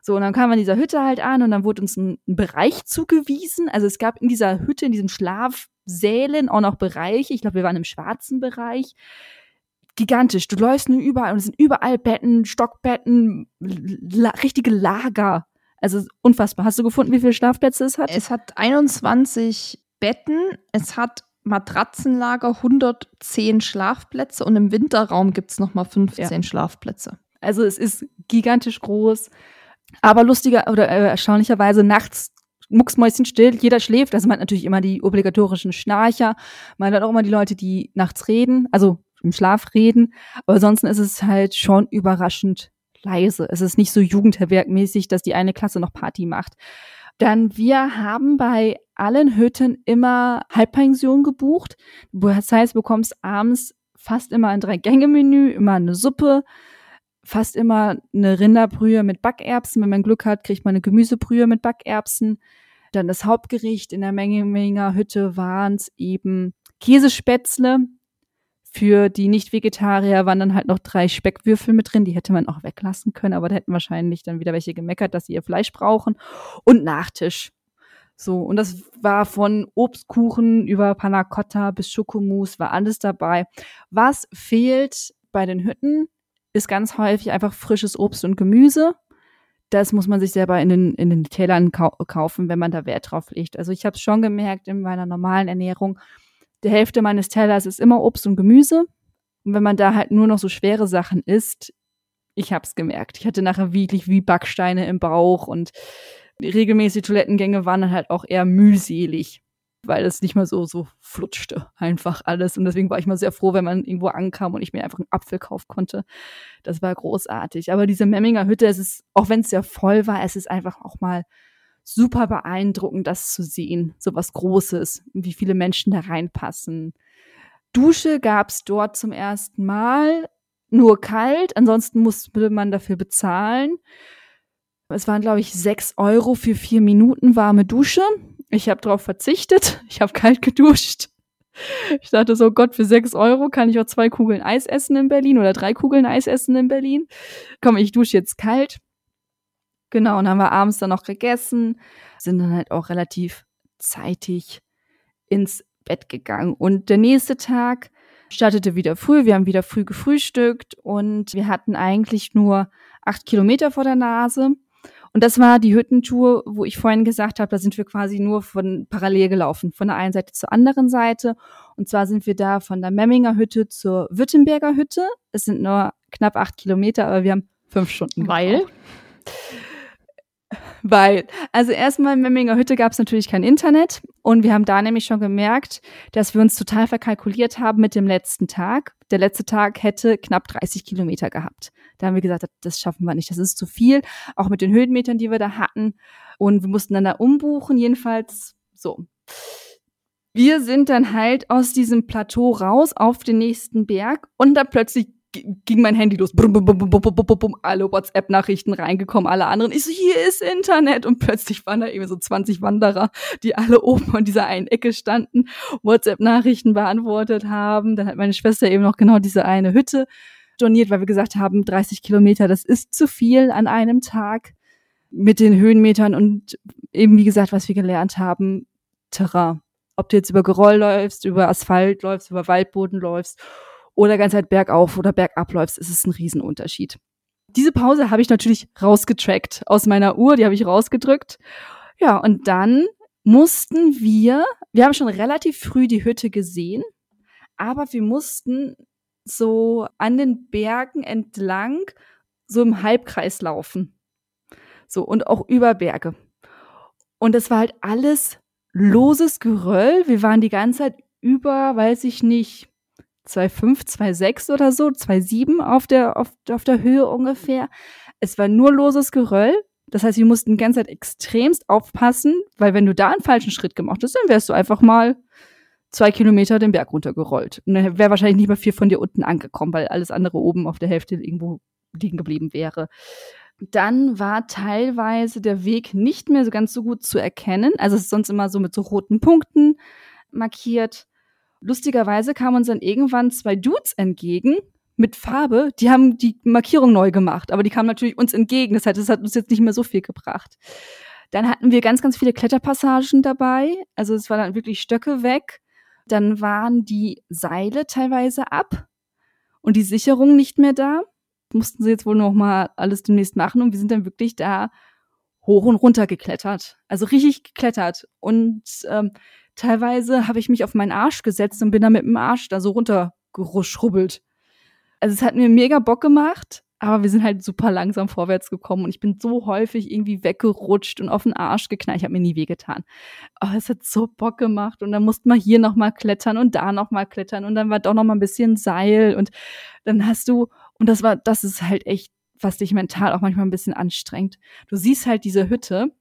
So, und dann kam man in dieser Hütte halt an und dann wurde uns ein, ein Bereich zugewiesen. Also es gab in dieser Hütte, in diesen Schlafsälen auch noch Bereiche. Ich glaube, wir waren im schwarzen Bereich. Gigantisch. Du läufst nur überall und es sind überall Betten, Stockbetten, la richtige Lager. Also unfassbar. Hast du gefunden, wie viele Schlafplätze es hat? Es hat 21 Betten. Es hat Matratzenlager 110 Schlafplätze und im Winterraum gibt es nochmal 15 ja. Schlafplätze. Also es ist gigantisch groß, aber lustiger oder äh, erstaunlicherweise nachts mucksmäuschenstill, jeder schläft. Also man hat natürlich immer die obligatorischen Schnarcher, man hat auch immer die Leute, die nachts reden, also im Schlaf reden, aber ansonsten ist es halt schon überraschend leise. Es ist nicht so jugendherbergmäßig, dass die eine Klasse noch Party macht. Dann wir haben bei allen Hütten immer Halbpension gebucht. Das heißt, du bekommst abends fast immer ein Drei-Gänge-Menü, immer eine Suppe, fast immer eine Rinderbrühe mit Backerbsen. Wenn man Glück hat, kriegt man eine Gemüsebrühe mit Backerbsen. Dann das Hauptgericht in der Menge Hütte waren es eben Käsespätzle. Für die Nicht-Vegetarier waren dann halt noch drei Speckwürfel mit drin. Die hätte man auch weglassen können, aber da hätten wahrscheinlich dann wieder welche gemeckert, dass sie ihr Fleisch brauchen. Und Nachtisch. So, und das war von Obstkuchen über Panna Cotta bis Schokomousse, war alles dabei. Was fehlt bei den Hütten, ist ganz häufig einfach frisches Obst und Gemüse. Das muss man sich selber in den, in den Tälern kau kaufen, wenn man da Wert drauf legt. Also ich habe es schon gemerkt in meiner normalen Ernährung, die Hälfte meines Tellers ist immer Obst und Gemüse. Und wenn man da halt nur noch so schwere Sachen isst, ich habe es gemerkt. Ich hatte nachher wirklich wie Backsteine im Bauch und regelmäßige Toilettengänge waren dann halt auch eher mühselig, weil es nicht mehr so, so flutschte einfach alles. Und deswegen war ich mal sehr froh, wenn man irgendwo ankam und ich mir einfach einen Apfel kaufen konnte. Das war großartig. Aber diese Memminger Hütte, es ist, auch wenn es sehr voll war, es ist einfach auch mal super beeindruckend, das zu sehen. So was Großes, wie viele Menschen da reinpassen. Dusche gab es dort zum ersten Mal, nur kalt, ansonsten musste man dafür bezahlen. Es waren, glaube ich, sechs Euro für vier Minuten warme Dusche. Ich habe darauf verzichtet. Ich habe kalt geduscht. Ich dachte so, Gott, für sechs Euro kann ich auch zwei Kugeln Eis essen in Berlin oder drei Kugeln Eis essen in Berlin. Komm, ich dusche jetzt kalt. Genau, und haben wir abends dann noch gegessen, sind dann halt auch relativ zeitig ins Bett gegangen. Und der nächste Tag startete wieder früh. Wir haben wieder früh gefrühstückt und wir hatten eigentlich nur acht Kilometer vor der Nase. Und das war die Hüttentour, wo ich vorhin gesagt habe, da sind wir quasi nur von parallel gelaufen, von der einen Seite zur anderen Seite. Und zwar sind wir da von der Memminger Hütte zur Württemberger Hütte. Es sind nur knapp acht Kilometer, aber wir haben fünf Stunden. Weil? Gebraucht. Weil, also erstmal in Memminger Hütte gab es natürlich kein Internet und wir haben da nämlich schon gemerkt, dass wir uns total verkalkuliert haben mit dem letzten Tag. Der letzte Tag hätte knapp 30 Kilometer gehabt. Da haben wir gesagt, das schaffen wir nicht, das ist zu viel, auch mit den Höhenmetern, die wir da hatten. Und wir mussten dann da umbuchen, jedenfalls so. Wir sind dann halt aus diesem Plateau raus auf den nächsten Berg und da plötzlich ging mein Handy los. Brum, brum, brum, alle WhatsApp-Nachrichten reingekommen, alle anderen. Ich so, hier ist Internet. Und plötzlich waren da eben so 20 Wanderer, die alle oben an dieser einen Ecke standen, WhatsApp-Nachrichten beantwortet haben. Dann hat meine Schwester eben noch genau diese eine Hütte storniert, weil wir gesagt haben, 30 Kilometer, das ist zu viel an einem Tag mit den Höhenmetern und eben, wie gesagt, was wir gelernt haben, Terrain. Ob du jetzt über Geröll läufst, über Asphalt läufst, über Waldboden läufst oder ganz halt bergauf oder bergab läufst, ist es ein Riesenunterschied. Diese Pause habe ich natürlich rausgetrackt aus meiner Uhr, die habe ich rausgedrückt. Ja, und dann mussten wir, wir haben schon relativ früh die Hütte gesehen, aber wir mussten so an den Bergen entlang so im Halbkreis laufen. So, und auch über Berge. Und es war halt alles loses Geröll. Wir waren die ganze Zeit über, weiß ich nicht, 2,5, 2,6 oder so, 2,7 auf der, auf, auf der Höhe ungefähr. Es war nur loses Geröll. Das heißt, wir mussten die ganze Zeit extremst aufpassen, weil wenn du da einen falschen Schritt gemacht hast, dann wärst du einfach mal zwei Kilometer den Berg runtergerollt. Und dann wäre wahrscheinlich nicht mehr viel von dir unten angekommen, weil alles andere oben auf der Hälfte irgendwo liegen geblieben wäre. Dann war teilweise der Weg nicht mehr so ganz so gut zu erkennen. Also es ist sonst immer so mit so roten Punkten markiert. Lustigerweise kamen uns dann irgendwann zwei Dudes entgegen mit Farbe. Die haben die Markierung neu gemacht, aber die kamen natürlich uns entgegen. Das heißt, das hat uns jetzt nicht mehr so viel gebracht. Dann hatten wir ganz, ganz viele Kletterpassagen dabei. Also es war dann wirklich Stöcke weg. Dann waren die Seile teilweise ab und die Sicherung nicht mehr da. Mussten sie jetzt wohl noch mal alles demnächst machen und wir sind dann wirklich da hoch und runter geklettert. Also richtig geklettert. Und ähm, Teilweise habe ich mich auf meinen Arsch gesetzt und bin da mit dem Arsch da so runtergeschrubbelt. Also es hat mir mega Bock gemacht, aber wir sind halt super langsam vorwärts gekommen und ich bin so häufig irgendwie weggerutscht und auf den Arsch geknallt. Ich habe mir nie wehgetan. Aber es hat so Bock gemacht und dann musste man hier nochmal klettern und da nochmal klettern und dann war doch nochmal ein bisschen Seil und dann hast du, und das war, das ist halt echt, was dich mental auch manchmal ein bisschen anstrengt. Du siehst halt diese Hütte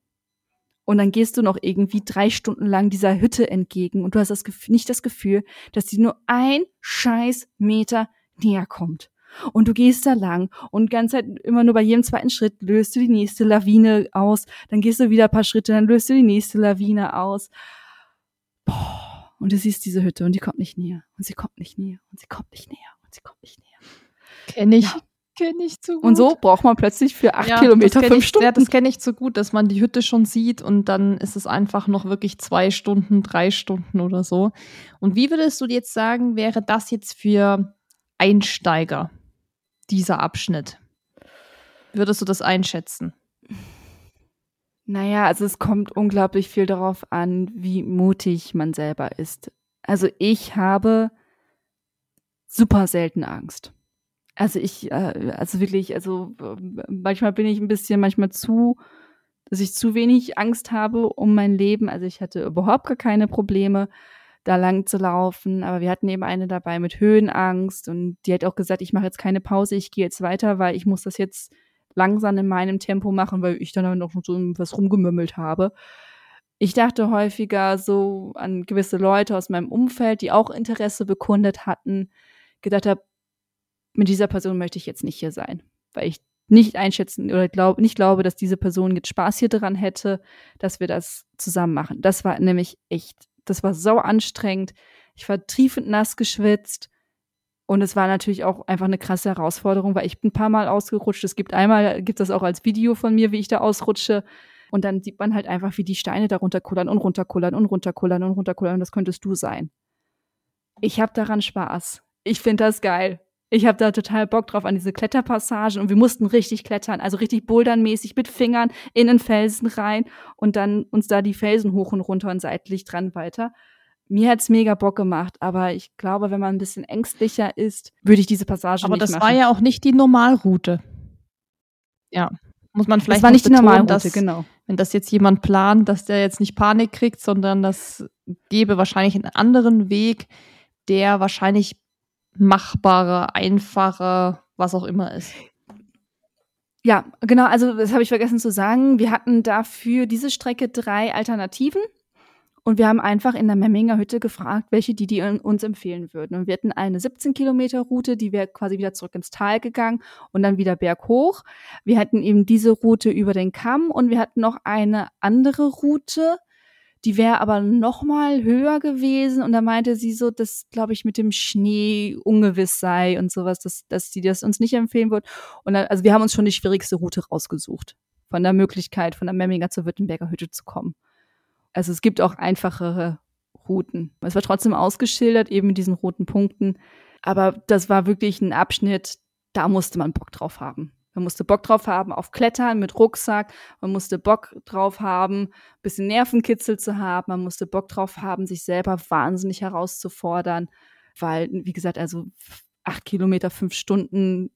Und dann gehst du noch irgendwie drei Stunden lang dieser Hütte entgegen und du hast das Gefühl, nicht das Gefühl, dass die nur ein scheiß Meter näher kommt. Und du gehst da lang und ganz Zeit immer nur bei jedem zweiten Schritt löst du die nächste Lawine aus, dann gehst du wieder ein paar Schritte, dann löst du die nächste Lawine aus. Boah. Und du siehst diese Hütte und die kommt nicht näher und sie kommt nicht näher und sie kommt nicht näher und sie kommt nicht näher. Kenn ich. Ja. Kenne ich zu gut. Und so braucht man plötzlich für acht ja, Kilometer fünf ich, Stunden. Ja, das kenne ich zu gut, dass man die Hütte schon sieht und dann ist es einfach noch wirklich zwei Stunden, drei Stunden oder so. Und wie würdest du jetzt sagen, wäre das jetzt für Einsteiger, dieser Abschnitt? Würdest du das einschätzen? Naja, also es kommt unglaublich viel darauf an, wie mutig man selber ist. Also ich habe super selten Angst. Also ich, äh, also wirklich, also manchmal bin ich ein bisschen, manchmal zu, dass ich zu wenig Angst habe um mein Leben. Also ich hatte überhaupt gar keine Probleme, da lang zu laufen. Aber wir hatten eben eine dabei mit Höhenangst und die hat auch gesagt, ich mache jetzt keine Pause, ich gehe jetzt weiter, weil ich muss das jetzt langsam in meinem Tempo machen, weil ich dann noch so was rumgemümmelt habe. Ich dachte häufiger so an gewisse Leute aus meinem Umfeld, die auch Interesse bekundet hatten, gedacht habe, mit dieser Person möchte ich jetzt nicht hier sein, weil ich nicht einschätzen oder glaub, nicht glaube, dass diese Person jetzt Spaß hier dran hätte, dass wir das zusammen machen. Das war nämlich echt, das war so anstrengend. Ich war triefend nass geschwitzt und es war natürlich auch einfach eine krasse Herausforderung, weil ich bin ein paar Mal ausgerutscht. Es gibt einmal, gibt das auch als Video von mir, wie ich da ausrutsche. Und dann sieht man halt einfach, wie die Steine da runterkullern und runterkullern und runterkullern und runterkullern. Und das könntest du sein. Ich habe daran Spaß. Ich finde das geil. Ich habe da total Bock drauf an diese Kletterpassagen und wir mussten richtig klettern, also richtig bouldernmäßig mit Fingern in den Felsen rein und dann uns da die Felsen hoch und runter und seitlich dran weiter. Mir hat's mega Bock gemacht, aber ich glaube, wenn man ein bisschen ängstlicher ist, würde ich diese Passage aber nicht machen. Aber das war ja auch nicht die Normalroute. Ja, muss man vielleicht das war nicht betonen, die Normalroute, dass, genau. Wenn das jetzt jemand plant, dass der jetzt nicht Panik kriegt, sondern das gäbe wahrscheinlich einen anderen Weg, der wahrscheinlich machbarer, einfacher, was auch immer ist. Ja, genau, also das habe ich vergessen zu sagen. Wir hatten dafür diese Strecke drei Alternativen und wir haben einfach in der Memminger Hütte gefragt, welche die, die uns empfehlen würden. Und wir hatten eine 17 Kilometer Route, die wäre quasi wieder zurück ins Tal gegangen und dann wieder berghoch. Wir hatten eben diese Route über den Kamm und wir hatten noch eine andere Route, die wäre aber noch mal höher gewesen und da meinte sie so, dass glaube ich mit dem Schnee ungewiss sei und sowas, dass dass sie das uns nicht empfehlen wird. Und dann, also wir haben uns schon die schwierigste Route rausgesucht von der Möglichkeit von der Memminger zur Württemberger Hütte zu kommen. Also es gibt auch einfachere Routen. Es war trotzdem ausgeschildert eben mit diesen roten Punkten, aber das war wirklich ein Abschnitt, da musste man Bock drauf haben. Man musste Bock drauf haben auf Klettern mit Rucksack. Man musste Bock drauf haben, bisschen Nervenkitzel zu haben. Man musste Bock drauf haben, sich selber wahnsinnig herauszufordern. Weil, wie gesagt, also acht Kilometer, fünf Stunden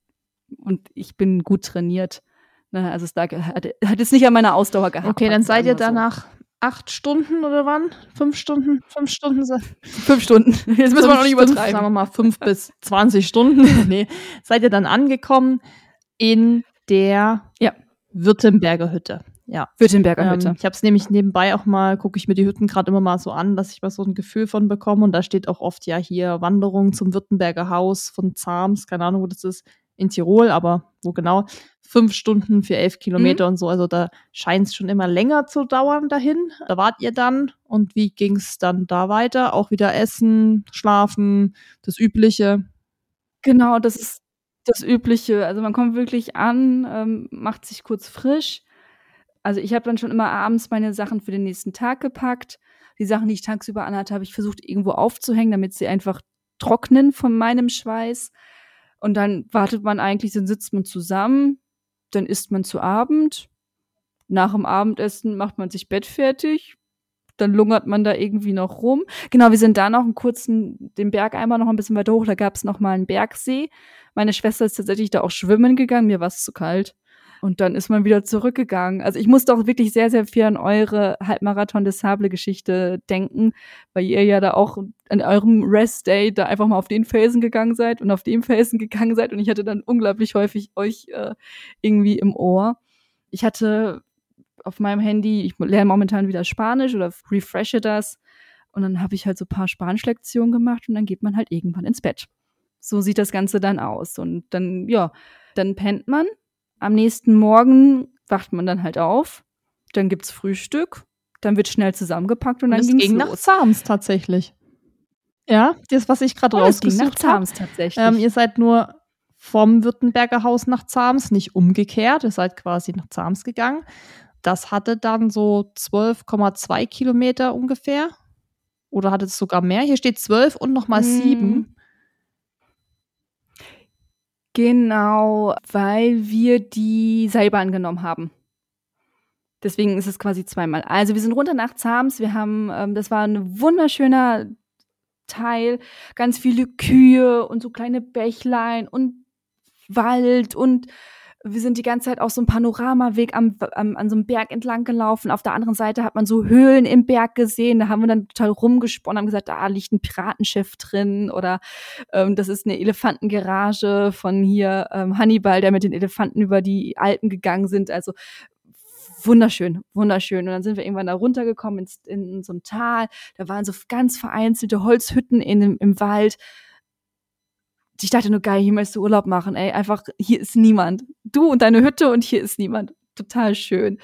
und ich bin gut trainiert. Ne, also es hat, hat es nicht an meiner Ausdauer gehabt. Okay, dann seid ihr danach so. acht Stunden oder wann? Fünf Stunden? Fünf Stunden? Fünf Stunden. Jetzt müssen wir noch nicht übertreiben. Sagen wir mal fünf bis zwanzig Stunden. nee. Seid ihr dann angekommen? In der ja. Württemberger Hütte. Ja. Württemberger ähm, Hütte. Ich habe es nämlich nebenbei auch mal, gucke ich mir die Hütten gerade immer mal so an, dass ich mal so ein Gefühl von bekomme. Und da steht auch oft ja hier Wanderung zum Württemberger Haus von Zahms, keine Ahnung, wo das ist, in Tirol, aber wo genau? Fünf Stunden für elf Kilometer mhm. und so. Also da scheint es schon immer länger zu dauern dahin. Da wart ihr dann und wie ging es dann da weiter? Auch wieder essen, schlafen, das Übliche. Genau, das ist das Übliche. Also man kommt wirklich an, ähm, macht sich kurz frisch. Also ich habe dann schon immer abends meine Sachen für den nächsten Tag gepackt. Die Sachen, die ich tagsüber anhatte, habe ich versucht irgendwo aufzuhängen, damit sie einfach trocknen von meinem Schweiß. Und dann wartet man eigentlich, dann sitzt man zusammen, dann isst man zu Abend. Nach dem Abendessen macht man sich Bett fertig, dann lungert man da irgendwie noch rum. Genau, wir sind da noch einen kurzen, den Berg einmal noch ein bisschen weiter hoch, da gab es noch mal einen Bergsee. Meine Schwester ist tatsächlich da auch schwimmen gegangen, mir war es zu kalt. Und dann ist man wieder zurückgegangen. Also ich musste auch wirklich sehr, sehr viel an eure Halbmarathon des Sable-Geschichte denken, weil ihr ja da auch an eurem Rest-Day da einfach mal auf den Felsen gegangen seid und auf dem Felsen gegangen seid. Und ich hatte dann unglaublich häufig euch äh, irgendwie im Ohr. Ich hatte auf meinem Handy, ich lerne momentan wieder Spanisch oder refreshe das. Und dann habe ich halt so ein paar Spanischlektionen gemacht und dann geht man halt irgendwann ins Bett. So sieht das Ganze dann aus. Und dann, ja, dann pennt man. Am nächsten Morgen wacht man dann halt auf. Dann gibt's Frühstück. Dann wird schnell zusammengepackt und, und dann ging es nach Zahms tatsächlich. Ja, das, was ich gerade oh, rausgesucht habe. tatsächlich. Ähm, ihr seid nur vom Württemberger Haus nach Zahms, nicht umgekehrt. Ihr seid quasi nach Zahms gegangen. Das hatte dann so 12,2 Kilometer ungefähr. Oder hatte es sogar mehr? Hier steht 12 und nochmal hm. 7. Genau, weil wir die Seilbahn genommen haben. Deswegen ist es quasi zweimal. Also wir sind runter nach Zahms. Wir haben, ähm, das war ein wunderschöner Teil, ganz viele Kühe und so kleine Bächlein und Wald und wir sind die ganze Zeit auf so einem Panoramaweg am, am, an so einem Berg entlang gelaufen. Auf der anderen Seite hat man so Höhlen im Berg gesehen. Da haben wir dann total rumgesponnen, haben gesagt, da liegt ein Piratenschiff drin oder ähm, das ist eine Elefantengarage von hier ähm, Hannibal, der mit den Elefanten über die Alpen gegangen sind. Also wunderschön, wunderschön. Und dann sind wir irgendwann da runtergekommen ins, in so ein Tal. Da waren so ganz vereinzelte Holzhütten in, im Wald ich dachte nur, geil, hier möchtest du Urlaub machen, ey, einfach, hier ist niemand. Du und deine Hütte und hier ist niemand. Total schön.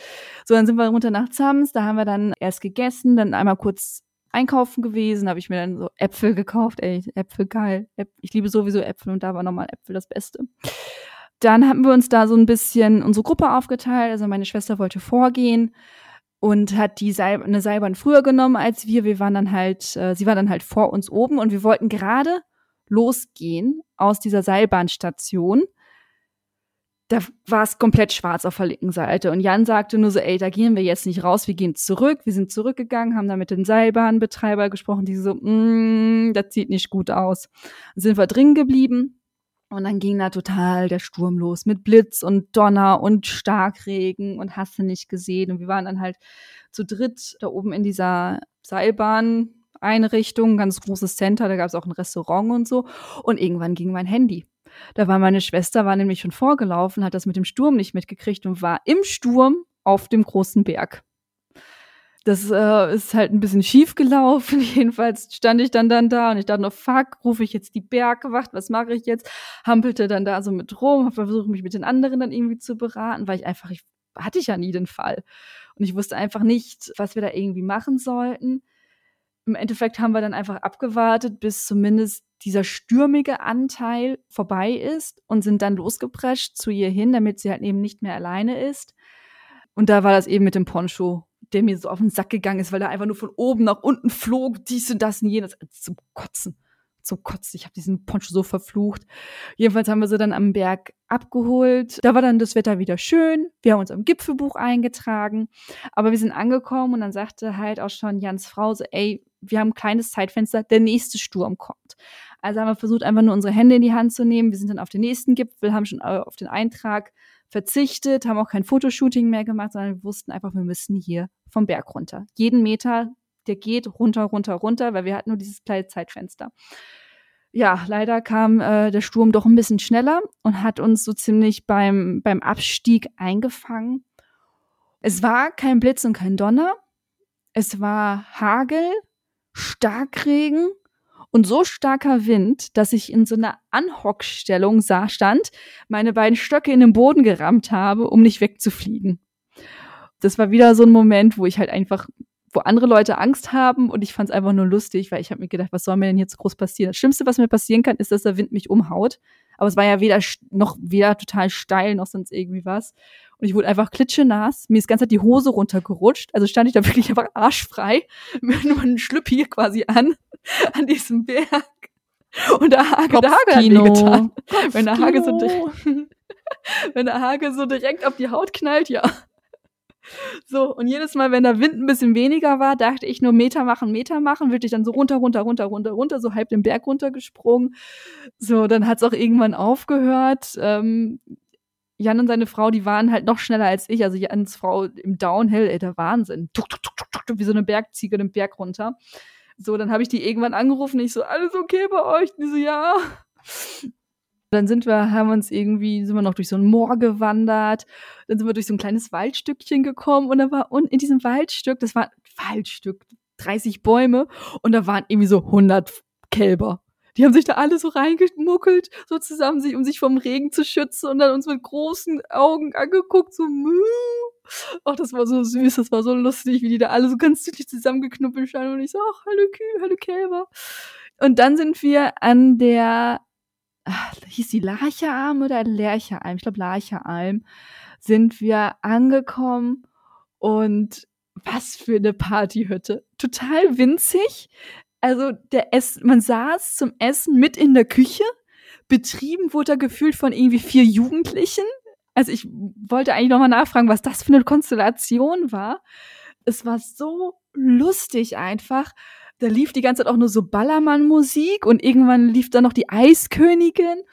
So, dann sind wir runter nach Zams, da haben wir dann erst gegessen, dann einmal kurz einkaufen gewesen, habe ich mir dann so Äpfel gekauft, ey, Äpfel geil. Ich liebe sowieso Äpfel und da war nochmal Äpfel das Beste. Dann haben wir uns da so ein bisschen unsere Gruppe aufgeteilt, also meine Schwester wollte vorgehen und hat die Seil eine Seilbahn früher genommen als wir. Wir waren dann halt, äh, sie war dann halt vor uns oben und wir wollten gerade losgehen aus dieser Seilbahnstation, da war es komplett schwarz auf der linken Seite. Und Jan sagte nur so, ey, da gehen wir jetzt nicht raus, wir gehen zurück. Wir sind zurückgegangen, haben da mit den Seilbahnbetreiber gesprochen, die so, mm, das sieht nicht gut aus. Dann sind wir drin geblieben. Und dann ging da total der Sturm los mit Blitz und Donner und Starkregen und hast du nicht gesehen. Und wir waren dann halt zu dritt da oben in dieser Seilbahn Einrichtung, ganz großes Center, da gab es auch ein Restaurant und so. Und irgendwann ging mein Handy. Da war meine Schwester, war nämlich schon vorgelaufen, hat das mit dem Sturm nicht mitgekriegt und war im Sturm auf dem großen Berg. Das äh, ist halt ein bisschen schief gelaufen. Jedenfalls stand ich dann dann da und ich dachte noch, fuck, rufe ich jetzt die Bergwacht, was mache ich jetzt? Hampelte dann da so mit rum, habe versucht, mich mit den anderen dann irgendwie zu beraten, weil ich einfach, ich hatte ich ja nie den Fall. Und ich wusste einfach nicht, was wir da irgendwie machen sollten im Endeffekt haben wir dann einfach abgewartet, bis zumindest dieser stürmige Anteil vorbei ist und sind dann losgeprescht zu ihr hin, damit sie halt eben nicht mehr alleine ist. Und da war das eben mit dem Poncho, der mir so auf den Sack gegangen ist, weil er einfach nur von oben nach unten flog, dies und das und jenes. Zum Kotzen. Zum Kotzen. Ich habe diesen Poncho so verflucht. Jedenfalls haben wir sie dann am Berg abgeholt. Da war dann das Wetter wieder schön. Wir haben uns am Gipfelbuch eingetragen. Aber wir sind angekommen und dann sagte halt auch schon Jans Frau so, ey, wir haben ein kleines Zeitfenster, der nächste Sturm kommt. Also haben wir versucht, einfach nur unsere Hände in die Hand zu nehmen. Wir sind dann auf den nächsten Gipfel, haben schon äh, auf den Eintrag verzichtet, haben auch kein Fotoshooting mehr gemacht, sondern wir wussten einfach, wir müssen hier vom Berg runter. Jeden Meter, der geht runter, runter, runter, weil wir hatten nur dieses kleine Zeitfenster. Ja, leider kam äh, der Sturm doch ein bisschen schneller und hat uns so ziemlich beim, beim Abstieg eingefangen. Es war kein Blitz und kein Donner. Es war Hagel, Starkregen und so starker Wind, dass ich in so einer Anhockstellung sah, stand, meine beiden Stöcke in den Boden gerammt habe, um nicht wegzufliegen. Das war wieder so ein Moment, wo ich halt einfach, wo andere Leute Angst haben und ich fand es einfach nur lustig, weil ich habe mir gedacht, was soll mir denn jetzt groß passieren? Das Schlimmste, was mir passieren kann, ist, dass der Wind mich umhaut. Aber es war ja weder noch weder total steil noch sonst irgendwie was. Und ich wurde einfach klitschenass. Mir ist ganz die Hose runtergerutscht. Also stand ich da wirklich einfach arschfrei mit nur einem Schlüppi quasi an, an diesem Berg. Und der Hage, der Hage hat mir getan. Wenn der Hage, so wenn der Hage so direkt auf die Haut knallt, ja. So, und jedes Mal, wenn der Wind ein bisschen weniger war, dachte ich nur Meter machen, Meter machen, wirklich dann so runter, runter, runter, runter, runter, so halb den Berg runtergesprungen. So, dann hat es auch irgendwann aufgehört. Ähm, Jan und seine Frau, die waren halt noch schneller als ich. Also Jans Frau im Downhill, ey, der Wahnsinn. Tuk, tuk, tuk, tuk, wie so eine Bergziege den Berg runter. So, dann habe ich die irgendwann angerufen. Ich so, alles okay bei euch? Die so, ja. Dann sind wir, haben uns irgendwie, sind wir noch durch so ein Moor gewandert. Dann sind wir durch so ein kleines Waldstückchen gekommen und da war und in diesem Waldstück, das war Waldstück, 30 Bäume und da waren irgendwie so 100 Kälber. Die haben sich da alle so reingemuckelt, so zusammen, sich, um sich vom Regen zu schützen und dann uns mit großen Augen angeguckt, so Müh. Ach, das war so süß, das war so lustig, wie die da alle so ganz südlich zusammengeknuppelt standen und ich so, ach, hallo Kühe, hallo Kälber. Und dann sind wir an der, ach, hieß die Larcheralm oder Lercheralm? Ich glaube Larcheralm. Sind wir angekommen und was für eine Partyhütte. Total winzig. Also der Ess man saß zum Essen mit in der Küche. Betrieben wurde er gefühlt von irgendwie vier Jugendlichen. Also ich wollte eigentlich nochmal nachfragen, was das für eine Konstellation war. Es war so lustig einfach. Da lief die ganze Zeit auch nur so Ballermann-Musik und irgendwann lief da noch die Eiskönigin.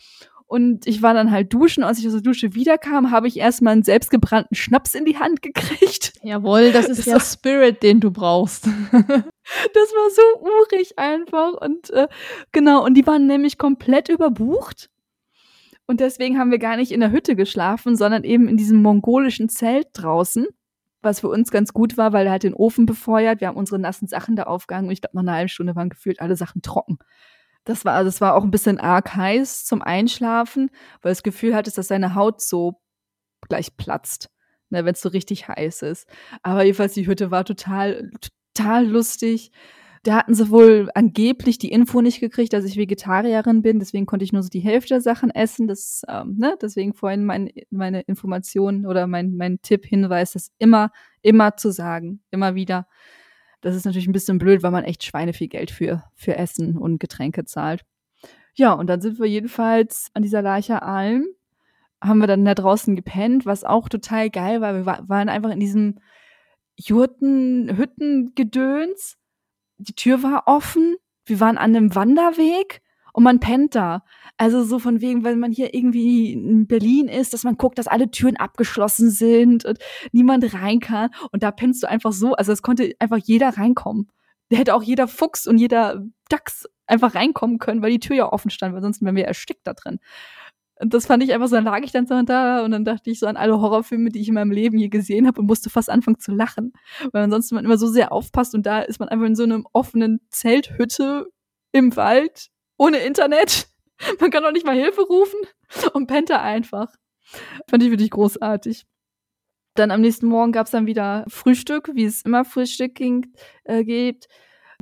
Und ich war dann halt duschen. Als ich aus der Dusche wiederkam, habe ich erstmal einen selbstgebrannten Schnaps in die Hand gekriegt. Jawohl, das ist das der Spirit, den du brauchst. das war so urig einfach. Und äh, genau, und die waren nämlich komplett überbucht. Und deswegen haben wir gar nicht in der Hütte geschlafen, sondern eben in diesem mongolischen Zelt draußen. Was für uns ganz gut war, weil er halt den Ofen befeuert. Wir haben unsere nassen Sachen da aufgehangen und ich glaube, nach einer halben Stunde waren gefühlt alle Sachen trocken. Das war, also es war auch ein bisschen arg heiß zum Einschlafen, weil das Gefühl hattest, dass deine Haut so gleich platzt, ne, wenn es so richtig heiß ist. Aber jedenfalls die Hütte war total, total lustig. Da hatten sie wohl angeblich die Info nicht gekriegt, dass ich Vegetarierin bin, deswegen konnte ich nur so die Hälfte der Sachen essen. Das, ähm, ne, deswegen vorhin mein, meine Information oder mein, mein Tipp, Hinweis, das immer, immer zu sagen, immer wieder. Das ist natürlich ein bisschen blöd, weil man echt Schweine viel Geld für, für Essen und Getränke zahlt. Ja, und dann sind wir jedenfalls an dieser Leicher Alm, haben wir dann da draußen gepennt, was auch total geil war. Wir waren einfach in diesem Jurten, Hüttengedöns. Die Tür war offen. Wir waren an einem Wanderweg und man pennt da. Also so von wegen, wenn man hier irgendwie in Berlin ist, dass man guckt, dass alle Türen abgeschlossen sind und niemand rein kann. Und da pennst du einfach so, also es konnte einfach jeder reinkommen. Da hätte auch jeder Fuchs und jeder Dachs einfach reinkommen können, weil die Tür ja offen stand, weil sonst wären wir erstickt da drin. Und das fand ich einfach so, dann lag ich dann so da und dann dachte ich so an alle Horrorfilme, die ich in meinem Leben je gesehen habe und musste fast anfangen zu lachen. Weil ansonsten man immer so sehr aufpasst und da ist man einfach in so einem offenen Zelthütte im Wald ohne Internet. Man kann doch nicht mal Hilfe rufen und pennt da einfach. Fand ich wirklich großartig. Dann am nächsten Morgen gab es dann wieder Frühstück, wie es immer Frühstück ging, äh, gibt.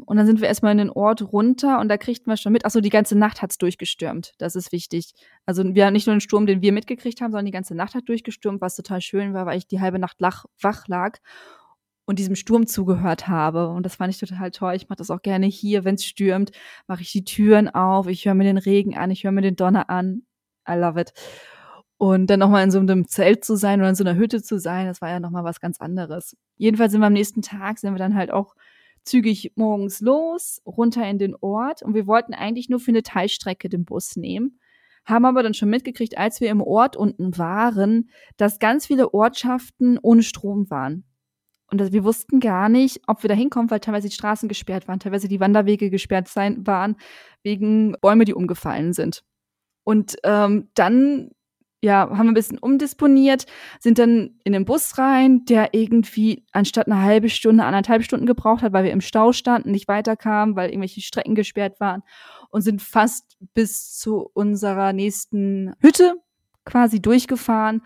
Und dann sind wir erstmal in den Ort runter und da kriegten wir schon mit. Achso, die ganze Nacht hat's durchgestürmt. Das ist wichtig. Also wir haben nicht nur den Sturm, den wir mitgekriegt haben, sondern die ganze Nacht hat durchgestürmt, was total schön war, weil ich die halbe Nacht lach, wach lag und diesem Sturm zugehört habe. Und das fand ich total toll. Ich mache das auch gerne hier, wenn es stürmt, mache ich die Türen auf, ich höre mir den Regen an, ich höre mir den Donner an. I love it. Und dann nochmal in so einem Zelt zu sein oder in so einer Hütte zu sein, das war ja nochmal was ganz anderes. Jedenfalls sind wir am nächsten Tag, sind wir dann halt auch zügig morgens los, runter in den Ort. Und wir wollten eigentlich nur für eine Teilstrecke den Bus nehmen haben aber dann schon mitgekriegt, als wir im Ort unten waren, dass ganz viele Ortschaften ohne Strom waren. Und wir wussten gar nicht, ob wir da hinkommen, weil teilweise die Straßen gesperrt waren, teilweise die Wanderwege gesperrt sein, waren, wegen Bäume, die umgefallen sind. Und ähm, dann ja, haben wir ein bisschen umdisponiert, sind dann in den Bus rein, der irgendwie anstatt eine halbe Stunde, anderthalb Stunden gebraucht hat, weil wir im Stau standen, nicht weiterkamen, weil irgendwelche Strecken gesperrt waren und sind fast bis zu unserer nächsten Hütte quasi durchgefahren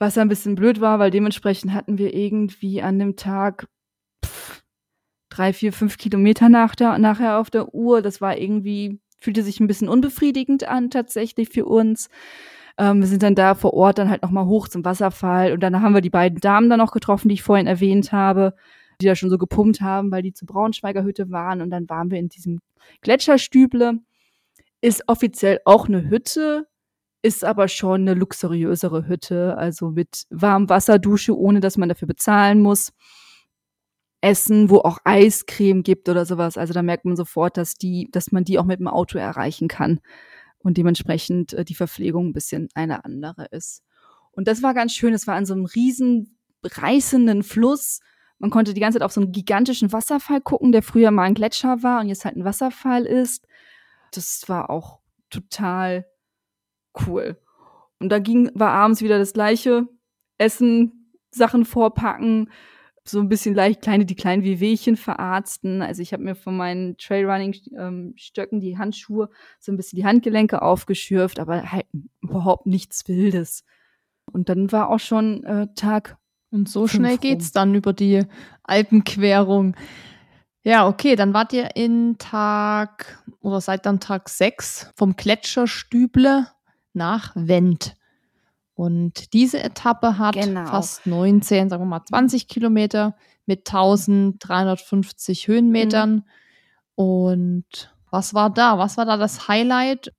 was ein bisschen blöd war, weil dementsprechend hatten wir irgendwie an dem Tag pff, drei, vier, fünf Kilometer nach der, nachher auf der Uhr. Das war irgendwie, fühlte sich ein bisschen unbefriedigend an tatsächlich für uns. Ähm, wir sind dann da vor Ort dann halt nochmal hoch zum Wasserfall und dann haben wir die beiden Damen dann noch getroffen, die ich vorhin erwähnt habe, die da schon so gepumpt haben, weil die zur Braunschweiger Hütte waren und dann waren wir in diesem Gletscherstüble. Ist offiziell auch eine Hütte, ist aber schon eine luxuriösere Hütte, also mit Warmwasserdusche, ohne dass man dafür bezahlen muss. Essen, wo auch Eiscreme gibt oder sowas. Also da merkt man sofort, dass die, dass man die auch mit dem Auto erreichen kann und dementsprechend äh, die Verpflegung ein bisschen eine andere ist. Und das war ganz schön. Es war an so einem riesen reißenden Fluss. Man konnte die ganze Zeit auf so einen gigantischen Wasserfall gucken, der früher mal ein Gletscher war und jetzt halt ein Wasserfall ist. Das war auch total cool. Und da ging, war abends wieder das gleiche. Essen, Sachen vorpacken, so ein bisschen leicht kleine, die kleinen Wehwehchen verarzten. Also ich habe mir von meinen Trailrunning-Stöcken ähm, die Handschuhe so ein bisschen die Handgelenke aufgeschürft, aber halt überhaupt nichts Wildes. Und dann war auch schon äh, Tag. Und so schnell geht's dann über die Alpenquerung. Ja, okay, dann wart ihr in Tag oder seit dann Tag 6 vom Gletscherstüble nach Wendt. Und diese Etappe hat genau. fast 19, sagen wir mal 20 Kilometer mit 1350 Höhenmetern. Mhm. Und was war da? Was war da das Highlight?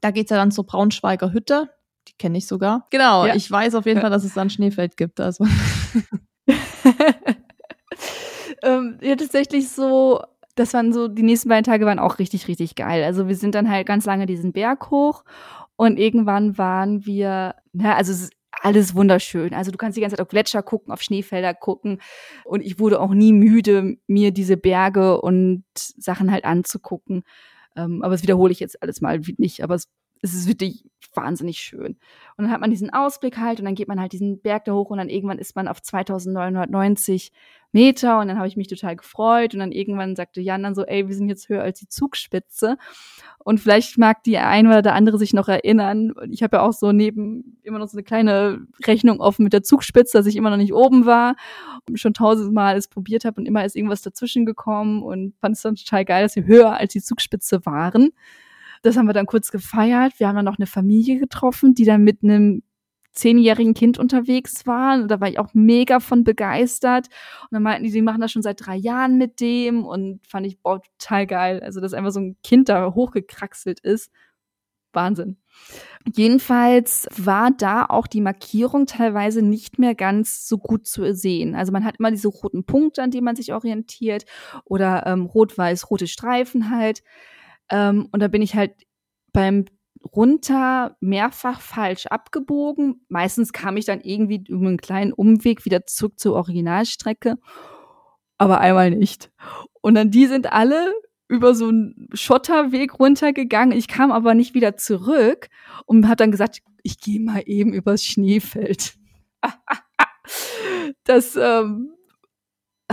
Da geht es ja dann zur Braunschweiger Hütte. Die kenne ich sogar. Genau, ja. ich weiß auf jeden Fall, dass es da ein Schneefeld gibt. Also. ähm, ja, tatsächlich so, das waren so, die nächsten beiden Tage waren auch richtig, richtig geil. Also wir sind dann halt ganz lange diesen Berg hoch und irgendwann waren wir, na, also es ist alles wunderschön. Also du kannst die ganze Zeit auf Gletscher gucken, auf Schneefelder gucken. Und ich wurde auch nie müde, mir diese Berge und Sachen halt anzugucken. Ähm, aber das wiederhole ich jetzt alles mal nicht. Aber es, es ist wirklich wahnsinnig schön. Und dann hat man diesen Ausblick halt und dann geht man halt diesen Berg da hoch und dann irgendwann ist man auf 2990 Meter und dann habe ich mich total gefreut und dann irgendwann sagte Jan dann so, ey, wir sind jetzt höher als die Zugspitze und vielleicht mag die eine oder der andere sich noch erinnern. Ich habe ja auch so neben immer noch so eine kleine Rechnung offen mit der Zugspitze, dass ich immer noch nicht oben war und schon tausendmal es probiert habe und immer ist irgendwas dazwischen gekommen und fand es dann total geil, dass wir höher als die Zugspitze waren. Das haben wir dann kurz gefeiert. Wir haben dann noch eine Familie getroffen, die dann mit einem zehnjährigen Kind unterwegs waren. Da war ich auch mega von begeistert. Und dann meinten die, sie machen das schon seit drei Jahren mit dem und fand ich, boah, total geil. Also, dass einfach so ein Kind da hochgekraxelt ist. Wahnsinn. Jedenfalls war da auch die Markierung teilweise nicht mehr ganz so gut zu sehen. Also man hat immer diese roten Punkte, an denen man sich orientiert oder ähm, rot-weiß-rote Streifen halt. Ähm, und da bin ich halt beim runter mehrfach falsch abgebogen. Meistens kam ich dann irgendwie über einen kleinen Umweg wieder zurück zur Originalstrecke, aber einmal nicht. Und dann die sind alle über so einen Schotterweg runtergegangen. Ich kam aber nicht wieder zurück und habe dann gesagt, ich gehe mal eben übers Schneefeld. das ähm,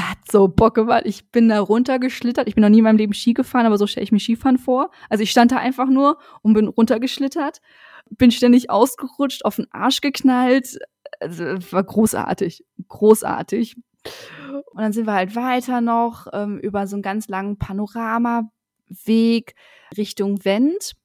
hat so Bock gemacht. Ich bin da runtergeschlittert. Ich bin noch nie in meinem Leben Ski gefahren, aber so stelle ich mir Skifahren vor. Also ich stand da einfach nur und bin runtergeschlittert, bin ständig ausgerutscht, auf den Arsch geknallt. Also, war großartig, großartig. Und dann sind wir halt weiter noch ähm, über so einen ganz langen Panoramaweg Richtung Wendt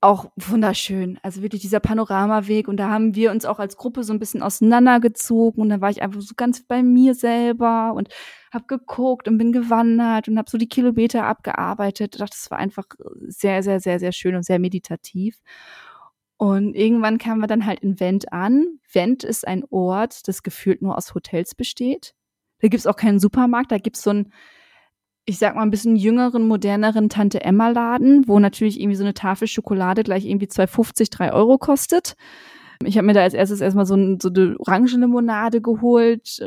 auch wunderschön. Also wirklich dieser Panoramaweg. Und da haben wir uns auch als Gruppe so ein bisschen auseinandergezogen. Und da war ich einfach so ganz bei mir selber und habe geguckt und bin gewandert und habe so die Kilometer abgearbeitet. Ich dachte, das war einfach sehr, sehr, sehr, sehr schön und sehr meditativ. Und irgendwann kamen wir dann halt in Wendt an. Wendt ist ein Ort, das gefühlt nur aus Hotels besteht. Da gibt's auch keinen Supermarkt, da gibt's so ein ich sag mal, ein bisschen jüngeren, moderneren Tante-Emma-Laden, wo natürlich irgendwie so eine Tafel Schokolade gleich irgendwie 2,50, 3 Euro kostet. Ich habe mir da als erstes erstmal so, ein, so eine Orangenlimonade geholt.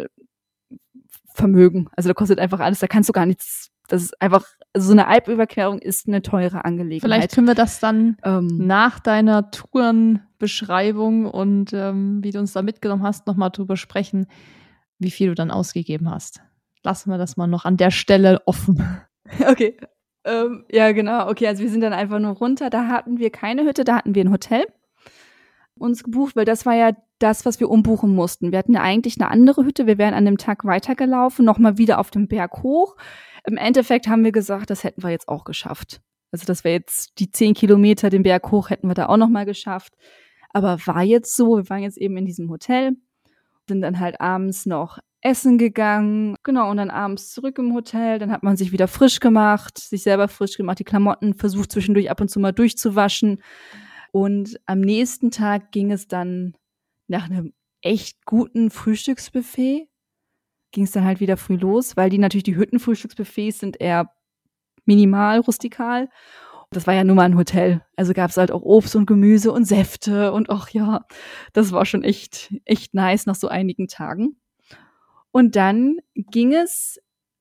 Vermögen. Also da kostet einfach alles, da kannst du gar nichts. Das ist einfach, also so eine Alpüberquerung ist eine teure Angelegenheit. Vielleicht können wir das dann ähm, nach deiner Tourenbeschreibung und ähm, wie du uns da mitgenommen hast, nochmal drüber sprechen, wie viel du dann ausgegeben hast lassen wir das mal noch an der Stelle offen. Okay. Ähm, ja, genau. Okay, also wir sind dann einfach nur runter. Da hatten wir keine Hütte, da hatten wir ein Hotel uns gebucht, weil das war ja das, was wir umbuchen mussten. Wir hatten ja eigentlich eine andere Hütte. Wir wären an dem Tag weitergelaufen, nochmal wieder auf dem Berg hoch. Im Endeffekt haben wir gesagt, das hätten wir jetzt auch geschafft. Also das wäre jetzt die zehn Kilometer den Berg hoch, hätten wir da auch nochmal geschafft. Aber war jetzt so, wir waren jetzt eben in diesem Hotel, sind dann halt abends noch essen gegangen, genau, und dann abends zurück im Hotel, dann hat man sich wieder frisch gemacht, sich selber frisch gemacht, die Klamotten versucht zwischendurch ab und zu mal durchzuwaschen. Und am nächsten Tag ging es dann nach einem echt guten Frühstücksbuffet, ging es dann halt wieder früh los, weil die natürlich die Hüttenfrühstücksbuffets sind eher minimal, rustikal. Das war ja nur mal ein Hotel. Also gab es halt auch Obst und Gemüse und Säfte und ach ja, das war schon echt, echt nice nach so einigen Tagen. Und dann ging es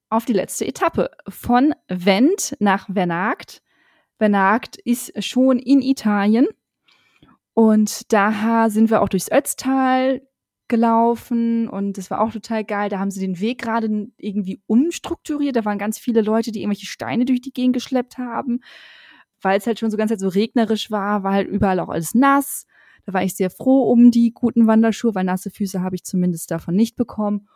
auf die letzte Etappe von Wendt nach Vernagt. Vernagt ist schon in Italien. Und daher sind wir auch durchs Ötztal gelaufen und das war auch total geil. Da haben sie den Weg gerade irgendwie umstrukturiert. Da waren ganz viele Leute, die irgendwelche Steine durch die Gegend geschleppt haben, weil es halt schon so ganz Zeit so regnerisch war, war halt überall auch alles nass. Da war ich sehr froh um die guten Wanderschuhe, weil nasse Füße habe ich zumindest davon nicht bekommen.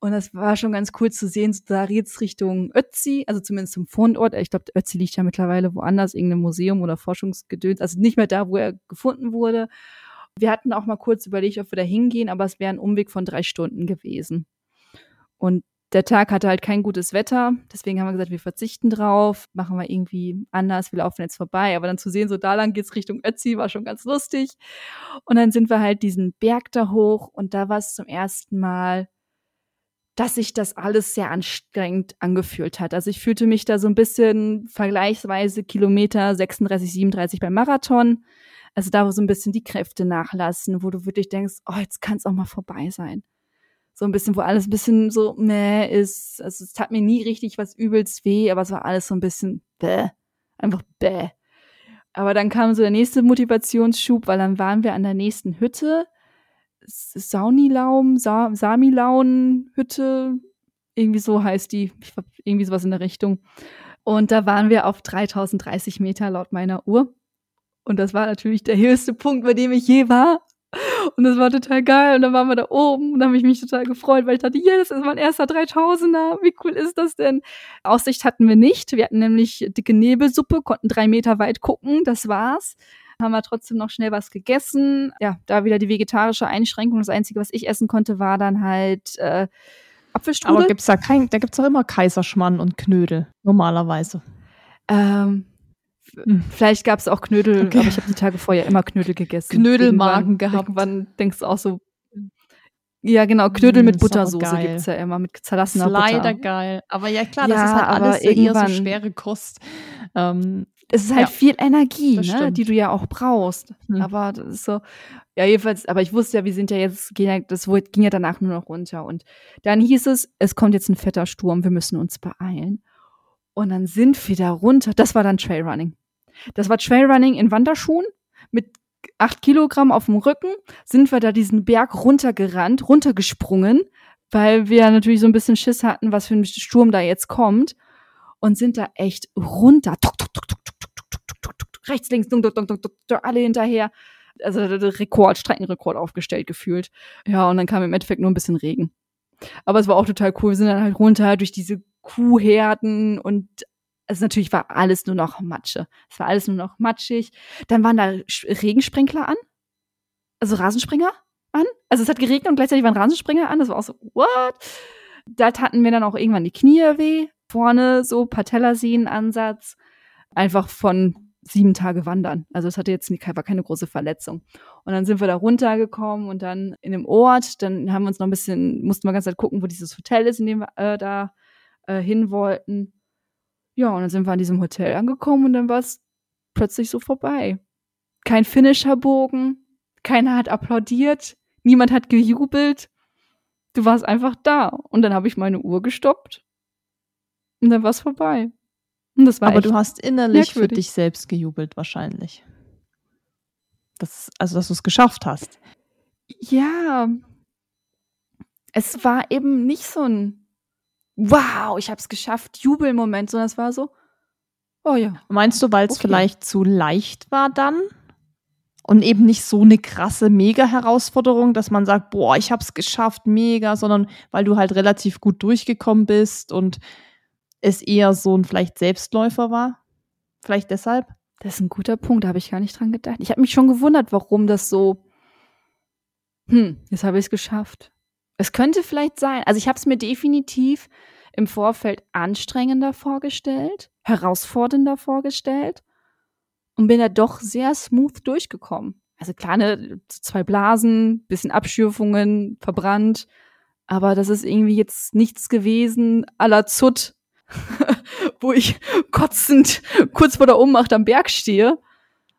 Und das war schon ganz cool zu sehen, so da geht's Richtung Ötzi, also zumindest zum Fundort. Ich glaube, Ötzi liegt ja mittlerweile woanders, irgendeinem Museum oder Forschungsgedöns, also nicht mehr da, wo er gefunden wurde. Wir hatten auch mal kurz überlegt, ob wir da hingehen, aber es wäre ein Umweg von drei Stunden gewesen. Und der Tag hatte halt kein gutes Wetter, deswegen haben wir gesagt, wir verzichten drauf, machen wir irgendwie anders, wir laufen jetzt vorbei. Aber dann zu sehen, so da lang geht's Richtung Ötzi, war schon ganz lustig. Und dann sind wir halt diesen Berg da hoch und da war es zum ersten Mal dass sich das alles sehr anstrengend angefühlt hat. Also ich fühlte mich da so ein bisschen vergleichsweise Kilometer 36, 37 beim Marathon. Also da wo so ein bisschen die Kräfte nachlassen, wo du wirklich denkst, oh, jetzt kann es auch mal vorbei sein. So ein bisschen, wo alles ein bisschen so meh ist. Also es tat mir nie richtig was übelst weh, aber es war alles so ein bisschen bäh. Einfach bäh. Aber dann kam so der nächste Motivationsschub, weil dann waren wir an der nächsten Hütte Saunilaum, Sa Samilaun-Hütte, irgendwie so heißt die, irgendwie sowas in der Richtung. Und da waren wir auf 3030 Meter laut meiner Uhr. Und das war natürlich der höchste Punkt, bei dem ich je war. Und das war total geil. Und dann waren wir da oben und da habe ich mich total gefreut, weil ich dachte, ja, das ist mein erster 3000er. Wie cool ist das denn? Aussicht hatten wir nicht. Wir hatten nämlich dicke Nebelsuppe, konnten drei Meter weit gucken. Das war's haben wir trotzdem noch schnell was gegessen. Ja, da wieder die vegetarische Einschränkung. Das Einzige, was ich essen konnte, war dann halt äh, Apfelstrudel. Aber gibt's da kein, da gibt's doch immer Kaiserschmann und Knödel, normalerweise. Ähm, hm. Vielleicht gab es auch Knödel, okay. aber ich habe die Tage vorher immer Knödel gegessen. Knödelmagen gehabt. Wann denkst du auch so, ja, genau, Knödel mm, mit Buttersoße gibt's ja immer, mit zerlassener Butter. Leider geil. Aber ja, klar, das ist halt alles eher so schwere Kost. Ähm, es ist halt ja, viel Energie, ne, die du ja auch brauchst. Hm. Aber das ist so, ja, jedenfalls, aber ich wusste ja, wir sind ja jetzt, das ging ja danach nur noch runter. Und dann hieß es, es kommt jetzt ein fetter Sturm, wir müssen uns beeilen. Und dann sind wir da runter. Das war dann Trailrunning. Das war Trailrunning in Wanderschuhen mit acht Kilogramm auf dem Rücken. Sind wir da diesen Berg runtergerannt, runtergesprungen, weil wir natürlich so ein bisschen Schiss hatten, was für ein Sturm da jetzt kommt. Und sind da echt runter. Tuk, tuk, tuk, rechts, links, dunk, dunk, dunk, alle hinterher. Also Rekord, Streckenrekord aufgestellt gefühlt. Ja, und dann kam im Endeffekt nur ein bisschen Regen. Aber es war auch total cool. Wir sind dann halt runter durch diese Kuhherden und also natürlich war alles nur noch Matsche. Es war alles nur noch matschig. Dann waren da Regensprenkler an. Also Rasenspringer an. Also es hat geregnet und gleichzeitig waren Rasenspringer an. Das war auch so, what? Da taten mir dann auch irgendwann die Knie weh. Vorne so Patellasehnenansatz. Einfach von sieben Tage wandern. Also es hatte jetzt war keine große Verletzung. Und dann sind wir da runtergekommen und dann in dem Ort, dann haben wir uns noch ein bisschen, mussten wir ganz Zeit gucken, wo dieses Hotel ist, in dem wir äh, da äh, hin wollten. Ja, und dann sind wir an diesem Hotel angekommen und dann war es plötzlich so vorbei. Kein Finisherbogen, keiner hat applaudiert, niemand hat gejubelt. Du warst einfach da. Und dann habe ich meine Uhr gestoppt und dann war es vorbei. Aber du hast innerlich merkwürdig. für dich selbst gejubelt, wahrscheinlich. Das, also, dass du es geschafft hast. Ja. Es war eben nicht so ein Wow, ich habe es geschafft, Jubelmoment, sondern es war so, oh ja. Meinst du, weil es okay. vielleicht zu leicht war dann? Und eben nicht so eine krasse Mega-Herausforderung, dass man sagt, boah, ich habe es geschafft, mega, sondern weil du halt relativ gut durchgekommen bist und es eher so ein vielleicht Selbstläufer war? Vielleicht deshalb? Das ist ein guter Punkt, da habe ich gar nicht dran gedacht. Ich habe mich schon gewundert, warum das so. Hm, jetzt habe ich es geschafft. Es könnte vielleicht sein. Also ich habe es mir definitiv im Vorfeld anstrengender vorgestellt, herausfordernder vorgestellt und bin da doch sehr smooth durchgekommen. Also kleine zwei Blasen, bisschen Abschürfungen, verbrannt, aber das ist irgendwie jetzt nichts gewesen aller Zut, wo ich kotzend kurz vor der Ohnmacht am Berg stehe.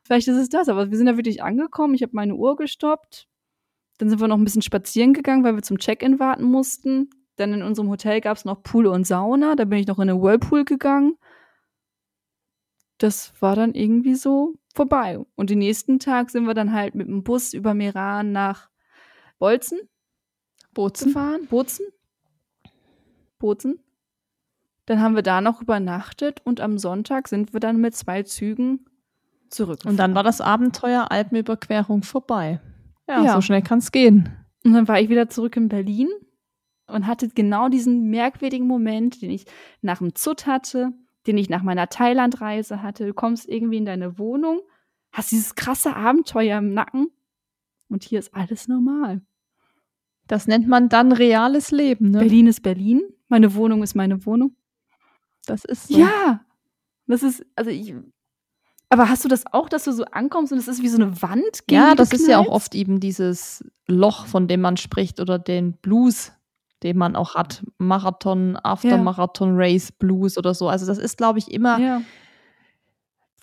Vielleicht ist es das, aber wir sind da wirklich angekommen. Ich habe meine Uhr gestoppt. Dann sind wir noch ein bisschen spazieren gegangen, weil wir zum Check-in warten mussten. Dann in unserem Hotel gab es noch Pool und Sauna. Da bin ich noch in eine Whirlpool gegangen. das war dann irgendwie so vorbei. Und den nächsten Tag sind wir dann halt mit dem Bus über Meran nach Bolzen Bozen. gefahren. Bozen? Bozen? Dann haben wir da noch übernachtet und am Sonntag sind wir dann mit zwei Zügen zurück. Und dann war das Abenteuer Alpenüberquerung vorbei. Ja, Ja. so schnell kann es gehen. Und dann war ich wieder zurück in Berlin und hatte genau diesen merkwürdigen Moment, den ich nach dem Zut hatte, den ich nach meiner Thailandreise hatte. Du kommst irgendwie in deine Wohnung, hast dieses krasse Abenteuer im Nacken und hier ist alles normal. Das nennt man dann reales Leben, ne? Berlin ist Berlin, meine Wohnung ist meine Wohnung. Das ist so. Ja, das ist, also ich. Aber hast du das auch, dass du so ankommst und es ist wie so eine Wand? gegen Ja, das ist ja auch oft eben dieses Loch, von dem man spricht, oder den Blues, den man auch hat. Marathon, After-Marathon-Race Blues oder so. Also das ist, glaube ich, immer Ja.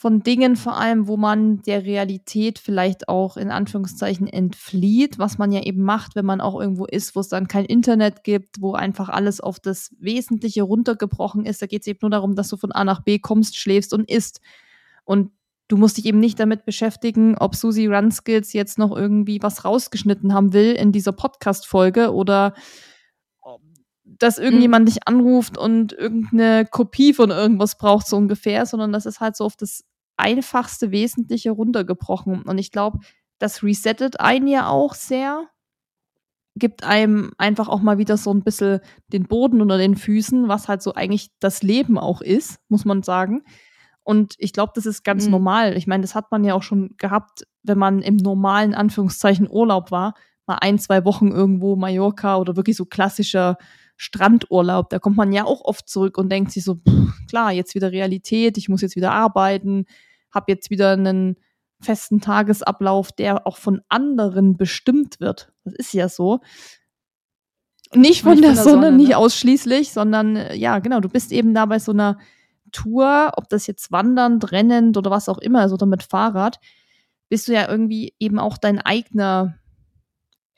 Von Dingen vor allem, wo man der Realität vielleicht auch in Anführungszeichen entflieht, was man ja eben macht, wenn man auch irgendwo ist, wo es dann kein Internet gibt, wo einfach alles auf das Wesentliche runtergebrochen ist. Da geht es eben nur darum, dass du von A nach B kommst, schläfst und isst. Und du musst dich eben nicht damit beschäftigen, ob Susi Runskills jetzt noch irgendwie was rausgeschnitten haben will in dieser Podcast-Folge oder dass irgendjemand dich anruft und irgendeine Kopie von irgendwas braucht, so ungefähr, sondern das ist halt so auf das einfachste Wesentliche runtergebrochen. Und ich glaube, das resettet einen ja auch sehr, gibt einem einfach auch mal wieder so ein bisschen den Boden unter den Füßen, was halt so eigentlich das Leben auch ist, muss man sagen. Und ich glaube, das ist ganz Mhm. normal. Ich meine, das hat man ja auch schon gehabt, wenn man im normalen Anführungszeichen Urlaub war, mal ein, zwei Wochen irgendwo Mallorca oder wirklich so klassischer Strandurlaub. Da kommt man ja auch oft zurück und denkt sich so, pff, klar, jetzt wieder Realität, ich muss jetzt wieder arbeiten, habe jetzt wieder einen festen Tagesablauf, der auch von anderen bestimmt wird. Das ist ja so. Nicht von, Nicht der, von der Sonne, Sonne, nicht ne? ausschließlich, sondern äh, ja, genau, du bist eben da bei so einer Tour, ob das jetzt wandernd, rennend oder was auch immer ist oder mit Fahrrad, bist du ja irgendwie eben auch dein eigener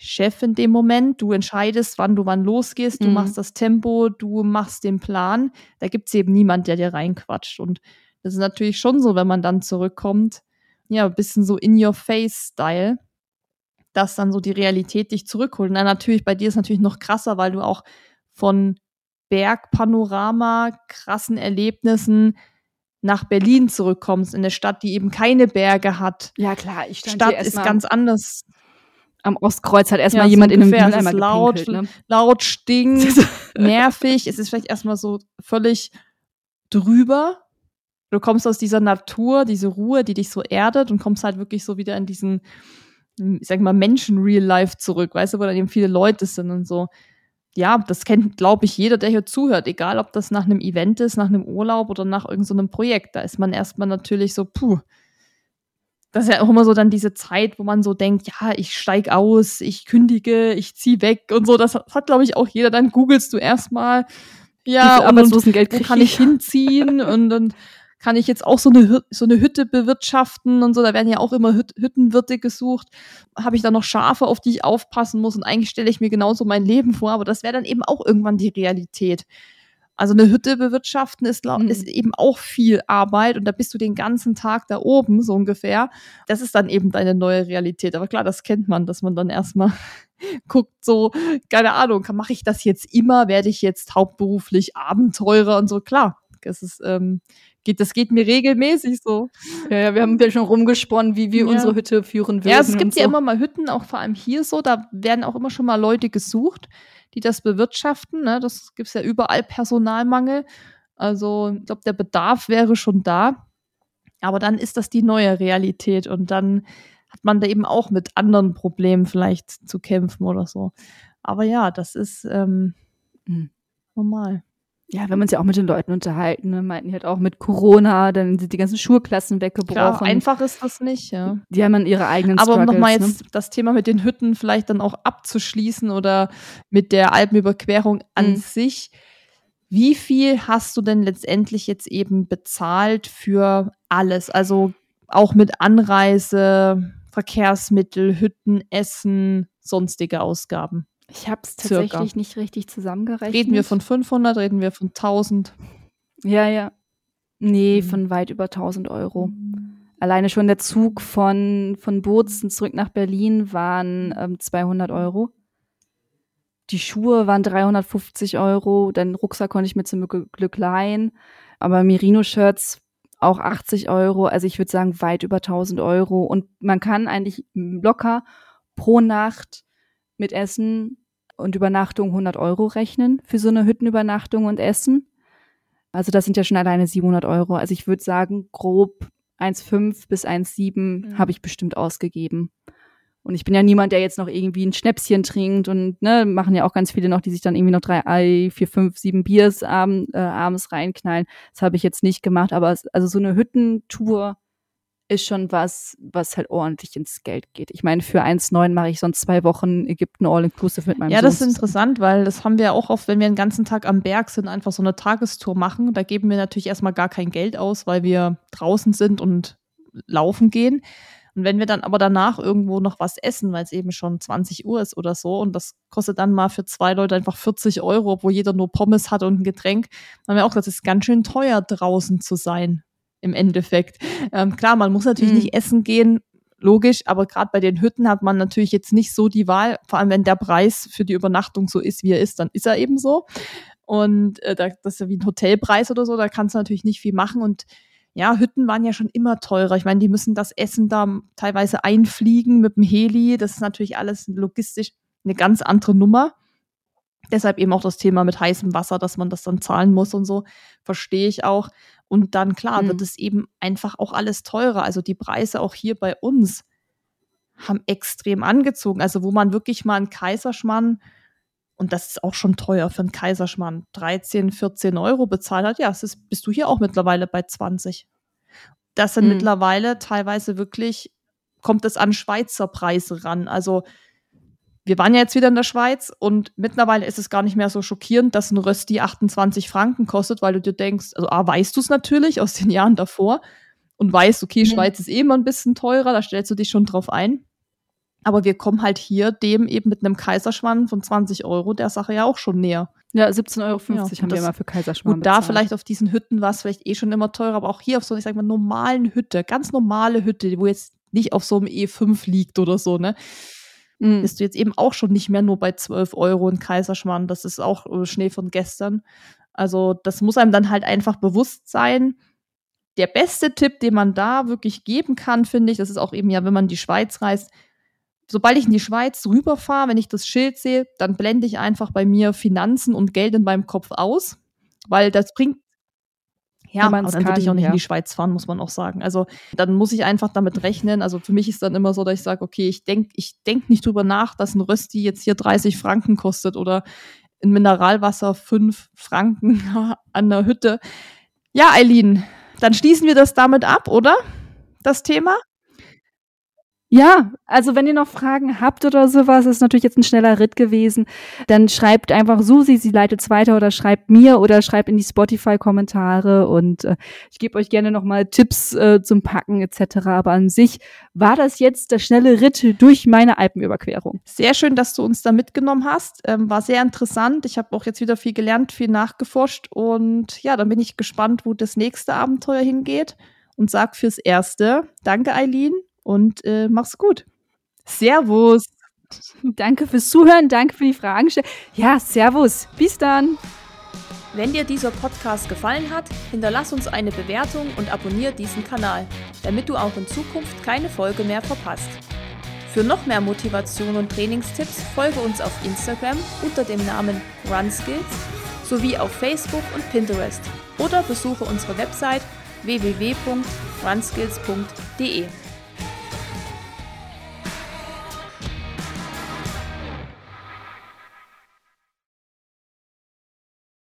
Chef in dem Moment. Du entscheidest, wann du wann losgehst, du Mhm. machst das Tempo, du machst den Plan. Da gibt es eben niemand, der dir reinquatscht. Und das ist natürlich schon so, wenn man dann zurückkommt, ja, ein bisschen so in your face Style, dass dann so die Realität dich zurückholt. Und dann natürlich bei dir ist natürlich noch krasser, weil du auch von Bergpanorama, krassen Erlebnissen nach Berlin zurückkommst, in eine Stadt, die eben keine Berge hat. Ja, klar, ich stand Stadt ist ganz anders. Am Ostkreuz hat erstmal Ja, so jemand in einem Mülleimer ist laut, ne? laut, stinkt, nervig. Es ist vielleicht erstmal so völlig drüber. Du kommst aus dieser Natur, diese Ruhe, die dich so erdet und kommst halt wirklich so wieder in diesen, ich sag mal, Menschen-Real-Life zurück, weißt du, wo dann eben viele Leute sind und so. Ja, das kennt, glaube ich, jeder, der hier zuhört, egal ob das nach einem Event ist, nach einem Urlaub oder nach irgendeinem so einem Projekt. Da ist man erstmal natürlich so, puh. Das ist ja auch immer so dann diese Zeit, wo man so denkt, ja, ich steig aus, ich kündige, ich zieh weg und so. Das hat, glaube ich, auch jeder. Dann googelst du erstmal, ja, und, und Arbeitslosengeld wo krieg kann ich hinziehen und dann kann ich jetzt auch so eine, so eine Hütte bewirtschaften und so. Da werden ja auch immer Hüt Hüttenwirte gesucht. Habe ich da noch Schafe, auf die ich aufpassen muss? Und eigentlich stelle ich mir genauso mein Leben vor, aber das wäre dann eben auch irgendwann die Realität. Also eine Hütte bewirtschaften ist, glaub, Mhm. ist eben auch viel Arbeit und da bist du den ganzen Tag da oben, so ungefähr. Das ist dann eben deine neue Realität. Aber klar, das kennt man, dass man dann erstmal guckt, so, keine Ahnung, mache ich das jetzt immer? Werde ich jetzt hauptberuflich Abenteurer und so? Klar, das ist, ähm, geht, das geht mir regelmäßig so. Ja, ja, wir haben ja schon rumgesponnen, wie wir Ja. unsere Hütte führen würden. Ja, es gibt ja so. immer mal Hütten, auch vor allem hier so, da werden auch immer schon mal Leute gesucht, die das bewirtschaften. Ne? Das gibt's ja überall Personalmangel. Also ich glaube, der Bedarf wäre schon da. Aber dann ist das die neue Realität und dann hat man da eben auch mit anderen Problemen vielleicht zu kämpfen oder so. Aber ja, das ist ähm, Mhm. normal. Ja, wir haben uns ja auch mit den Leuten unterhalten, ne? meinten die halt auch mit Corona, dann sind die ganzen Schulklassen weggebrochen. Klar, einfach ist das nicht, ja. Die haben dann ihre eigenen Aber um nochmal ne? jetzt das Thema mit den Hütten vielleicht dann auch abzuschließen oder mit der Alpenüberquerung an Mhm. sich. Wie viel hast du denn letztendlich jetzt eben bezahlt für alles? Also auch mit Anreise, Verkehrsmittel, Hütten, Essen, sonstige Ausgaben. Ich habe es Circa. tatsächlich nicht richtig zusammengerechnet. Reden wir von 500, reden wir von 1000? Ja, ja. Nee, von weit über 1000 Euro. Alleine schon der Zug von, von Bozen zurück nach Berlin waren ähm, 200 Euro. Die Schuhe waren 350 Euro. Den Rucksack konnte ich mir zum Glück leihen. Aber Merino-Shirts auch 80 Euro. Also ich würde sagen weit über 1000 Euro. Und man kann eigentlich locker pro Nacht mit Essen und Übernachtung 100 Euro rechnen für so eine Hüttenübernachtung und Essen. Also das sind ja schon alleine 700 Euro. Also ich würde sagen, grob 1,5 bis 1,7 mhm. habe ich bestimmt ausgegeben. Und ich bin ja niemand, der jetzt noch irgendwie ein Schnäpschen trinkt und ne, machen ja auch ganz viele noch, die sich dann irgendwie noch drei, Ei, vier, fünf, sieben Biers abend, äh, abends reinknallen. Das habe ich jetzt nicht gemacht, aber also so eine Hüttentour ist schon was, was halt ordentlich ins Geld geht. Ich meine, für 1,9 mache ich sonst zwei Wochen Ägypten All-Inclusive mit meinem Ja, das ist interessant, weil das haben wir auch oft, wenn wir den ganzen Tag am Berg sind, einfach so eine Tagestour machen. Da geben wir natürlich erstmal gar kein Geld aus, weil wir draußen sind und laufen gehen. Und wenn wir dann aber danach irgendwo noch was essen, weil es eben schon 20 Uhr ist oder so, und das kostet dann mal für zwei Leute einfach 40 Euro, obwohl jeder nur Pommes hat und ein Getränk, dann haben wir auch gesagt, es ist ganz schön teuer, draußen zu sein im Endeffekt. Ähm, klar, man muss natürlich mhm. nicht essen gehen, logisch, aber gerade bei den Hütten hat man natürlich jetzt nicht so die Wahl, vor allem wenn der Preis für die Übernachtung so ist, wie er ist, dann ist er eben so. Und äh, das ist ja wie ein Hotelpreis oder so, da kannst du natürlich nicht viel machen. Und ja, Hütten waren ja schon immer teurer. Ich meine, die müssen das Essen da teilweise einfliegen mit dem Heli. Das ist natürlich alles logistisch eine ganz andere Nummer. Deshalb eben auch das Thema mit heißem Wasser, dass man das dann zahlen muss und so, verstehe ich auch. Und dann, klar, mhm. wird es eben einfach auch alles teurer. Also die Preise auch hier bei uns haben extrem angezogen. Also wo man wirklich mal einen Kaiserschmarrn, und das ist auch schon teuer für einen Kaiserschmarrn, 13, 14 Euro bezahlt hat, ja, das ist, bist du hier auch mittlerweile bei 20. Das sind mhm. mittlerweile teilweise wirklich, kommt es an Schweizer Preise ran. Also wir waren ja jetzt wieder in der Schweiz und mittlerweile ist es gar nicht mehr so schockierend, dass ein Rösti 28 Franken kostet, weil du dir denkst, also A, weißt du es natürlich aus den Jahren davor und weißt, okay, mhm. Schweiz ist eh immer ein bisschen teurer, da stellst du dich schon drauf ein. Aber wir kommen halt hier dem eben mit einem Kaiserschwann von 20 Euro der Sache ja auch schon näher. Ja, 17,50 Euro ja, haben wir immer für Kaiserschmarrn. Und da vielleicht auf diesen Hütten war es vielleicht eh schon immer teurer, aber auch hier auf so, ich sag mal, normalen Hütte, ganz normale Hütte, wo jetzt nicht auf so einem E5 liegt oder so, ne? Mhm. bist du jetzt eben auch schon nicht mehr nur bei 12 Euro in Kaiserschmarrn. Das ist auch äh, Schnee von gestern. Also das muss einem dann halt einfach bewusst sein. Der beste Tipp, den man da wirklich geben kann, finde ich, das ist auch eben ja, wenn man in die Schweiz reist, sobald ich in die Schweiz rüberfahre, wenn ich das Schild sehe, dann blende ich einfach bei mir Finanzen und Geld in meinem Kopf aus, weil das bringt ja, aber dann würde ich auch nicht ja. in die Schweiz fahren, muss man auch sagen. Also dann muss ich einfach damit rechnen. Also für mich ist dann immer so, dass ich sage, okay, ich denke ich denk nicht drüber nach, dass ein Rösti jetzt hier 30 Franken kostet oder ein Mineralwasser 5 Franken an der Hütte. Ja, Eileen, dann schließen wir das damit ab, oder? Das Thema? Ja, also wenn ihr noch Fragen habt oder sowas, ist natürlich jetzt ein schneller Ritt gewesen, dann schreibt einfach Susi, sie leitet es weiter oder schreibt mir oder schreibt in die Spotify-Kommentare und äh, ich gebe euch gerne nochmal Tipps äh, zum Packen etc. Aber an sich war das jetzt der schnelle Ritt durch meine Alpenüberquerung. Sehr schön, dass du uns da mitgenommen hast. Ähm, war sehr interessant. Ich habe auch jetzt wieder viel gelernt, viel nachgeforscht und ja, dann bin ich gespannt, wo das nächste Abenteuer hingeht und sag fürs Erste, danke Eileen und äh, mach's gut. Servus. Danke fürs Zuhören, danke für die Fragen. Ja, Servus. Bis dann. Wenn dir dieser Podcast gefallen hat, hinterlass uns eine Bewertung und abonniere diesen Kanal, damit du auch in Zukunft keine Folge mehr verpasst. Für noch mehr Motivation und Trainingstipps folge uns auf Instagram unter dem Namen RunSkills sowie auf Facebook und Pinterest oder besuche unsere Website www.runskills.de.